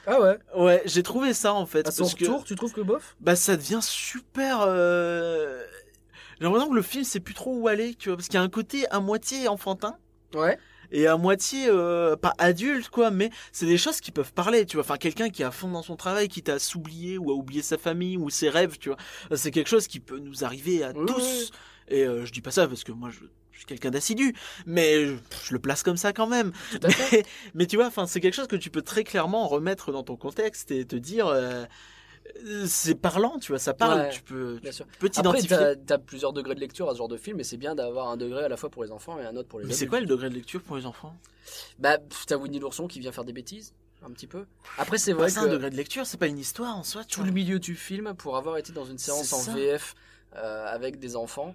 Ah ouais. Ouais, j'ai trouvé ça en fait. À son parce que- tu trouves que bof? Bah ça devient super euh... j'ai l'impression que le film sait plus trop où aller tu vois parce qu'il y a un côté à moitié enfantin Ouais. et à moitié euh, pas adulte quoi mais c'est des choses qui peuvent parler tu vois enfin quelqu'un qui est à fond dans son travail qui t'a s'oublier ou a oublié sa famille ou ses rêves tu vois c'est quelque chose qui peut nous arriver à Oui, tous et euh, je dis pas ça parce que moi je, je suis quelqu'un d'assidu mais je, je le place comme ça quand même mais, mais tu vois, enfin, c'est quelque chose que tu peux très clairement remettre dans ton contexte et te dire, euh, euh, c'est parlant, tu vois, ça parle, Ouais, tu peux, peux Après, t'identifier. t'as as plusieurs degrés de lecture à ce genre de film, et c'est bien d'avoir un degré à la fois pour les enfants et un autre pour les Mais adultes. c'est quoi le degré de lecture pour les enfants? Bah, t'as Winnie l'ourson qui vient faire des bêtises, un petit peu. Après, c'est Bah, vrai C'est que un degré de lecture, c'est pas une histoire en soi, tu tout vois. le milieu du film, pour avoir été dans une séance C'est en ça. VF euh, avec des enfants.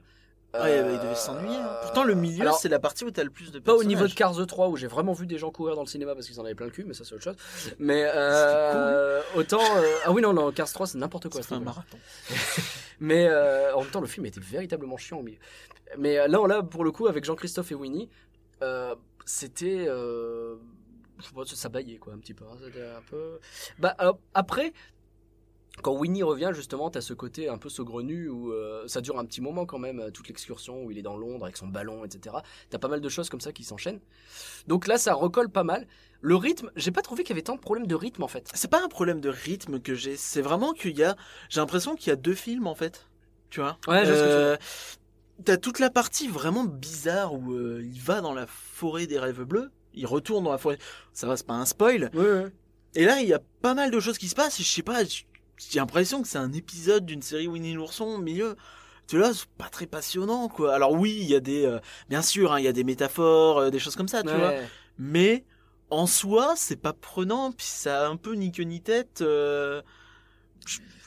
Ouais, euh, il devait s'ennuyer. hein. Pourtant, le milieu, alors, c'est la partie où t'as le plus de Pas au niveau de Cars 3 où j'ai vraiment vu des gens courir dans le cinéma parce qu'ils en avaient plein le cul, mais ça c'est autre chose. Mais euh, autant euh, ah oui non non Cars 3 c'est n'importe quoi. Ça ce fait un marathon. Mais euh, en même temps le film était véritablement chiant au milieu. Mais euh, là là pour le coup avec Jean-Christophe et Winnie euh, c'était euh, je sais pas ça baillait quoi un petit peu. hein. C'était un peu. Bah après quand Winnie revient, justement, t'as ce côté un peu saugrenu où euh, ça dure un petit moment quand même, toute l'excursion où il est dans Londres avec son ballon, etc. T'as pas mal de choses comme ça qui s'enchaînent. Donc là, ça recolle pas mal. Le rythme, j'ai pas trouvé qu'il y avait tant de problèmes de rythme en fait. C'est pas un problème de rythme que j'ai, c'est vraiment qu'il y a, j'ai l'impression qu'il y a deux films en fait, tu vois? Ouais, Euh, T'as toute la partie vraiment bizarre où euh, il va dans la forêt des rêves bleus, il retourne dans la forêt, ça va, c'est pas un spoil. Ouais, ouais. Et là, il y a pas mal de choses qui se passent. et Je sais pas, j'ai l'impression que c'est un épisode d'une série Winnie l'ourson au milieu. Tu vois, c'est pas très passionnant, quoi. Alors oui, il y a des, euh, bien sûr, hein, il y a des métaphores, euh, des choses comme ça, tu vois. Mais en soi, c'est pas prenant, puis ça a un peu ni queue ni tête. euh,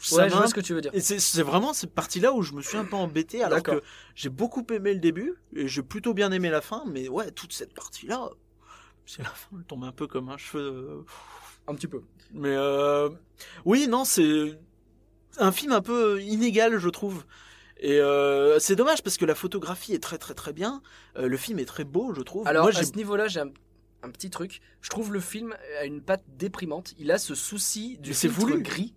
ça Ouais, je vois ce que tu veux dire. et c'est vraiment cette partie-là où je me suis un peu embêté, alors que j'ai beaucoup aimé le début, et j'ai plutôt bien aimé la fin, mais ouais, toute cette partie-là, c'est la fin, elle tombe un peu comme un cheveu. euh, Un petit peu. Mais euh, oui, non, c'est un film un peu inégal, je trouve. Et euh, c'est dommage parce que la photographie est très très très bien. Euh, le film est très beau, je trouve. Alors Moi, à ce niveau-là, j'ai un, un petit truc. Je trouve le film a une patte déprimante. Il a ce souci du filtre voulu. gris.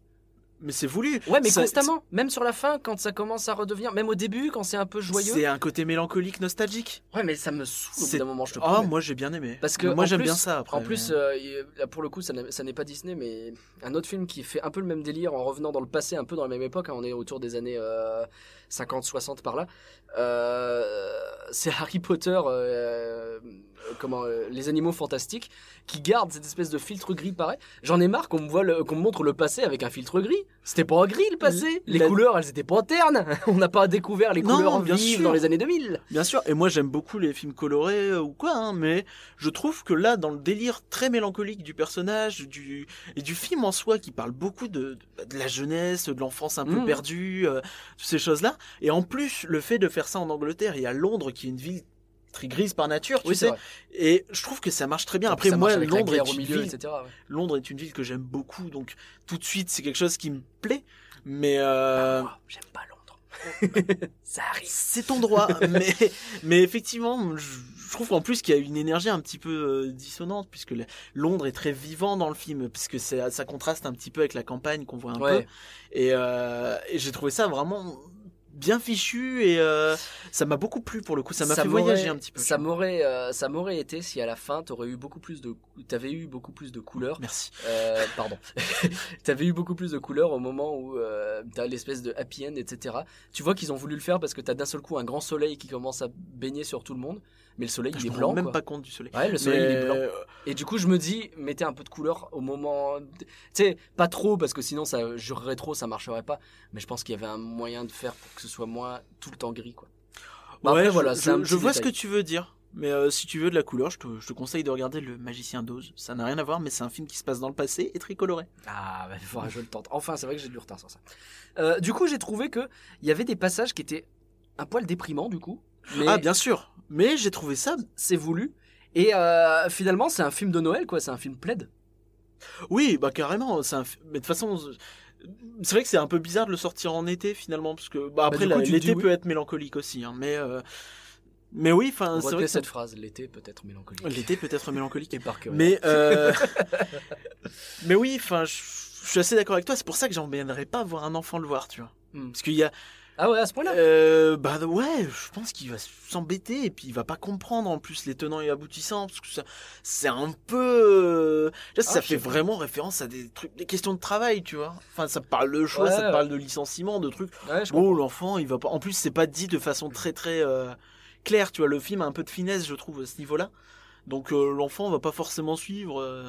Mais c'est voulu. Ouais, mais Ça- constamment. Même sur la fin, quand ça commence à redevenir, même au début, quand c'est un peu joyeux. C'est un côté mélancolique, nostalgique. Ouais, mais ça me saoule au bout d'un moment. Je te Ah, promets. moi j'ai bien aimé. Parce que moi j'aime bien ça. Après, En plus, mais- euh, là, pour le coup, ça n'est pas Disney, mais un autre film qui fait un peu le même délire en revenant dans le passé, un peu dans la même époque. hein, on est autour des années 50-60 par là. Euh, c'est Harry Potter, euh, euh, les animaux fantastiques, qui garde cette espèce de filtre gris pareil. J'en ai marre qu'on voit, qu'on me montre le passé avec un filtre gris. C'était pas gris le passé. Les La- couleurs, elles étaient pas ternes. On n'a pas découvert les Non, couleurs bien vives sûr. dans les années 2000. Bien sûr, et moi j'aime beaucoup les films colorés euh, ou quoi, hein, mais je trouve que là, dans le délire très mélancolique du personnage, du et du film en soi, qui parle beaucoup de, de, la jeunesse, de l'enfance un peu Mhm. perdue, euh, toutes ces choses-là, et en plus le fait de faire ça en Angleterre et à Londres, qui est une ville très grise par nature, tu Oui, sais, et je trouve que ça marche très bien. Après moi, Londres est au une milieu, ville, etc. ouais. Londres est une ville que j'aime beaucoup, donc tout de suite c'est quelque chose qui me plaît, mais euh, Ah, J'aime pas Londres. Ça arrive. C'est ton droit, mais, mais effectivement, je, je trouve en plus qu'il y a une énergie un petit peu euh, dissonante, puisque Londres est très vivant dans le film, puisque ça contraste un petit peu avec la campagne qu'on voit un Ouais. peu. Et, euh, et j'ai trouvé ça vraiment bien fichu, et euh, ça m'a beaucoup plu pour le coup, ça m'a fait voyager un petit peu. Ça m'aurait, euh, ça m'aurait été si à la fin t'aurais eu beaucoup plus de, t'avais eu beaucoup plus de couleurs. Merci. Euh, pardon. T'avais eu beaucoup plus de couleurs au moment où t'as l'espèce de happy end, etc. Tu vois qu'ils ont voulu le faire parce que t'as d'un seul coup un grand soleil qui commence à baigner sur tout le monde, mais le soleil Je il est me blanc. rends même quoi. pas compte du soleil. Ouais, le soleil il est Mais, blanc. euh, Et du coup, je me dis, mettez un peu de couleur au moment. Tu sais, pas trop, parce que sinon, ça jurerait trop, ça marcherait pas. Mais je pense qu'il y avait un moyen de faire pour que ce soit moins tout le temps gris, quoi. Bah, ouais, après, je- voilà, je, je vois ce que tu veux dire. Mais euh, si tu veux de la couleur, je te, je te conseille de regarder Le Magicien d'Oz. Ça n'a rien à voir, mais c'est un film qui se passe dans le passé et très coloré. Ah, bah, il faudra que je le tente. Enfin, c'est vrai que j'ai du retard sur ça. Euh, du coup, j'ai trouvé que il y avait des passages qui étaient un poil déprimants, du coup. Mais Ah, bien sûr. Mais j'ai trouvé ça. c'est voulu. Et euh, finalement, c'est un film de Noël, quoi. C'est un film plaid. Oui, bah carrément. C'est un... Mais de toute façon, c'est vrai que c'est un peu bizarre de le sortir en été finalement, parce que bah, après la- tu l'été oui. peut être mélancolique aussi. hein, mais euh, mais oui, enfin, c'est vrai que cette phrase. L'été peut être mélancolique. l'été peut être mélancolique. Et par cœur. Mais euh... mais oui, enfin, je je suis assez d'accord avec toi. C'est pour ça que j'emmènerais pas voir un enfant le voir, tu vois. Hmm. Parce qu'il y a Ah ouais, à ce point-là. Euh, bah ouais, je pense qu'il va s'embêter et puis il va pas comprendre en plus les tenants et aboutissants parce que ça, c'est un peu, euh, là, Ah, ça je fait vraiment référence à des trucs, des questions de travail, tu vois. Enfin, ça parle de choix, Ouais, ça ouais. parle de licenciement, de trucs. Ouais, je Bon, l'enfant, il va pas. En plus, c'est pas dit de façon très très euh, claire, tu vois. Le film a un peu de finesse, je trouve, à ce niveau-là. Donc euh, l'enfant va pas forcément suivre. euh,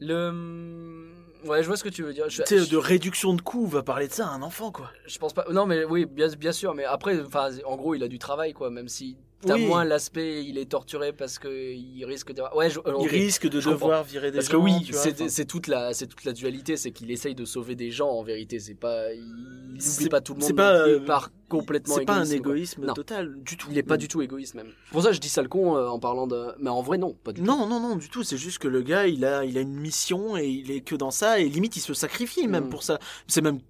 Le. Ouais, je vois ce que tu veux dire. Je, tu sais, je- de réduction de coûts, va parler de ça à un enfant, quoi. je pense pas. Non, mais oui, bien, bien sûr. Mais après, en gros, il a du travail, quoi. Même si t'as Oui. moins l'aspect, il est torturé parce que il risque de. Ouais, je, Il risque de comprends. devoir virer des Parce que gens, oui, c'est toute la, c'est toute la dualité, c'est qu'il essaye de sauver des gens en vérité. C'est pas, il n'oublie pas tout le monde. c'est pas, non euh, par complètement C'est pas un quoi. égoïsme Non. total du tout. Il est pas du tout égoïste même. Pour ça je dis ça le con euh, en parlant de. Mais en vrai, non, pas du tout. Non, non, non, du tout. C'est juste que le gars, il a, il a une mission et il est que dans ça et limite il se sacrifie même Mm. pour ça. C'est même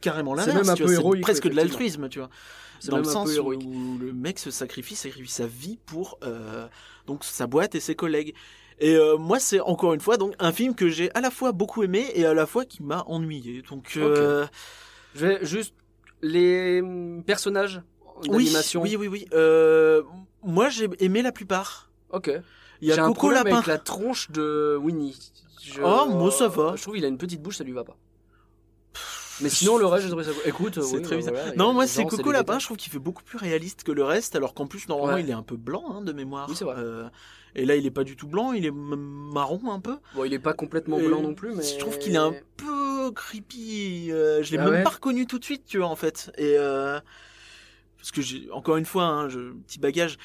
carrément C'est l'inverse. même un tu peu vois, c'est héroïque, presque de l'altruisme, tu vois. C'est Dans le un sens où, le mec se sacrifie, sacrifie sa vie pour euh, donc sa boîte et ses collègues. Et euh, moi, c'est encore une fois donc un film que j'ai à la fois beaucoup aimé et à la fois qui m'a ennuyé. Donc euh, Je vais juste les hum, personnages oui, d'animation. oui, oui, oui. Euh, moi, j'ai aimé la plupart. Ok. Il y a un Coco problème Lapin. avec la tronche de Winnie. Je- Oh, moi, ça va. Je trouve qu'il a une petite bouche, ça lui va pas. Mais sinon, le reste, ça. Écoute, C'est oui, très bizarre. voilà, non, moi c'est Coco Lapin, je trouve qu'il fait beaucoup plus réaliste que le reste, alors qu'en plus normalement Ouais. il est un peu blanc hein, de mémoire. Oui, c'est vrai. Euh, et là il est pas du tout blanc, il est marron un peu. Bon, il est pas complètement Et blanc non plus, mais. Je trouve qu'il est un peu creepy. euh, je l'ai Ah même ouais pas reconnu tout de suite, tu vois en fait. Et euh, parce que j'ai encore une fois, hein, je, petit bagage.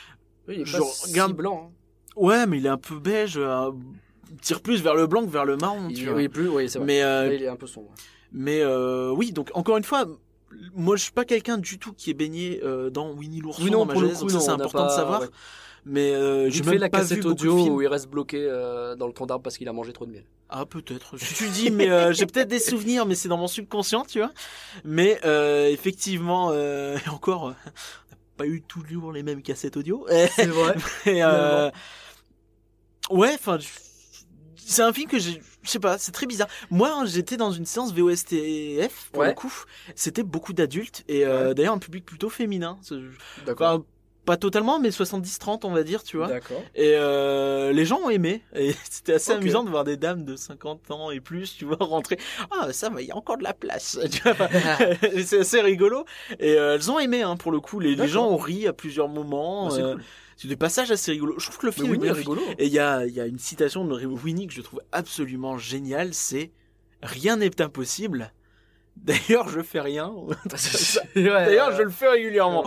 Oui, il est je pas si blanc. hein. Ouais, mais il est un peu beige. euh, il tire plus vers le blanc que vers le marron. Il tu vois. oui, plus, oui, c'est vrai. mais Là, il est un peu sombre. Mais euh, oui, donc encore une fois, moi je suis pas quelqu'un du tout qui est baigné euh, dans Winnie l'ourson Oui, dans ma le jeunesse, donc ça c'est important de pas- savoir. ouais. Mais euh, j'ai même fait la pas cassette de audio où il reste bloqué euh, dans le tronc d'arbre parce qu'il a mangé trop de miel. Ah peut-être. Je tu dis, mais euh, j'ai peut-être des souvenirs, mais c'est dans mon subconscient, tu vois. Mais euh, effectivement, euh, et encore, euh, on n'a pas eu toujours les mêmes cassettes audio. C'est vrai. Euh, ouais, enfin, c'est un film que j'ai, je sais pas, c'est très bizarre. Moi, hein, j'étais dans une séance VOSTF pour Ouais. le coup. C'était beaucoup d'adultes et euh, d'ailleurs un public plutôt féminin. D'accord. Pas totalement, mais 70-30 on va dire, tu vois. D'accord. Et euh, les gens ont aimé. Et c'était assez amusant de voir des dames de 50 ans et plus, tu vois, rentrer. Ah, ça va, il y a encore de la place. Enfin, c'est assez rigolo. Et euh, elles ont aimé, hein, pour le coup. Les, gens ont ri à plusieurs moments. Bah, c'est des passages assez rigolos. Je trouve que le film est est rigolo. et il y a, y a une citation de Winnie que je trouve absolument géniale, c'est Rien n'est impossible. D'ailleurs, je fais rien. D'ailleurs, je le fais régulièrement.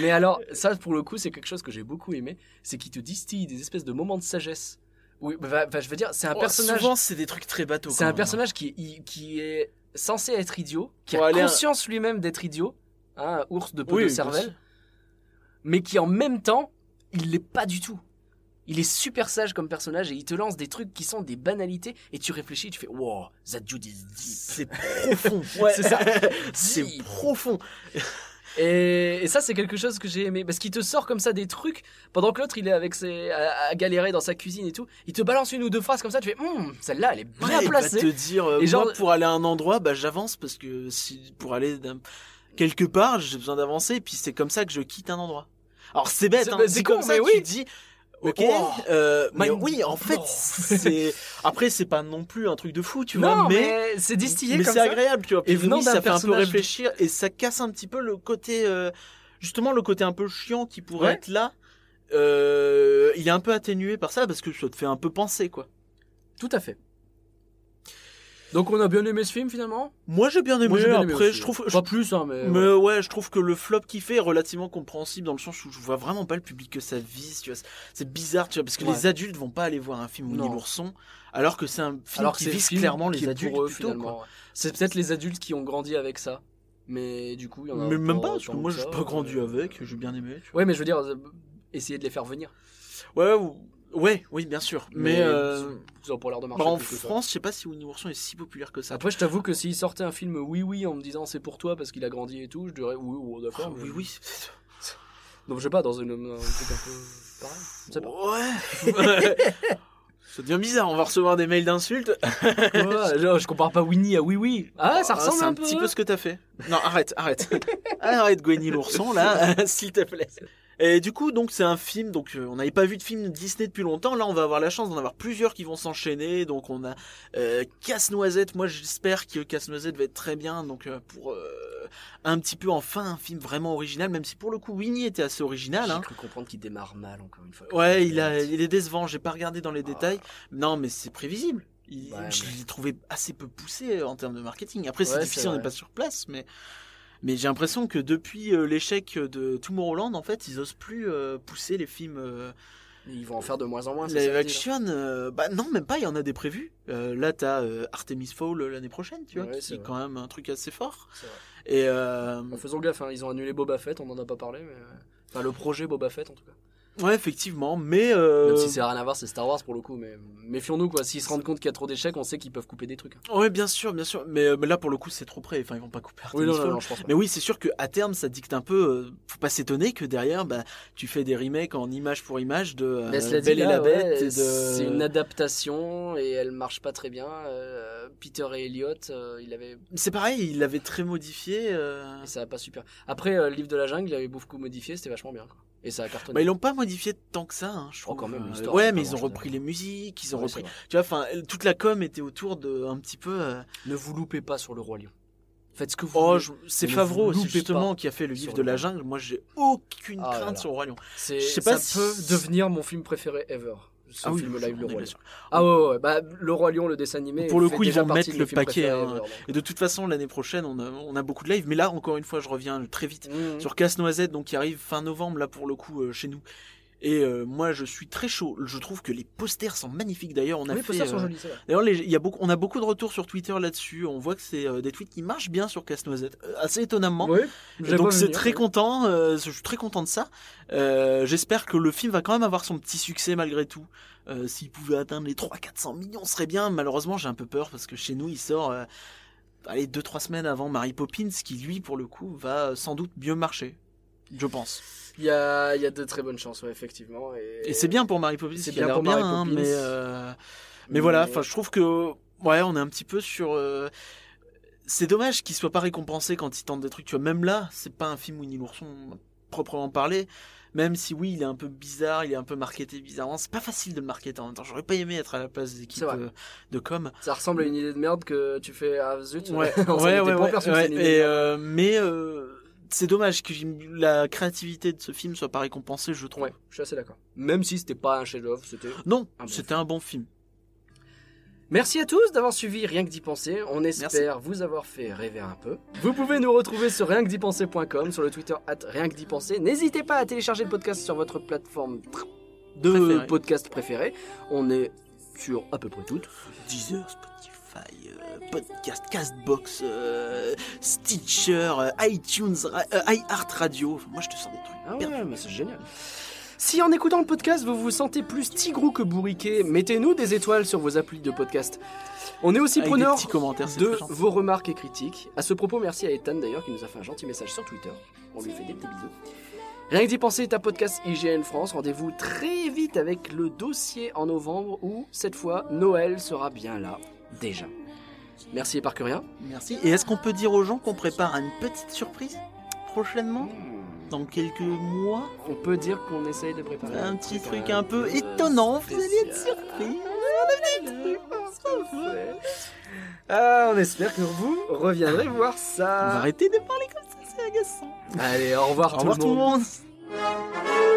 Mais alors, ça pour le coup, c'est quelque chose que j'ai beaucoup aimé, c'est qu'il te distille des espèces de moments de sagesse. Oui, bah, bah, je veux dire, c'est un Oh, personnage. Souvent, c'est des trucs très bateaux. C'est un hein. personnage qui, il- qui est censé être idiot, qui Pour a un- conscience lui-même d'être idiot, hein, un ours de peau Oui, de cervelle, mais qui en même temps, il l'est pas du tout. Il est super sage comme personnage et il te lance des trucs qui sont des banalités et tu réfléchis, tu fais wow, that dude is deep. C'est profond. Ouais. C'est ça. C'est profond. Et, et ça, c'est quelque chose que j'ai aimé parce qu'il te sort comme ça des trucs pendant que l'autre il est avec ses à, à galérer dans sa cuisine et tout. Il te balance une ou deux phrases comme ça, tu fais Hum, celle-là elle est bien Ouais, il va placée. te dire, euh, Et genre- pour aller à un endroit, bah, j'avance parce que si, pour aller d'un- quelque part, j'ai besoin d'avancer et puis c'est comme ça que je quitte un endroit. Alors c'est bête, C'est- hein, bah, c'est comme ça oui. tu dis. Ok, Mais oh, euh, mais oui, en fait, blown. c'est après c'est pas non plus un truc de fou, tu non, vois, mais mais, c'est distillé mais comme c'est ça. agréable, tu vois. Puis Et venant oui, d'un ça fait un peu réfléchir et ça casse un petit peu le côté, euh, justement le côté un peu chiant qui pourrait Ouais. être là. Euh, il est un peu atténué par ça parce que ça te fait un peu penser, quoi. Tout à fait. Donc on a bien aimé ce film finalement? Moi j'ai bien aimé. Moi, j'ai bien aimé après, aussi. je trouve, pas plus hein, mais, Mais ouais. ouais, je trouve que le flop qu'il fait est relativement compréhensible dans le sens où je vois vraiment pas le public que ça vise, tu vois. C'est- bizarre, tu vois, parce que Ouais. les adultes vont pas aller voir un film Winnie l'ourson, alors que c'est un film Alors qui vise film clairement les adultes eux, plutôt, finalement. quoi. ouais. C'est peut-être les adultes qui ont grandi avec ça. Mais du coup, il y en a Mais même pas, parce que moi j'ai pas grandi avec, j'ai bien aimé. Ouais, mais je veux dire, euh, essayer de les faire venir. Ouais, ou- ouais, oui, bien sûr. Mais, euh, ça a pas l'air de marcher. bah, en plus. France, je sais pas si Winnie l'ourson est si populaire que ça. Après, je t'avoue que s'il sortait un film oui oui en me disant c'est pour toi parce qu'il a grandi et tout, je dirais oui, oui Ah, d'accord. mais- oui, oui. Donc je sais pas dans une, un truc un peu pareil. Je sais pas. Ouais. Ça devient bizarre, on va recevoir des mails d'insultes. Genre, je compare pas Winnie à oui oui. Ah, ça ressemble c'est un, un peu. petit peu ce que t'as fait. Non, arrête, arrête. arrête, Gwenny l'ourson, là, s'il te plaît. Et du coup, donc c'est un film. Donc euh, on n'avait pas vu de film Disney depuis longtemps. Là, on va avoir la chance d'en avoir plusieurs qui vont s'enchaîner. Donc on a euh, Casse-Noisette. Moi, j'espère que Casse-Noisette va être très bien. Donc euh, pour euh, un petit peu enfin un film vraiment original, même si pour le coup Winnie était assez original. J'ai Hein. cru comprendre qu'il démarre mal encore une fois. Ouais, il a, il est décevant. J'ai pas regardé dans les détails. Non, mais c'est prévisible. Il- Ouais, je l'ai trouvé assez peu poussé en termes de marketing. Après, c'est difficile, on n'est pas sur place, mais mais j'ai l'impression que depuis euh, l'échec de Tomorrowland, en fait, ils osent plus euh, pousser les films euh, Ils vont en faire de moins en moins. live action. euh, bah non, même pas. Il y en a des prévus. Euh, là, t'as euh, Artemis Fowl l'année prochaine, tu vois, Ouais, qui c'est quand même un truc assez fort. Et Bah, faisons gaffe, hein, ils ont annulé Boba Fett, on en a pas parlé, mais. Enfin, le projet Boba Fett en tout cas. Ouais, effectivement, mais euh, Même si c'est rien à voir, c'est Star Wars pour le coup, mais méfions-nous quoi. S'ils se rendent compte qu'il y a trop d'échecs, on sait qu'ils peuvent couper des trucs. hein. ouais, bien sûr, bien sûr. Mais, euh, mais là, pour le coup, c'est trop près. Enfin, ils vont pas couper Oui, non, non, Fowl. non, je pense pas. Mais oui, c'est sûr que à terme, ça dicte un peu. euh, faut pas s'étonner que derrière, bah, tu fais des remakes en image pour image de Belle et la Bête. ouais, et de... C'est une adaptation et elle marche pas très bien. Peter et Elliot, il avait C'est pareil, il l'avait très modifié. et ça a pas super. Après, le livre de la jungle, il avait beaucoup modifié, c'était vachement bien. Quoi. Et ça a cartonné. Bah, ils l'ont pas modifié tant que ça, hein, je Oh, trouve. quand même, Euh, l'histoire, ouais, mais ils ont repris les musiques, ils ont Ouais, repris. Tu vois, enfin, toute la com était autour de un petit peu. euh, Ne vous loupez pas sur le roi lion. Faites ce que vous Oh, voulez. je- c'est Favreau justement qui a fait le livre de la jungle. Moi, j'ai aucune Ah là crainte là. sur le roi lion. C'est, je sais pas ça si- peut devenir mon film préféré ever. Ce Ah oui, film je- live, le roi lion. Ah ouais, ouais, bah le roi lion, le dessin animé. Pour le coup, ils vont mettre le paquet, préférés hein. Et de toute façon, l'année prochaine, on a, on a beaucoup de live. Mais là, encore une fois, je reviens très vite. Mhm. sur Casse-Noisette, donc qui arrive fin novembre là pour le coup euh, chez nous. Et euh, moi je suis très chaud. Je trouve que les posters sont magnifiques d'ailleurs. On a Oui, les fait. posters sont euh, jolis. D'ailleurs, les- il y a beaucoup, on a beaucoup de retours sur Twitter là-dessus. On voit que c'est euh, des tweets qui marchent bien sur Casse-Noisette, euh, assez étonnamment. Oui, donc c'est très oui. content. euh, je suis très content de ça. Euh, J'espère que le film va quand même avoir son petit succès malgré tout. Euh, S'il pouvait atteindre les 300-400 millions, ce serait bien. Malheureusement, j'ai un peu peur parce que chez nous, il sort. euh, Allez, 2-3 semaines avant Mary Poppins, qui lui, pour le coup, va sans doute mieux marcher. Je pense. Il y a, il y a de très bonnes chances, ouais, effectivement. Et, Et c'est bien pour Mary Poppins, C'est bien pour bien, Mary hein, Poppins. mais, euh, mais voilà, enfin, je trouve que ouais, on est un petit peu sur. euh, C'est dommage qu'il soit pas récompensé quand il tente des trucs. Tu vois, même là, c'est pas un film Winnie l'ourson proprement parlé. Même si oui, il est un peu bizarre, il est un peu marketé bizarrement. C'est pas facile de le marketer en même temps. J'aurais pas aimé être à la place des équipes euh, de com. Ça ressemble à une idée de merde que tu fais ah zut. Ouais, ouais, ouais, ouais, ouais. Et, euh, mais c'est dommage que la créativité de ce film soit pas récompensée, je trouve. Ouais, je suis assez d'accord. Même si c'était pas un chef-d'œuvre, c'était. Non, bon c'était un bon film. Merci à tous d'avoir suivi Rien que d'y penser. On espère vous avoir fait rêver un peu. Vous pouvez nous retrouver sur rien que d'y penser.com, sur le Twitter at rien que d'y penser. N'hésitez pas à télécharger le podcast sur votre plateforme de Préféré. podcast préférée. On est sur à peu près toutes. Deezer, Spotify, euh, Podcast, Castbox, euh, Stitcher, euh, iTunes, euh, iHeart Radio. Enfin, moi, je te sors des trucs. Ah ouais, mais c'est génial. Si en écoutant le podcast vous vous sentez plus tigrou que bourriqué, mettez-nous des étoiles sur vos applis de podcast. On est aussi Avec preneur de vos remarques et critiques. À ce propos, merci à Ethan d'ailleurs qui nous a fait un gentil message sur Twitter. On lui fait des petits bisous. Rien que d'y penser est un podcast IGN France. Rendez-vous très vite avec le dossier en novembre où, cette fois, Noël sera bien là, déjà. Merci et par que rien. Merci. Et est-ce qu'on peut dire aux gens qu'on prépare une petite surprise prochainement Dans quelques mois On peut dire qu'on essaye de préparer Un petit truc un peu étonnant, vous allez être surpris. Ah, on espère que vous reviendrez voir On va ça. arrêter de parler comme ça, c'est agaçant. Allez, au revoir, Au revoir tout tout le le monde. monde